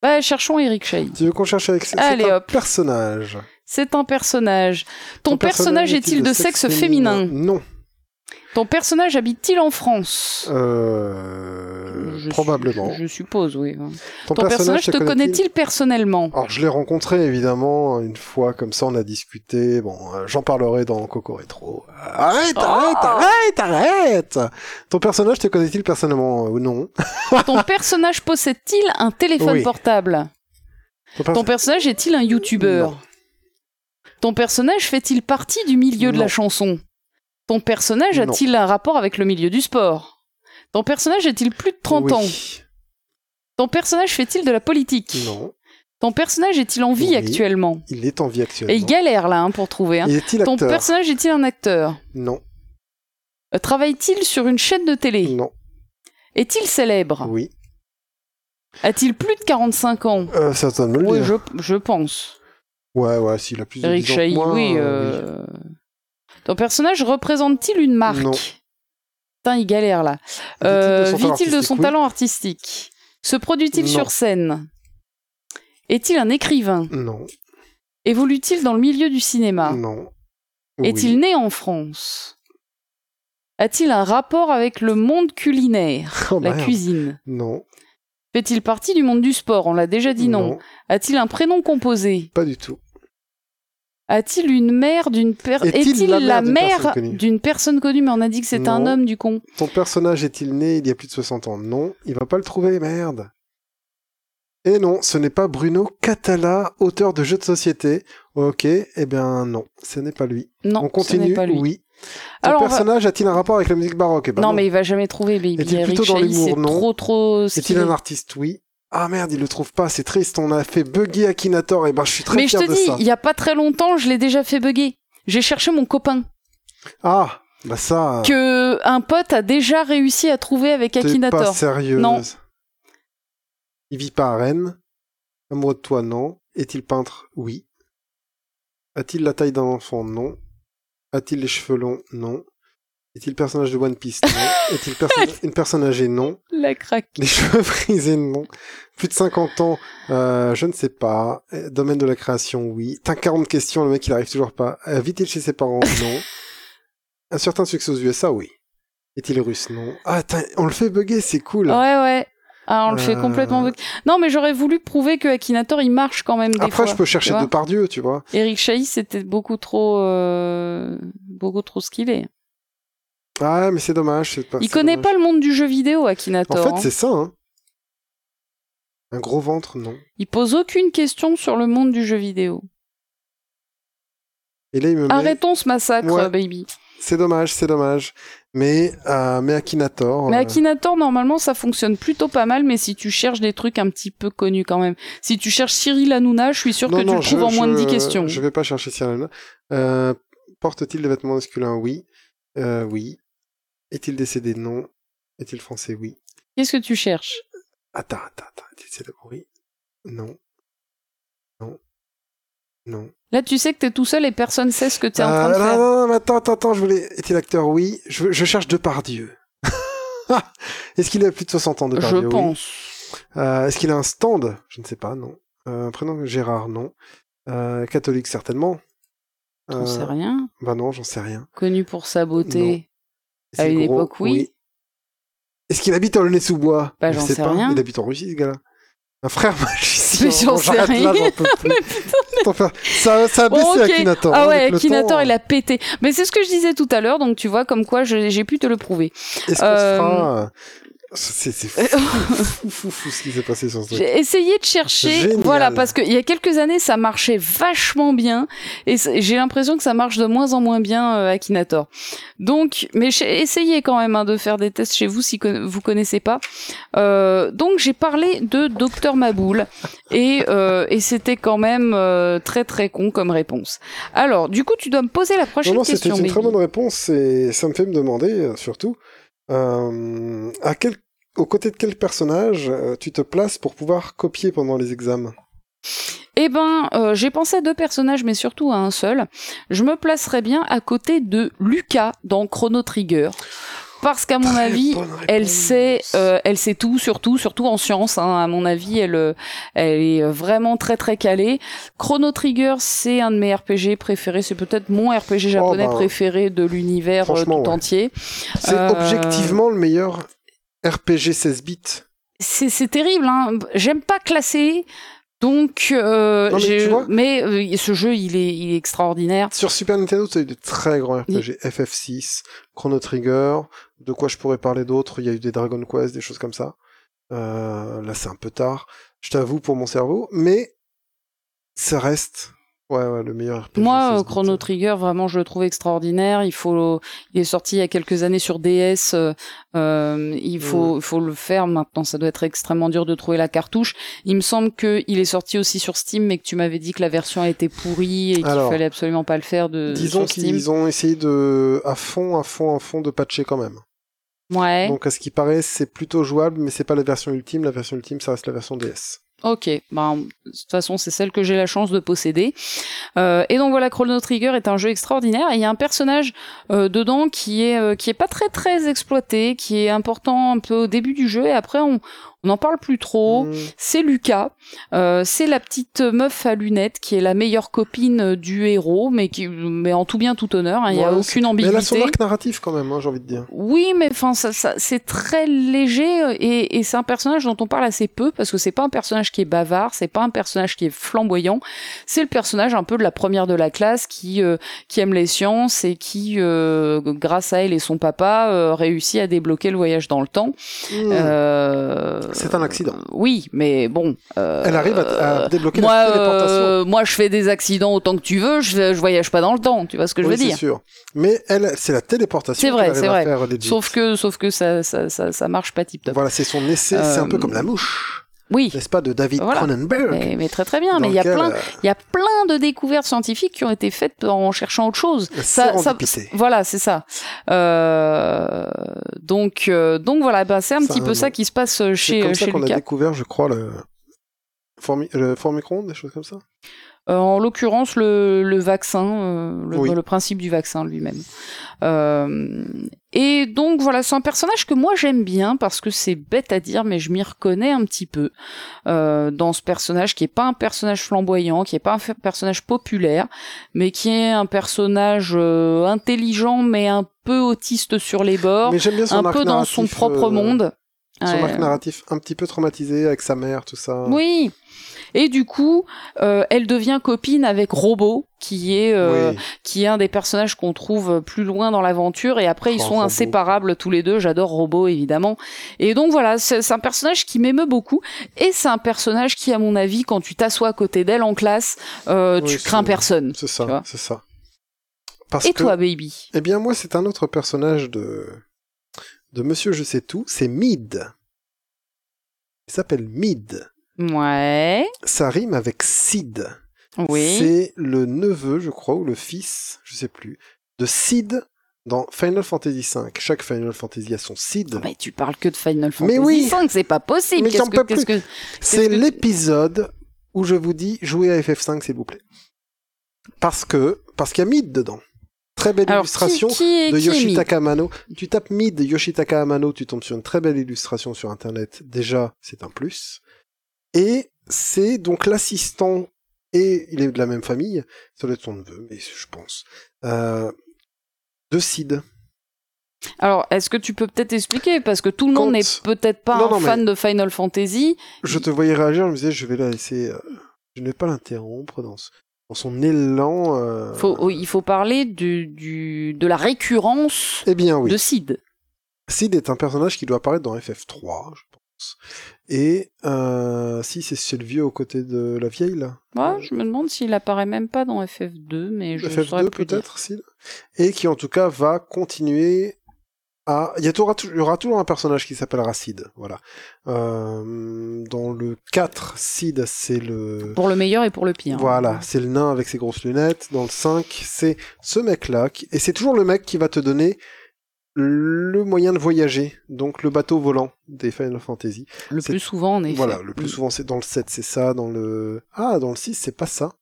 Bah, cherchons Eric Chahi. Tu veux qu'on cherche avec c'est Allez, un hop. personnage. C'est un personnage. Ton, personnage est-il de sexe féminin? Non. Ton personnage habite-t-il en France Euh, Je probablement. su- Je suppose, oui. Ton, Ton personnage te connaît-il personnellement? Alors, je l'ai rencontré évidemment une fois, comme ça on a discuté. Bon, euh, j'en parlerai dans Coco Rétro. Arrête, Oh arrête, arrête, arrête Ton personnage te connaît-il personnellement ou non? Ton personnage possède-t-il un téléphone Oui. portable? Ton perso- Ton personnage est-il un youtubeur? Non. Ton personnage fait-il partie du milieu de la chanson? Ton personnage a-t-il un rapport avec le milieu du sport? Ton personnage a-t-il plus de 30 Oui. ans Ton personnage fait-il de la politique? Non. Ton personnage est-il en vie Oui. actuellement? Il est en vie actuellement. Et il galère là hein, pour trouver. hein. Est-il Ton acteur? personnage est-il un acteur? Non. Euh, Travaille-t-il sur une chaîne de télé? Non. Est-il célèbre? Oui. A-t-il plus de 45 ans? Euh, c'est à toi de me le Oui, je, je pense. Ouais, ouais, s'il a plus de Eric 10 ans que Chahi, oui, euh, euh, Ton personnage représente-t-il une marque Non. Putain, il galère là. Vit-il de Euh, son talent Vit-il de son artistique talent artistique? Se produit-il sur scène? Est-il un écrivain? Non. Évolue-t-il dans le milieu du cinéma? Non. Est-il né en France? A-t-il un rapport avec le monde culinaire, Oh, la merde. cuisine? Non. Fait-il partie du monde du sport? On l'a déjà dit non. A-t-il un prénom composé? Pas du tout. A-t-il une mère d'une per... Est-il Est-il la mère d'une personne connue personne Mais on a dit que c'était un homme du con. Ton personnage est-il né il y a plus de 60 ans? Non. Il va pas le trouver, merde. Et non, ce n'est pas Bruno Catala, auteur de jeux de société. Ok, eh bien non, ce n'est pas lui. Non, On ce continue, n'est pas lui. oui. Ton Alors, on va- personnage a-t-il un rapport avec la musique baroque? Eh ben non, mais il va jamais trouver, Baby. Est-il plutôt dans l'humour? c'est Non. trop, trop. Est-il un artiste? Oui. Ah merde, il le trouve pas, c'est triste, on a fait bugger Akinator, et ben je suis très Mais je te de dis, ça. il y a pas très longtemps, je l'ai déjà fait bugger. J'ai cherché mon copain Ah, bah ça, que un pote a déjà réussi à trouver avec t'es pas Akinator. sérieuse. Non. Il vit pas à Rennes. Amoureux de toi, non. Est-il peintre? Oui. A-t-il la taille d'un enfant? Non. A-t-il les cheveux longs? Non. Est-il personnage de One Piece? Non. Est-il perso- une personne âgée? Non. La craque. Les cheveux frisés? Non. Plus de 50 ans? Euh, Je ne sais pas. Euh, Domaine de la création? Oui. T'as 40 questions, le mec il arrive toujours pas. Euh, Vit-il chez ses parents? Non. Un certain succès aux USA Oui. Est-il russe? Non. Ah, on le fait bugger, c'est cool. Ouais, ouais. Ah, on le fait complètement bugger. Non, mais j'aurais voulu prouver que Akinator, il marche quand même des Après, fois. je peux chercher tu vois. de par Dieu, tu vois. Eric Chahi, c'était beaucoup trop, euh, beaucoup trop skillé. Ah, mais c'est dommage. Pas, Il connaît dommage. pas le monde du jeu vidéo, Akinator. En fait, hein. c'est ça, hein. Un gros ventre, non. Il pose aucune question sur le monde du jeu vidéo. Et là, il me met... Arrêtons ce massacre, Ouais. baby. C'est dommage, c'est dommage. Mais, euh, mais Akinator... Mais euh, Akinator, normalement, ça fonctionne plutôt pas mal, mais si tu cherches des trucs un petit peu connus quand même. Si tu cherches Cyril Hanouna, je suis sûr non, que tu le trouves je- en moins de je- 10 questions. Je vais pas chercher Cyril. Euh, Porte-t-il des vêtements masculins? Oui. Euh, oui. Est-il décédé? Non. Est-il français? Oui. Qu'est-ce que tu cherches? Attends, attends, attends. Est-il célèbre? Oui. Non. Non. Non. Là, tu sais que t'es tout seul et personne sait ce que t'es en train de Euh, non, faire. non, non, attends, attends, attends, je voulais. Est-il acteur? Oui. Je, je cherche Depardieu. Est-ce qu'il a plus de 60 ans, Je Depardieu Oui. pense. Euh, Est-ce qu'il a un stand? Je ne sais pas, non. Euh, un prénom Gérard, non. Euh, catholique, certainement. J'en Euh, sais rien. Bah non, j'en sais rien. Connu pour sa beauté. Est-ce À une gros époque, oui. Est-ce qu'il habite en Aulnay-sous-Bois Bah, Je j'en sais sais pas. rien. Il habite en Russie, ce gars-là. Un frère magicien. Mais j'en sais là, rien. j'en peux plus. Faire- ça, ça a baissé. Akinator. Ah hein, ouais, Akinator, temps. il a pété. Mais c'est ce que je disais tout à l'heure, donc tu vois, comme quoi je- j'ai pu te le prouver. Est-ce qu'on Euh, se fera C'est c'est fou, fou, fou, ce qui s'est passé sur ce truc. J'ai essayé de chercher, Génial. voilà, parce qu'il y a quelques années, ça marchait vachement bien, et j'ai l'impression que ça marche de moins en moins bien euh, Akinator. Donc, mais essayé quand même hein, de faire des tests chez vous si con- vous connaissez pas. Euh, donc, j'ai parlé de Docteur Maboul, et, euh, et c'était quand même euh, très très con comme réponse. Alors, du coup, tu dois me poser la prochaine Non, non, c'était question. une très bonne réponse et ça me fait me demander, euh, surtout, euh, à aux côtés de quel personnage euh, tu te places pour pouvoir copier pendant les examens? Eh ben, euh, j'ai pensé à deux personnages, mais surtout à un seul. Je me placerais bien à côté de Lucas dans Chrono Trigger. Parce qu'à mon avis, elle sait, euh, elle sait tout, surtout, surtout en sciences. Hein, à mon avis, elle, euh, elle est vraiment très très calée. Chrono Trigger, c'est un de mes RPG préférés. C'est peut-être mon RPG japonais ben, préféré de l'univers euh, tout ouais. entier. C'est Euh, objectivement le meilleur RPG 16 bits. C'est terrible. Hein. J'aime pas classer. Donc, euh, Non, mais j'ai- tu vois- mais euh, ce jeu, il est, il est extraordinaire. Sur Super Nintendo, tu as eu de très grands RPG. FF6, Chrono Trigger, de quoi je pourrais parler d'autres Il y a eu des Dragon Quest, des choses comme ça. Euh, là, c'est un peu tard, je t'avoue, pour mon cerveau. Mais ça reste ouais, ouais, le meilleur RPG. Moi, 16 euh. Chrono Trigger, vraiment, je le trouve extraordinaire. Il faut, il est sorti il y a quelques années sur DS. euh, euh, il faut, il faut le faire maintenant. Ça doit être extrêmement dur de trouver la cartouche. Il me semble que il est sorti aussi sur Steam, mais que tu m'avais dit que la version a été pourrie et qu'il fallait absolument pas le faire de Disons qu'ils ont essayé de, à fond, à fond, à fond de patcher quand même. Ouais. Donc, à ce qui paraît, c'est plutôt jouable, mais c'est pas la version ultime. La version ultime, ça reste la version DS. Ok, ben, de toute façon, c'est celle que j'ai la chance de posséder. Euh, et donc voilà, Chrono Trigger est un jeu extraordinaire. Et il y a un personnage euh, dedans qui est euh, qui est pas très très exploité, qui est important un peu au début du jeu et après on on n'en parle plus trop. Hmm. C'est Lucas, euh, c'est la petite meuf à lunettes qui est la meilleure copine du héros, mais qui mais en tout bien tout honneur. hein, Il y a Ouais, aucune Mais elle a son ambiguïté. arc narratif quand même, hein, j'ai envie de dire. Oui, mais enfin, ça, ça, c'est très léger euh, et, et c'est un personnage dont on parle assez peu parce que c'est pas un personnage qui est bavard, c'est pas un personnage qui est flamboyant. C'est le personnage un peu de la première de la classe qui euh, qui aime les sciences et qui, euh, grâce à elle et son papa, euh, réussit à débloquer le voyage dans le temps. Hmm. Euh, C'est un accident. Oui, mais bon. euh, Elle arrive à, à débloquer moi, la téléportation. euh, moi, je fais des accidents autant que tu veux. Je, je voyage pas dans le temps. Tu vois ce que je veux c'est dire sûr. Mais elle, c'est la téléportation. C'est vrai, c'est vrai. faire. Sauf que, sauf que ça, ça, ça, ça marche pas tip top. Voilà, c'est son essai. C'est un peu Euh, comme la mouche, Oui, n'est-ce pas, de David Voilà. Cronenberg. mais, mais très très bien. Mais il y a plein, euh, il y a plein de découvertes scientifiques qui ont été faites en cherchant autre chose. Ça, ça, voilà, c'est ça. Euh, donc, euh, donc voilà, bah, c'est un petit peu ça qui se passe chez, comme ça chez qu'on a Lucas. découvert, je crois, le micro-ondes, des choses comme ça? Euh, en l'occurrence, le, le vaccin, euh, le, Oui. le principe du vaccin lui-même. Euh, et donc voilà, c'est un personnage que moi j'aime bien parce que c'est bête à dire, mais je m'y reconnais un petit peu euh, dans ce personnage qui est pas un personnage flamboyant, qui est pas un personnage populaire, mais qui est un personnage euh, intelligent mais un peu autiste sur les bords, Mais bien un peu dans son propre euh, monde. Son Ouais. arc narratif un petit peu traumatisé avec sa mère, tout ça. Oui. Et du coup, euh, elle devient copine avec Robot, qui est euh, Oui. qui est un des personnages qu'on trouve plus loin dans l'aventure. Et après, ils sont inséparables tous les deux. J'adore Robot, évidemment. Et donc voilà, c'est un personnage qui m'émeut beaucoup. Et c'est un personnage qui, à mon avis, quand tu t'assois à côté d'elle en classe, euh, Oui, tu crains personne. C'est ça, c'est ça. Parce Et que, toi, baby? Eh bien, moi, c'est un autre personnage de de Monsieur Je sais tout. C'est Mid. Il s'appelle Mid. Ouais. Ça rime avec Sid. Oui. C'est le neveu, je crois, ou le fils, je sais plus, de Sid dans Final Fantasy V. Chaque Final Fantasy a son Sid. Mais tu parles que de Final Fantasy Mais oui. V, c'est pas possible. Mais j'en peux que, C'est que- l'épisode où je vous dis jouez à FF5 s'il vous plaît. Parce que parce qu'il y a Mid dedans. Très belle Alors, illustration qui de qui Yoshitaka Amano. Tu tapes Mid Yoshitaka Amano, tu tombes sur une très belle illustration sur internet. Déjà, c'est un plus. Et c'est donc l'assistant et il est de la même famille, ça doit être son neveu, mais je pense. Euh, de Sid. Alors, est-ce que tu peux peut-être expliquer? Parce que tout le monde n'est peut-être pas Non, un non, fan de Final Fantasy. Je te voyais réagir, je me disais, je vais la laisser, euh, je ne vais pas l'interrompre dans, ce- dans son élan. euh, Faut, il faut parler du, du, de la récurrence Eh bien oui. de Sid. Sid est un personnage qui doit apparaître dans FF3, je pense. Et euh, si c'est le vieux aux côtés de la vieille là. Ouais, je me demande s'il apparaît même pas dans FF2, mais je FF2 peut-être, Sid. Et qui en tout cas va continuer ah, il y, aura, toujours un personnage qui s'appellera Sid, voilà. Euh, dans le 4, Sid, c'est le... Pour le meilleur et pour le pire. Voilà, c'est le nain avec ses grosses lunettes. Dans le 5, c'est ce mec-là, et c'est toujours le mec qui va te donner le moyen de voyager, donc le bateau volant des Final Fantasy. Le plus souvent, en effet. Voilà, le plus mm. souvent, c'est dans le 7, c'est ça, dans le... Ah, dans le 6, c'est pas ça.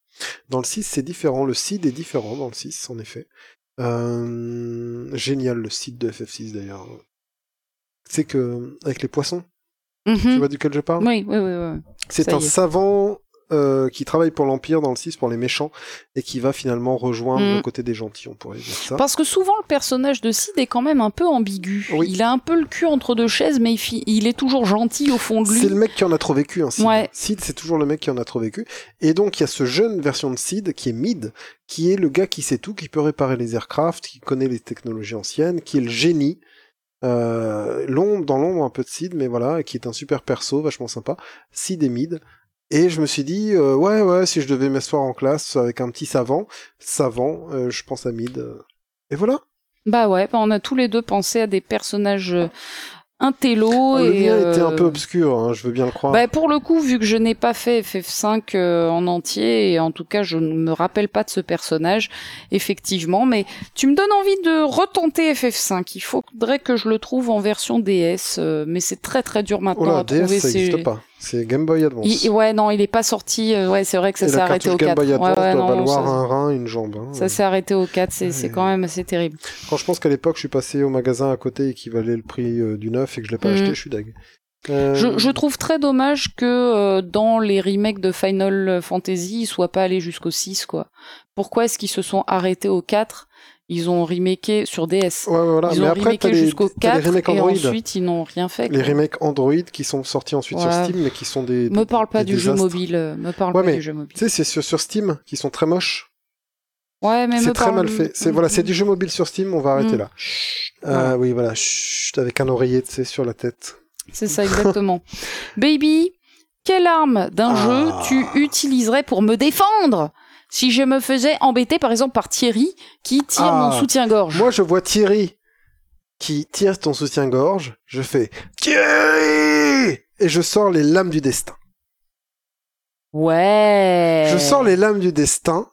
Dans le 6, c'est différent. Le Sid est différent dans le 6, en effet. Euh, génial le site de FF6 d'ailleurs. C'est que avec les poissons, tu vois duquel je parle? Oui, oui, oui. C'est un savant euh, qui travaille pour l'Empire dans le 6 pour les méchants et qui va finalement rejoindre mm. le côté des gentils, on pourrait dire ça. Parce que souvent le personnage de Sid est quand même un peu ambigu. Il a un peu le cul entre deux chaises, mais il, est toujours gentil au fond de lui. C'est le mec qui en a trop vécu, hein, Sid. Sid, c'est toujours le mec qui en a trop vécu. Et donc il y a ce jeune version de Sid qui est Mid, qui est le gars qui sait tout, qui peut réparer les aircraft, qui connaît les technologies anciennes, qui est le génie. Euh, l'ombre dans l'ombre un peu de Sid mais voilà qui est un super perso vachement sympa Sid et Mid et je me suis dit, euh, ouais, ouais, si je devais m'asseoir en classe avec un petit savant, savant, euh, je pense à Mid. Et voilà. Bah ouais, bah on a tous les deux pensé à des personnages euh, un télo. Ah, le mien était un peu obscur, hein, je veux bien le croire. Bah, pour le coup, vu que je n'ai pas fait FF5 en entier, et en tout cas je ne me rappelle pas de ce personnage, effectivement, mais tu me donnes envie de retenter FF5. Il faudrait que je le trouve en version DS, mais c'est très très dur maintenant oh à DS, trouver. Ça ces... pas. C'est Game Boy Advance. ouais, non, il est pas sorti. Euh, ouais, c'est vrai que ça s'est arrêté au 4. Game Boy Advance ouais, ouais, doit valoir un rein, une jambe. Hein. Ça s'est arrêté au 4, c'est quand même assez terrible. Quand je pense qu'à l'époque, je suis passé au magasin à côté qui valait le prix euh, du neuf et que je l'ai pas mm. acheté, je suis dag. Euh... Je, je, trouve très dommage que dans les remakes de Final Fantasy, ils soient pas allés jusqu'au 6, quoi. Pourquoi est-ce qu'ils se sont arrêtés au 4 ils ont remaké sur DS. Ouais, voilà. Ils ont mais remaké jusqu'au 4 et ensuite ils n'ont rien fait. Les remakes Android qui sont sortis ensuite sur Steam mais qui sont des. Me parle pas du jeu mobile. Euh, me parle pas du jeu mobile. Tu sais, c'est sur, sur, Steam qui sont très moches. Ouais, mais c'est très mal fait. C'est voilà, c'est du jeu mobile sur Steam. On va arrêter mm. là. Euh, Oui, voilà. Chut, avec un oreiller, tu sais, sur la tête. C'est ça exactement. Baby, quelle arme d'un ah. jeu tu utiliserais pour me défendre? Si je me faisais embêter par exemple par Thierry qui tire mon ah. soutien-gorge. Moi je vois Thierry qui tire ton soutien-gorge, je fais Thierry et je sors les lames du destin. Ouais. Je sors les lames du destin.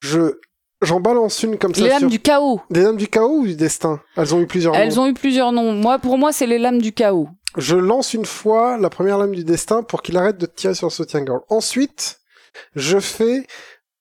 Je j'en balance une comme ça. Les lames du chaos. Des lames du chaos ou du destin? Elles ont eu plusieurs Elles noms. Elles ont eu plusieurs noms. Moi pour moi c'est les lames du chaos. Je lance une fois la première lame du destin pour qu'il arrête de tirer sur le soutien-gorge. Ensuite, je fais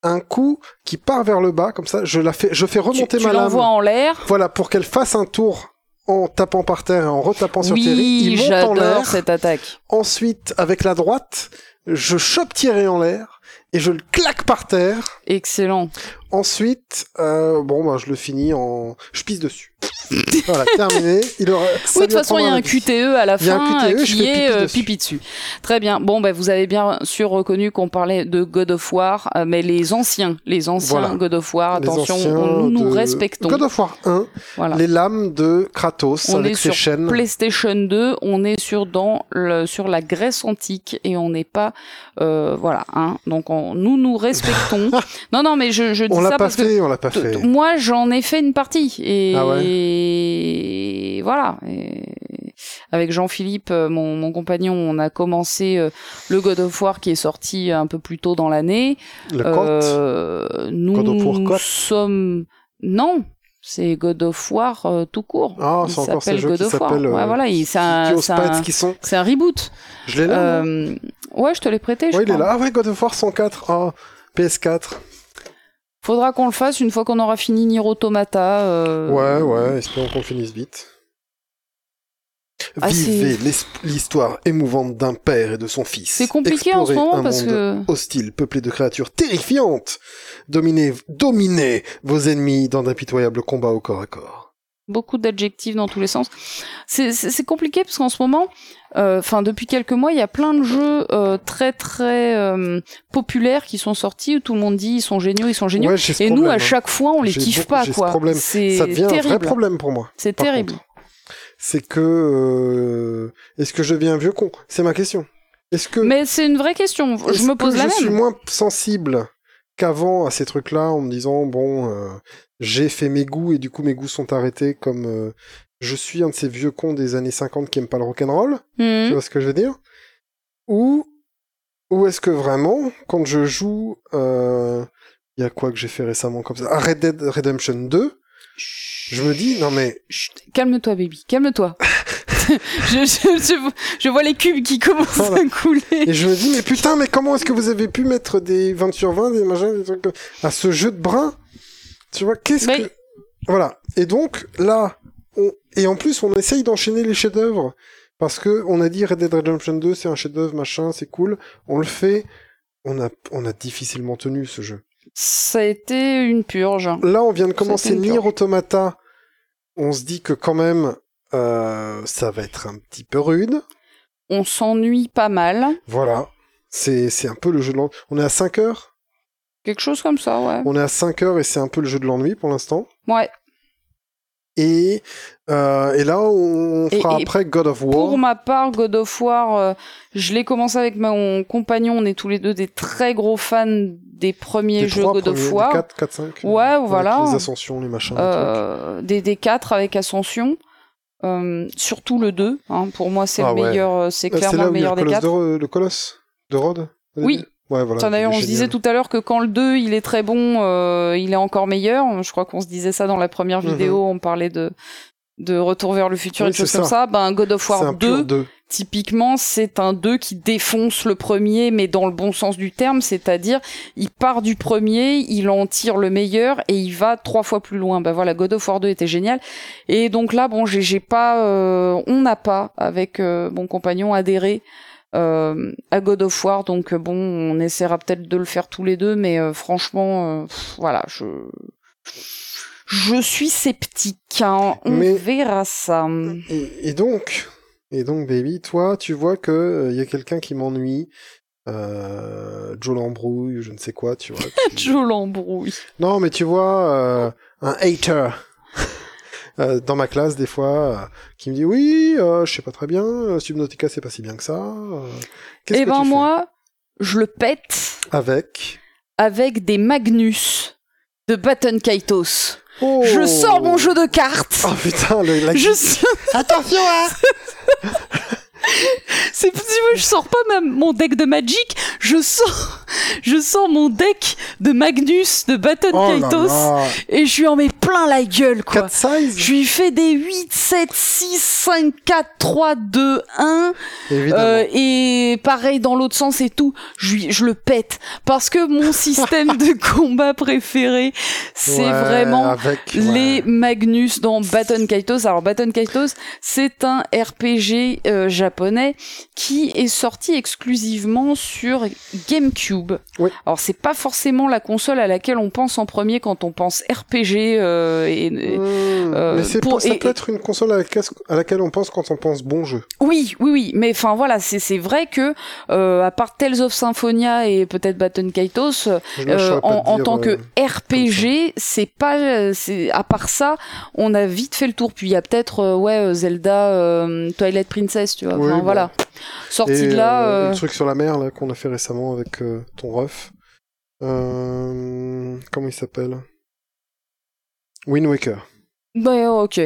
un coup qui part vers le bas, comme ça, je la fais, je fais remonter tu, ma tu lame. en l'air. Voilà, pour qu'elle fasse un tour en tapant par terre et en retapant sur oui, Thierry. Il monte en l'air. cette attaque. Ensuite, avec la droite, je chope Thierry en l'air et je le claque par terre. Excellent. Ensuite, euh, bon, bah, je le finis en, je pisse dessus. voilà, terminé. Il aura... Oui, de toute façon, il y a un QTE à la fin QTE, qui est euh, pipi dessus. Très bien. Bon, bah, vous avez bien sûr reconnu qu'on parlait de God of War, euh, mais les anciens, les anciens God of War, attention, nous nous respectons. God of War 1, voilà. les lames de Kratos on avec est ses sur chaînes. PlayStation 2, on est sur dans le, sur la Grèce antique et on n'est pas, euh, voilà, hein. Donc on, nous nous respectons. non, non, mais je, je dis on l'a pas fait, on l'a pas fait. Moi, j'en ai fait une partie et, ah ouais? et voilà. Et avec Jean-Philippe, euh, mon, mon, compagnon, on a commencé euh, le God of War qui est sorti un peu plus tôt dans l'année. Le euh, nous God of War sommes non. C'est God of War euh, tout court. Ah, c'est encore ce jeu God qui s'appelle. Ouais, voilà, c'est un, c'est un, un, reboot. Je l'ai là. Euh, ouais, je te l'ai prêté. Ouais, je il est là. Ah ouais, God of War 104. Ah, PS4. Faudra qu'on le fasse une fois qu'on aura fini Nier Automata. Euh... Ouais, ouais, espérons qu'on finisse vite. Ah, Vivez l'histoire émouvante d'un père et de son fils. C'est compliqué Explorez en ce moment un parce monde que hostile, peuplé de créatures terrifiantes. Dominez, dominez vos ennemis dans d'impitoyables combats au corps à corps. Beaucoup d'adjectifs dans tous les sens. C'est compliqué parce qu'en ce moment, enfin depuis quelques mois, il y a plein de jeux euh, très très euh, populaires qui sont sortis où tout le monde dit ils sont géniaux, ils sont géniaux. Ouais, et nous, à hein. chaque fois, on les kiffe pas quoi. C'est Ça devient un terrible. vrai problème pour moi. C'est terrible. c'est que euh, est-ce que je deviens un vieux con? C'est ma question. Est-ce que Mais c'est une vraie question. Je me pose que la je même. suis moins sensible qu'avant à ces trucs-là en me disant bon, euh, j'ai fait mes goûts et du coup mes goûts sont arrêtés comme euh, je suis un de ces vieux cons des années 50 qui aiment pas le rock'n'roll. Mhm. Tu vois ce que je veux dire? Ou ou est-ce que vraiment quand je joue euh, il y a quoi que j'ai fait récemment comme ça? Ah, Red Dead Redemption 2 je me dis non mais Calme-toi, baby. Calme-toi. je, je, vois les cubes qui commencent Voilà. à couler. Et je me dis, mais putain, mais comment est-ce que vous avez pu mettre des 20 sur 20, des machins, des trucs à ce jeu de bras Tu vois, qu'est-ce Mais- que... Voilà. Et donc, là, on... et en plus, on essaye d'enchaîner les chefs-d'œuvre. Parce que on a dit Red Dead Redemption 2, c'est un chef-d'œuvre, machin, c'est cool. On le fait. On a, on a difficilement tenu ce jeu. Ça a été une purge. Là, on vient de commencer Nier. Automata. On se dit que quand même, euh, ça va être un petit peu rude. On s'ennuie pas mal. Voilà. C'est, c'est un peu le jeu de l'ennui. On est à 5 heures? Quelque chose comme ça, ouais. On est à 5 heures et c'est un peu le jeu de l'ennui pour l'instant. Ouais. Et, euh, et là, on fera et après God of War. Pour ma part, God of War, euh, je l'ai commencé avec mon compagnon. On est tous les deux des très gros fans des premiers des jeux God of War. des 4, 4, 5. Ouais, voilà. Les ascensions, les machins. Euh, des, des quatre avec Ascension. Surtout le 2. Hein, pour moi, c'est Ah le ouais. meilleur. C'est clairement là le où il y a meilleur le des colosse, quatre. de, le colosse de Rhodes Oui. Ouais, voilà. D'ailleurs, on se disait tout à l'heure que quand le 2, il est très bon, euh, il est encore meilleur. Je crois qu'on se disait ça dans la première Mhm. vidéo. On parlait de de Retour vers le futur Oui, et choses comme ça. Ben, God of War un pur 2, 2. typiquement, c'est un 2 qui défonce le premier, mais dans le bon sens du terme, c'est-à-dire, il part du premier, il en tire le meilleur et il va trois fois plus loin. Ben voilà, God of War 2 était génial. Et donc là, bon, j'ai pas, euh, on n'a pas, avec euh, mon compagnon, adhéré à God of War, donc euh, bon, on essaiera peut-être de le faire tous les deux, mais euh, franchement, euh, pff, voilà, je... Je suis sceptique, hein. on Mais- verra ça. Et, et donc, et donc, baby, toi, tu vois que il y a quelqu'un qui m'ennuie. Euh, Joe l'embrouille, je ne sais quoi, tu vois. qui- Je l'embrouille. Non, mais tu vois, euh, un hater euh, dans ma classe, des fois, euh, qui me dit Oui, euh, je sais pas très bien, euh, Subnautica, c'est pas si bien que ça. euh, Qu'est-ce Eh que ben tu moi, je le pète Avec. avec des Magnus de Baton Kaitos. Oh Je sors mon jeu de cartes. Oh putain, le, la... Je. Attention, hein C'est vois, je sors pas même mon deck de Magic, je sors, je sors mon deck de Magnus de Baton Oh Kaitos là. et je lui en mets plein la gueule quoi. 4 size Je lui fais des 8, 7, 6, 5, 4, 3, 2, 1. Évidemment. Euh, et pareil dans l'autre sens et tout, je, lui- je le pète. Parce que mon système de combat préféré, c'est Ouais, vraiment avec, les ouais. Magnus dans Baton Kaitos. Alors Baton Kaitos, c'est un RPG euh, japonais qui est sorti exclusivement sur GameCube. Oui. Alors c'est pas forcément la console à laquelle on pense en premier quand on pense RPG euh, et, Mmh. euh, mais c'est pour- ça et- peut être une console à laquelle, à laquelle on pense quand on pense bon jeu. Oui, oui, oui, mais enfin voilà, c'est c'est vrai que euh, à part Tales of Symphonia et peut-être Baton Kaitos, euh, en, en tant que RPG, c'est pas, c'est à part ça, on a vite fait le tour. Puis il y a peut-être ouais Zelda, euh, Twilight Princess, tu vois. Oui, Enfin, bon. voilà, sorti de là. euh, euh, le truc sur la mer là qu'on a fait récemment avec euh, ton ref. Euh, comment il s'appelle? Wind Waker. ouais, ok.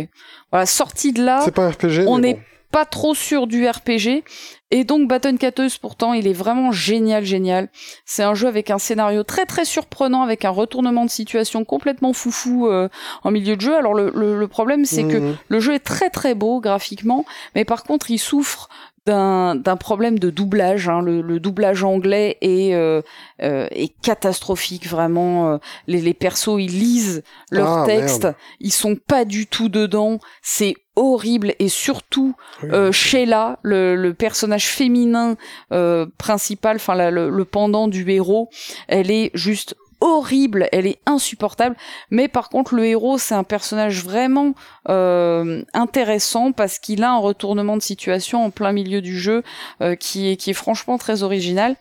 Voilà, sorti de là. c'est pas un RPG, on mais est bon. Pas trop sûr du RPG. Et donc Baton Kaitos, pourtant, il est vraiment génial, génial. C'est un jeu avec un scénario très très surprenant, avec un retournement de situation complètement foufou euh, en milieu de jeu. Alors le, le, le problème, c'est que Mhm. le jeu est très très beau graphiquement, mais par contre, il souffre d'un problème de doublage. hein. Le, le doublage anglais est, euh, euh, est catastrophique, vraiment. euh, les, les persos, ils lisent leur Ah, texte, merde. ils sont pas du tout dedans. C'est horrible et surtout Oui. euh, Sheila, le, le personnage féminin euh, principal, enfin le, le pendant du héros, elle est juste horrible, elle est insupportable. Mais par contre, le héros, c'est un personnage vraiment euh, intéressant parce qu'il a un retournement de situation en plein milieu du jeu euh, qui est qui est franchement très original.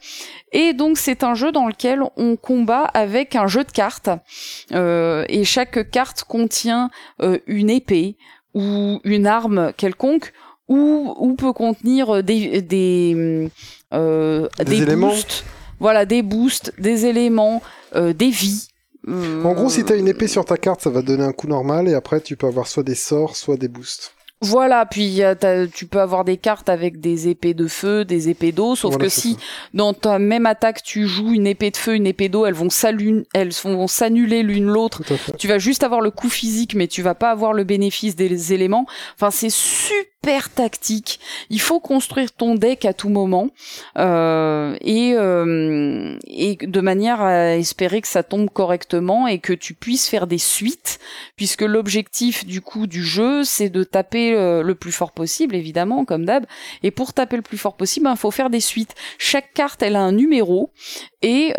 Et donc c'est un jeu dans lequel on combat avec un jeu de cartes Euh, et chaque carte contient euh, une épée ou une arme quelconque ou, ou peut contenir des des euh, Des éléments. boosts, voilà des boosts, des éléments, euh, des vies. En gros, si t'as une épée sur ta carte, ça va donner un coup normal et après tu peux avoir soit des sorts, soit des boosts. Voilà, puis tu peux avoir des cartes avec des épées de feu, des épées d'eau, sauf Voilà, que si ça. dans ta même attaque tu joues une épée de feu, une épée d'eau, elles vont elles vont s'annuler l'une l'autre. Tu vas juste avoir le coup physique, mais tu vas pas avoir le bénéfice des éléments. Enfin, c'est super tactique. Il faut construire ton deck à tout moment euh, et euh, et de manière à espérer que ça tombe correctement et que tu puisses faire des suites, puisque l'objectif du coup du jeu, c'est de taper euh, le plus fort possible, évidemment, comme d'hab. Et pour taper le plus fort possible, il faut faire des suites. Chaque carte, elle a un numéro et,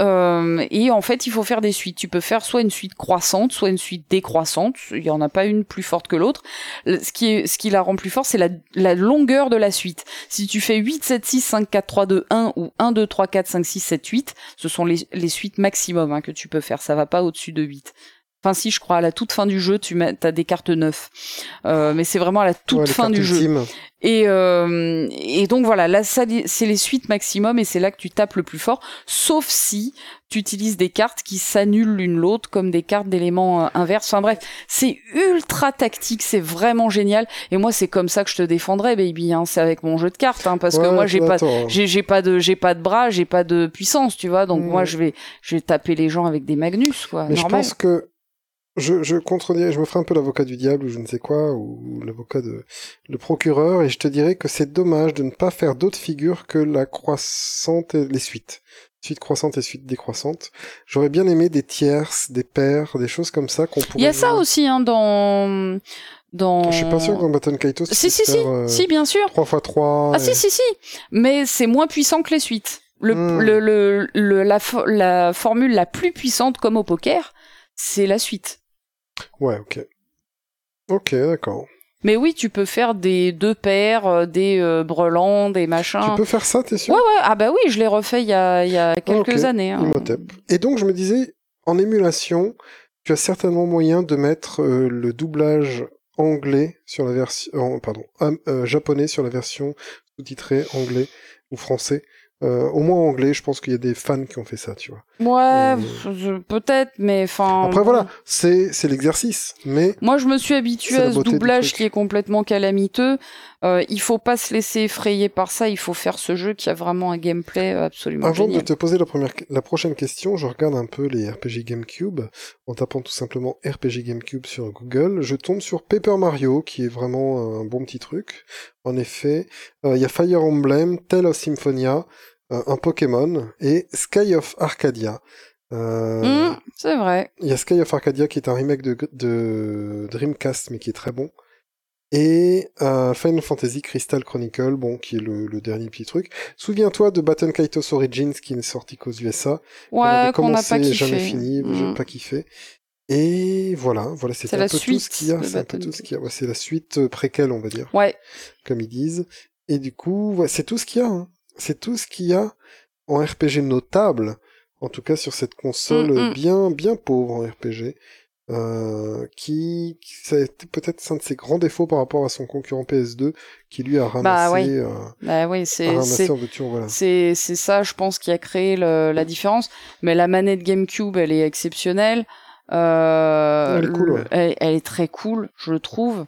et en fait, il faut faire des suites. Tu peux faire soit une suite croissante, soit une suite décroissante. Il y en a pas une plus forte que l'autre. Ce qui, ce qui la rend plus forte, c'est la, la longueur de la suite. Si tu fais 8, 7, 6, 5, 4, 3, 2, 1 ou 1, 2, 3, 4, 5, 6, 7, 8, ce sont les, les suites maximum hein, que tu peux faire. Ça va pas au-dessus de 8. Enfin, si, je crois, à la toute fin du jeu, tu as des cartes 9. Euh, mais c'est vraiment à la toute Ouais, fin du jeu. Et, euh, et donc voilà, là c'est les suites maximum et c'est là que tu tapes le plus fort, sauf si tu utilises des cartes qui s'annulent l'une l'autre comme des cartes d'éléments euh, inverses. Enfin bref, c'est ultra tactique, c'est vraiment génial. Et moi c'est comme ça que je te défendrais, baby. Hein, c'est avec mon jeu de cartes, hein, parce que moi j'ai pas, j'ai j'ai pas de, j'ai pas de bras, j'ai pas de puissance, tu vois. Donc moi je vais, je vais taper les gens avec des Magnus, quoi. Mais normal. je pense que je, je contredirais, je me ferai un peu l'avocat du diable ou je ne sais quoi, ou l'avocat de le procureur, et je te dirais que c'est dommage de ne pas faire d'autres figures que la croissante et les suites. Suite croissante et suite décroissante. J'aurais bien aimé des tierces, des paires, des choses comme ça qu'on pourrait. Il y a ça aussi hein, dans, dans. Je suis pas sûr que dans Baton Kaitos. tu Si si si, euh, si bien sûr. 3 x 3. Ah si si si, mais c'est moins puissant que les suites. Le, Hmm. le, le, le- la, fo- la formule la plus puissante comme au poker, c'est la suite. Ouais, ok. Ok, d'accord. Mais oui, tu peux faire des deux paires, euh, des euh, brelans, des machins. Tu peux faire ça, t'es sûr? Ouais ouais, ah bah oui, je l'ai refait il y a, il y a quelques ok. années. hein. Et donc je me disais, en émulation, tu as certainement moyen de mettre euh, le doublage anglais sur la version, pardon, euh, japonais sur la version sous-titrée anglais ou français. Au moins anglais, je pense qu'il y a des fans qui ont fait ça, tu vois. Ouais, Euh, peut-être, mais enfin. Après voilà, c'est c'est l'exercice, mais Moi, je me suis la à ce doublage qui est complètement calamiteux. Euh, il faut pas se laisser effrayer par ça. Il faut faire ce jeu qui a vraiment un gameplay euh, absolument Avant génial. de te poser la, première, la prochaine question, je regarde un peu les RPG GameCube en tapant tout simplement RPG GameCube sur Google. Je tombe sur Paper Mario, qui est vraiment un bon petit truc. En effet, euh, il y a Fire Emblem, Tale of Symphonia, un Pokémon et Sky of Arcadia. Euh, Hum, c'est vrai. Il y a Sky of Arcadia qui est un remake de, de Dreamcast, mais qui est très bon. Et euh, Final Fantasy Crystal Chronicle, bon, qui est le, le dernier petit truc. Souviens-toi de Baton Kaitos Origins, qui n'est sorti qu'aux USA. Ouais, qu'on n'a pas kiffé. jamais fini, j'ai Hum. pas kiffé. Et voilà, voilà, C'est un peu tout ce qu'il y a. C'est un peu tout ce qu'il y a. Ouais, c'est la suite euh, préquelle, on va dire, Ouais. comme ils disent. Et du coup, ouais, c'est tout ce qu'il y a. hein. C'est tout ce qu'il y a en RPG notable, en tout cas sur cette console Mm, mm. bien, bien pauvre en RPG. Euh, qui, qui- ça a été peut-être un de ses grands défauts par rapport à son concurrent PS2 qui lui a ramassé, ouais. euh, Bah oui, c'est ramassé c'est voilà. c'est ça, je pense, qui a créé le- la différence. Mais la manette GameCube, elle est exceptionnelle. Euh, Elle est cool, ouais. elle, elle est très cool, je le trouve.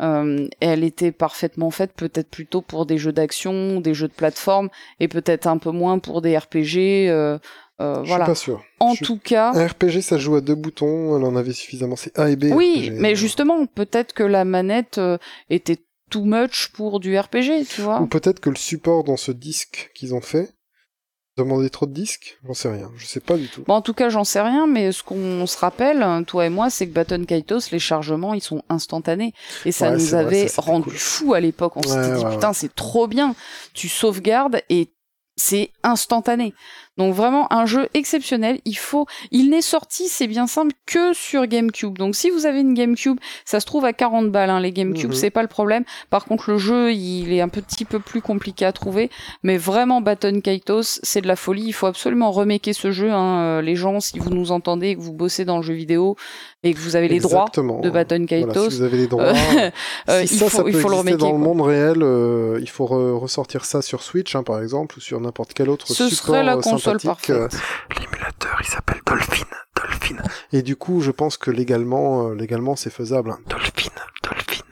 Euh, elle était parfaitement faite, peut-être plutôt pour des jeux d'action, des jeux de plateforme, et peut-être un peu moins pour des RPG. euh, euh, Je voilà. suis pas sûr. En Je suis- tout cas, Un RPG, ça joue à deux boutons, elle en avait suffisamment. C'est A et B. oui, RPG. mais justement, peut-être que la manette euh, était too much pour du RPG, tu vois. Ou peut-être que le support dans ce disque qu'ils ont fait demandait trop de disques? J'en sais rien. Je sais pas du tout. Bon, en tout cas, j'en sais rien, mais ce qu'on se rappelle, toi et moi, c'est que Baton Kaitos, les chargements, ils sont instantanés. Et ça Ouais, nous vrai, avait ça, rendu cool. fou à l'époque. On Ouais, s'était dit, putain, c'est trop bien. Tu sauvegardes et c'est instantané. Donc vraiment un jeu exceptionnel. Il faut, il n'est sorti, c'est bien simple, que sur GameCube. Donc si vous avez une GameCube, ça se trouve à 40 balles. Hein, les GameCube, Mhm. c'est pas le problème. Par contre, le jeu, il est un petit peu plus compliqué à trouver. Mais vraiment, Baton Kaitos, c'est de la folie. Il faut absolument remaker ce jeu. Hein. Euh, Les gens, si vous nous entendez et que vous bossez dans le jeu vidéo et que vous avez les droits de Baton Voilà, Kaitos, si vous avez les droits, euh, si il ça, faut, ça peut il faut le remaker. dans le monde réel, euh, il faut re- ressortir ça sur Switch, hein, par exemple, ou sur n'importe quel autre Ce support serait la console sympathique. parfaite. Euh, L'émulateur, il s'appelle Dolphin, Dolphin. Et du coup, je pense que légalement, euh, légalement, c'est faisable. Dolphin, Dolphin.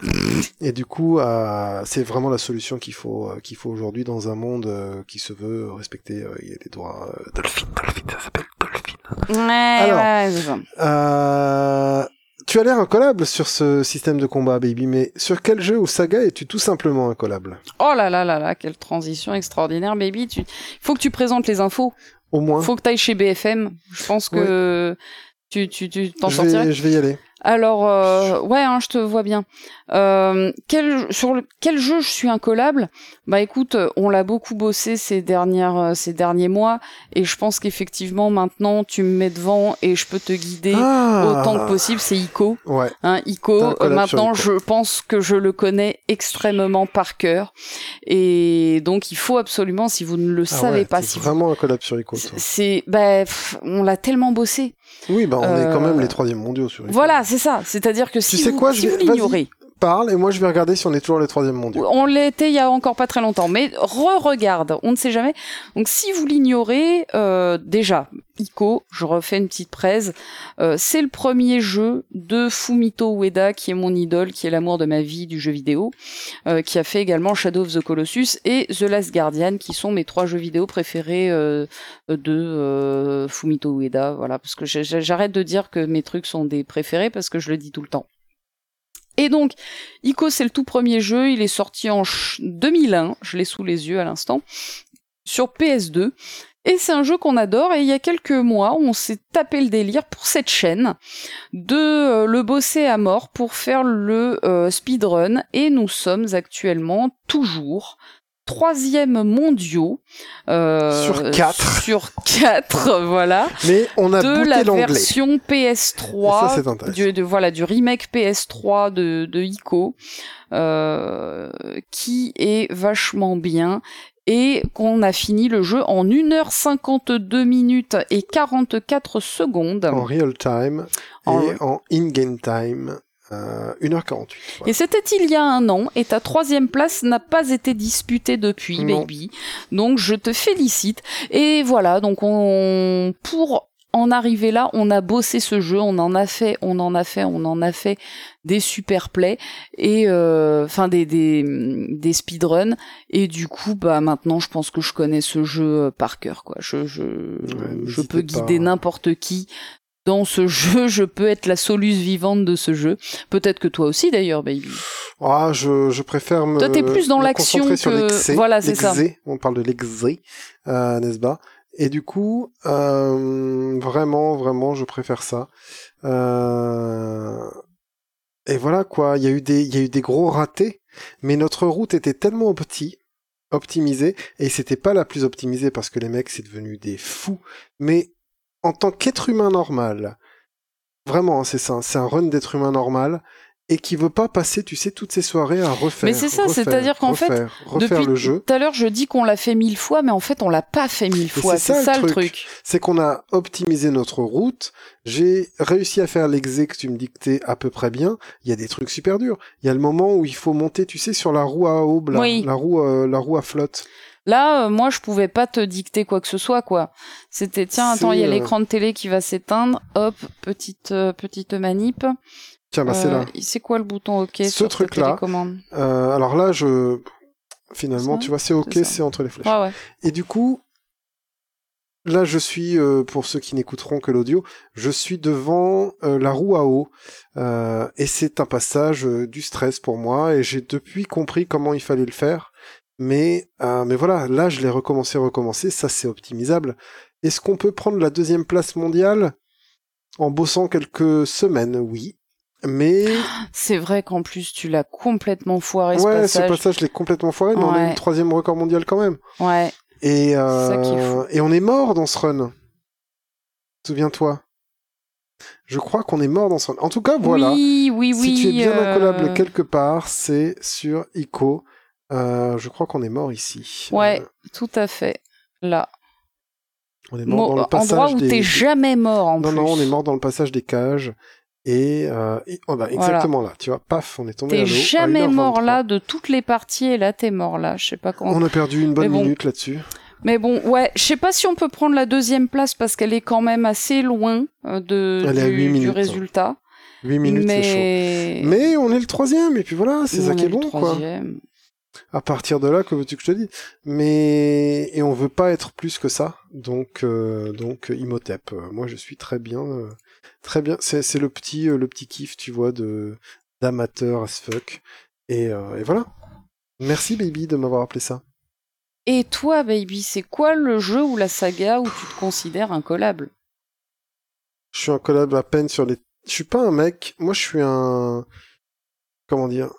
Et du coup, euh, c'est vraiment la solution qu'il faut, euh, qu'il faut aujourd'hui dans un monde euh, qui se veut respecter. euh, il y a des droits. euh, Dolphin, Dolphin, ça s'appelle Dolphin. Ouais, Alors, ouais. Euh, tu as l'air incollable sur ce système de combat, baby, mais sur quel jeu ou saga es-tu tout simplement incollable? Oh là là là là, quelle transition extraordinaire, baby. Tu... Il faut que tu présentes les infos. Au moins, faut que tu ailles chez BFM. Je pense que tu tu tu t'en je sortirais. vais, je vais y aller. Alors euh, ouais, hein, je te vois bien. Euh, quel sur le, quel jeu je suis incollable? Bah écoute, on l'a beaucoup bossé ces dernières euh, ces derniers mois et je pense qu'effectivement maintenant tu me mets devant et je peux te guider Ah autant que possible. C'est Ico. Ouais. Hein, Ico, un euh, collab maintenant je pense que je le connais extrêmement par cœur. Et donc il faut absolument, si vous ne le Ah savez ouais, pas, si vous... vraiment incollable sur Ico. C'est, bah, pff, on l'a tellement bossé. Oui, bah on est quand Euh, même les troisième mondiaux sur Ico. Voilà, c'est ça. C'est-à-dire que si sais vous, quoi, je si vais- vous l'ignorez, Parle et moi je vais regarder si on est toujours les troisième mondiaux. on l'était il y a encore pas très longtemps, mais re-regarde, on ne sait jamais. Donc si vous l'ignorez, euh, déjà, Ico, je refais une petite presse, euh, c'est le premier jeu de Fumito Ueda, qui est mon idole, qui est l'amour de ma vie du jeu vidéo, euh, qui a fait également Shadow of the Colossus et The Last Guardian, qui sont mes trois jeux vidéo préférés euh, de euh, Fumito Ueda. Voilà, parce que j'arrête de dire que mes trucs sont des préférés parce que je le dis tout le temps. Et donc, Ico, c'est le tout premier jeu. Il est sorti en ch- 2001. Je l'ai sous les yeux à l'instant. Sur PS2. Et c'est un jeu qu'on adore. Et il y a quelques mois, on s'est tapé le délire pour cette chaîne de euh, le bosser à mort pour faire le euh, speedrun. Et nous sommes actuellement toujours troisième mondiaux. euh, Sur quatre. Sur quatre, voilà Mais on a de la version PS3 Ça, du, de, voilà du remake PS3 de, de Ico euh, qui est vachement bien et qu'on a fini le jeu en 1h52 minutes et 44 secondes. En real time En- et en in-game time, euh, 1h48. voilà. Et c'était il y a un an, et ta troisième place n'a pas été disputée depuis, Non. baby. Donc je te félicite. Et voilà, donc on, pour en arriver là, on a bossé ce jeu, on en a fait, on en a fait, on en a fait des super plays et euh, enfin des des des speedruns et du coup bah maintenant je pense que je connais ce jeu euh, par cœur quoi. Je je je peux guider n'importe qui dans ce jeu, je peux être la soluce vivante de ce jeu. Peut-être que toi aussi d'ailleurs, baby. Ah, je, je préfère me. Toi, t'es plus dans l'action que- voilà, c'est ça. On parle de l'exé, euh, n'est-ce pas? Et du coup, euh, vraiment, vraiment, je préfère ça. Euh, Et voilà quoi. Il y a eu des, il y a eu des gros ratés, mais notre route était tellement optimisée, et c'était pas la plus optimisée parce que les mecs c'est devenu des fous. Mais en tant qu'être humain normal, vraiment, hein, c'est ça. C'est un run d'être humain normal et qui veut pas passer, tu sais, toutes ces soirées à refaire. Mais c'est ça, c'est-à-dire qu'en fait, refaire, Depuis le jeu. tout à l'heure, je dis qu'on l'a fait mille fois, mais en fait, on l'a pas fait mille fois. c'est ça, ça, le truc. truc. C'est qu'on a optimisé notre route. J'ai réussi à faire l'exé que tu me dictais à peu près bien. Il y a des trucs super durs. Il y a le moment où il faut monter, tu sais, sur la roue à aube, là, Oui. la roue, euh, la roue à flotte. Là, euh, moi, je pouvais pas te dicter quoi que ce soit, quoi. C'était, tiens, attends, il y a euh, l'écran de télé qui va s'éteindre. Hop, petite, euh, petite manip. Tiens, bah c'est là. C'est quoi le bouton OK Ce sur truc-là. alors là, je, finalement, Ça, tu vois, c'est ok, c'est entre les flèches. Ouais. Et du coup, là, je suis, pour ceux qui n'écouteront que l'audio, je suis devant la roue à eau. Et c'est un passage du stress pour moi. Et j'ai depuis compris comment il fallait le faire. Mais, euh, mais voilà, là, je l'ai recommencé, recommencé. Ça, c'est optimisable. Est-ce qu'on peut prendre la deuxième place mondiale en bossant quelques semaines? Oui. Mais C'est vrai qu'en plus, tu l'as complètement foiré, ce ouais, passage. ce passage, je l'ai complètement foiré, mais on a eu le troisième record mondial quand même. Ouais. Et, ça qui est euh, fou. et on est mort dans ce run. Souviens-toi. Je crois qu'on est mort dans ce run. En tout cas, voilà. Oui, oui, oui. si tu es bien euh, incollable quelque part, c'est sur ICO. Euh, je crois qu'on est mort ici. Ouais, Euh, tout à fait. Là. on est mort Mo- dans le passage endroit où des... t'es jamais mort en Non, plus. non, on est mort dans le passage des cages. Et, euh, et- oh bah, Voilà. exactement là, tu vois, paf, on est tombé T'es jamais 1h23. mort là de toutes les parties et là t'es mort là. Je sais pas comment. On a perdu une bonne Mais bon. minute là-dessus. Mais bon, ouais, je sais pas si on peut prendre la deuxième place parce qu'elle est quand même assez loin euh, de Elle est à du, huit du minutes. résultat. 8 minutes, c'est chaud. mais Mais on est le troisième, et puis voilà, c'est ça qui est bon, quoi. troisième. À partir de là, que veux-tu que je te dise? Mais et on veut pas être plus que ça, donc euh, donc Imhotep. euh, moi, je suis très bien, euh, très bien. C'est c'est le petit euh, le petit kiff, tu vois, de d'amateur as fuck. Et, et voilà. Merci baby de m'avoir appelé ça. Et toi, baby, c'est quoi le jeu ou la saga où tu te considères incollable Je suis un collab à peine sur les. Je suis pas un mec. Moi, je suis un. Comment dire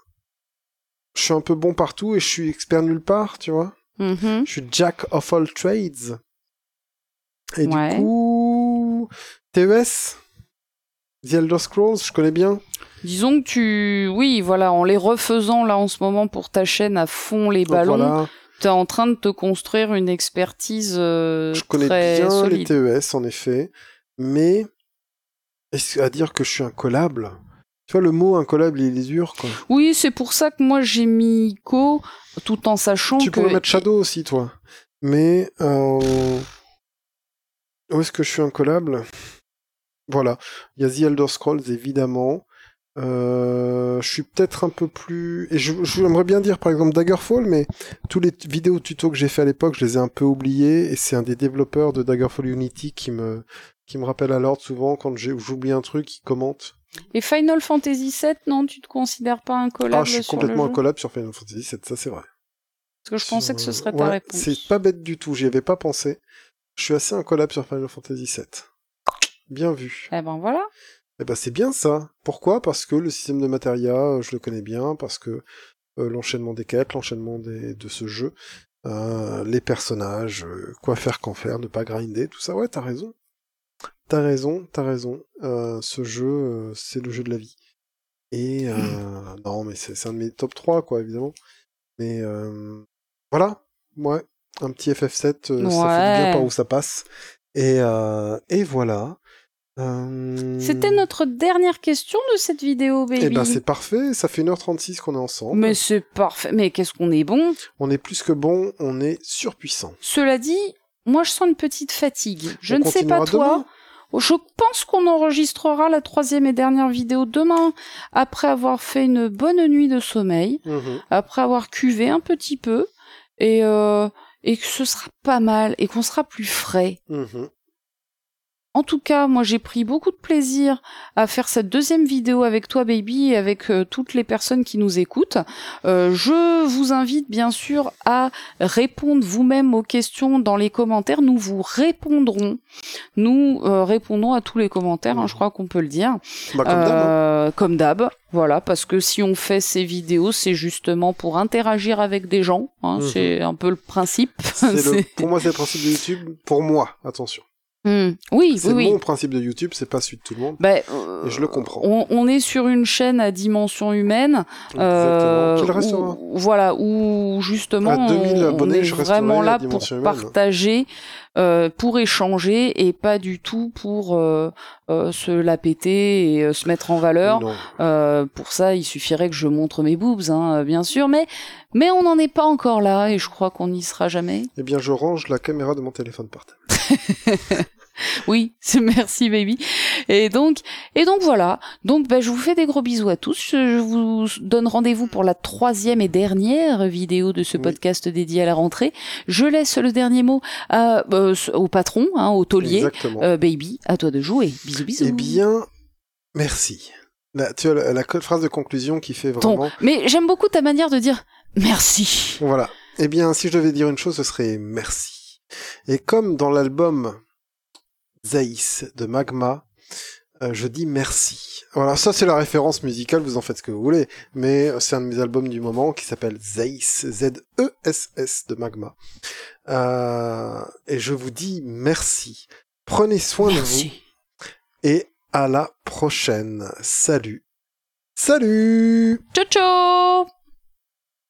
Je suis un peu bon partout et je suis expert nulle part, tu vois. Mhm. Je suis Jack of all trades. Et Ouais. du coup, TES, The Elder Scrolls, je connais bien. Disons que tu, oui, voilà, en les refaisant là en ce moment pour ta chaîne à fond les ballons, voilà, t'es en train de te construire une expertise euh, je connais très bien solide. les TES en effet, mais est-ce à dire que je suis incollable Tu vois, le mot incollable, il est dur, quoi. Oui, c'est pour ça que moi j'ai mis Ico, tout en sachant Tu que pourrais mettre Shadow aussi, toi. Mais euh... où est-ce que je suis incollable? Voilà, il y a The Elder Scrolls évidemment. Euh, je suis peut-être un peu plus et je j'aimerais bien dire par exemple Daggerfall, mais tous les t- vidéos tutos que j'ai fait à l'époque, je les ai un peu oubliés et c'est un des développeurs de Daggerfall Unity qui me qui me rappelle à l'ordre souvent quand j'ai- j'oublie un truc, il commente. Et Final Fantasy VII, non, tu te considères pas incollable Ah, je suis sur complètement le jeu incollable sur Final Fantasy VII, ça c'est vrai. Parce que je pensais que ce serait Ouais, ta réponse. C'est pas bête du tout, j'y avais pas pensé. Je suis assez incollable sur Final Fantasy VII. Bien vu. Eh ben voilà. Eh ben c'est bien ça. Pourquoi? Parce que le système de Materia, euh, je le connais bien, parce que euh, l'enchaînement des quêtes, l'enchaînement des, de ce jeu, euh, les personnages, euh, quoi faire, quand faire, ne pas grinder, tout ça. Ouais, t'as raison. T'as raison, t'as raison. Euh, ce jeu, euh, c'est le jeu de la vie. Et euh, non, mais c'est un de mes top 3, quoi, évidemment. Mais voilà, ouais, un petit FF7, euh, ça fait du bien Ouais. par où ça passe. Et, et voilà. C'était notre dernière question de cette vidéo, baby. Eh ben c'est parfait, ça fait 1h36 qu'on est ensemble. Mais c'est parfait. Mais qu'est-ce qu'on est bon? On est plus que bon, on est surpuissant. Cela dit, moi je sens une petite fatigue. Je On ne sais pas toi. demain. Je pense qu'on enregistrera la troisième et dernière vidéo demain, après avoir fait une bonne nuit de sommeil, Mhm. après avoir cuvé un petit peu, et, euh, et que ce sera pas mal, et qu'on sera plus frais. Mhm. En tout cas, moi j'ai pris beaucoup de plaisir à faire cette deuxième vidéo avec toi, baby, et avec euh, toutes les personnes qui nous écoutent. Euh, je vous invite bien sûr à répondre vous-même aux questions dans les commentaires. Nous vous répondrons. Nous euh, répondons à tous les commentaires, hein, je crois qu'on peut le dire. Bah, comme d'hab, hein. Euh, voilà, parce que si on fait ces vidéos, c'est justement pour interagir avec des gens. hein, Mhm. C'est un peu le principe. C'est le- Pour moi, c'est le principe de YouTube. Pour moi, attention. Hmm. Oui, C'est oui, oui. mon principe de YouTube, c'est pas celui de tout le monde. Euh, Et je le comprends. On, on est sur une chaîne à dimension humaine, euh, où, voilà, où justement À 2000 on, abonnés, on est je vraiment là pour humaine. partager, euh, pour échanger et pas du tout pour euh, euh, se la péter et euh, se mettre en valeur. Euh, pour ça, il suffirait que je montre mes boobs, hein, bien sûr, mais mais on n'en est pas encore là et je crois qu'on n'y sera jamais. Eh bien, je range la caméra de mon téléphone par terre. Oui, c'est merci baby. Et donc, et donc voilà. Donc, ben, je vous fais des gros bisous à tous. Je, vous donne rendez-vous pour la troisième et dernière vidéo de ce Oui. podcast dédié à la rentrée. Je laisse le dernier mot à, euh, au patron, hein, au taulier. Euh, baby. À toi de jouer. Bisous, bisous. Eh bien, merci. Là, tu as la, la phrase de conclusion qui fait Ton- vraiment. Mais j'aime beaucoup ta manière de dire merci. Voilà. Eh bien, si je devais dire une chose, ce serait merci. Et comme dans l'album Zaïs de Magma, euh, je dis merci Voilà, ça c'est la référence musicale, vous en faites ce que vous voulez, mais c'est un de mes albums du moment qui s'appelle Zeiss, Z-E-S-S de Magma. Euh, et je vous dis merci. Prenez soin de vous. Et à la prochaine. Salut. Salut Ciao ciao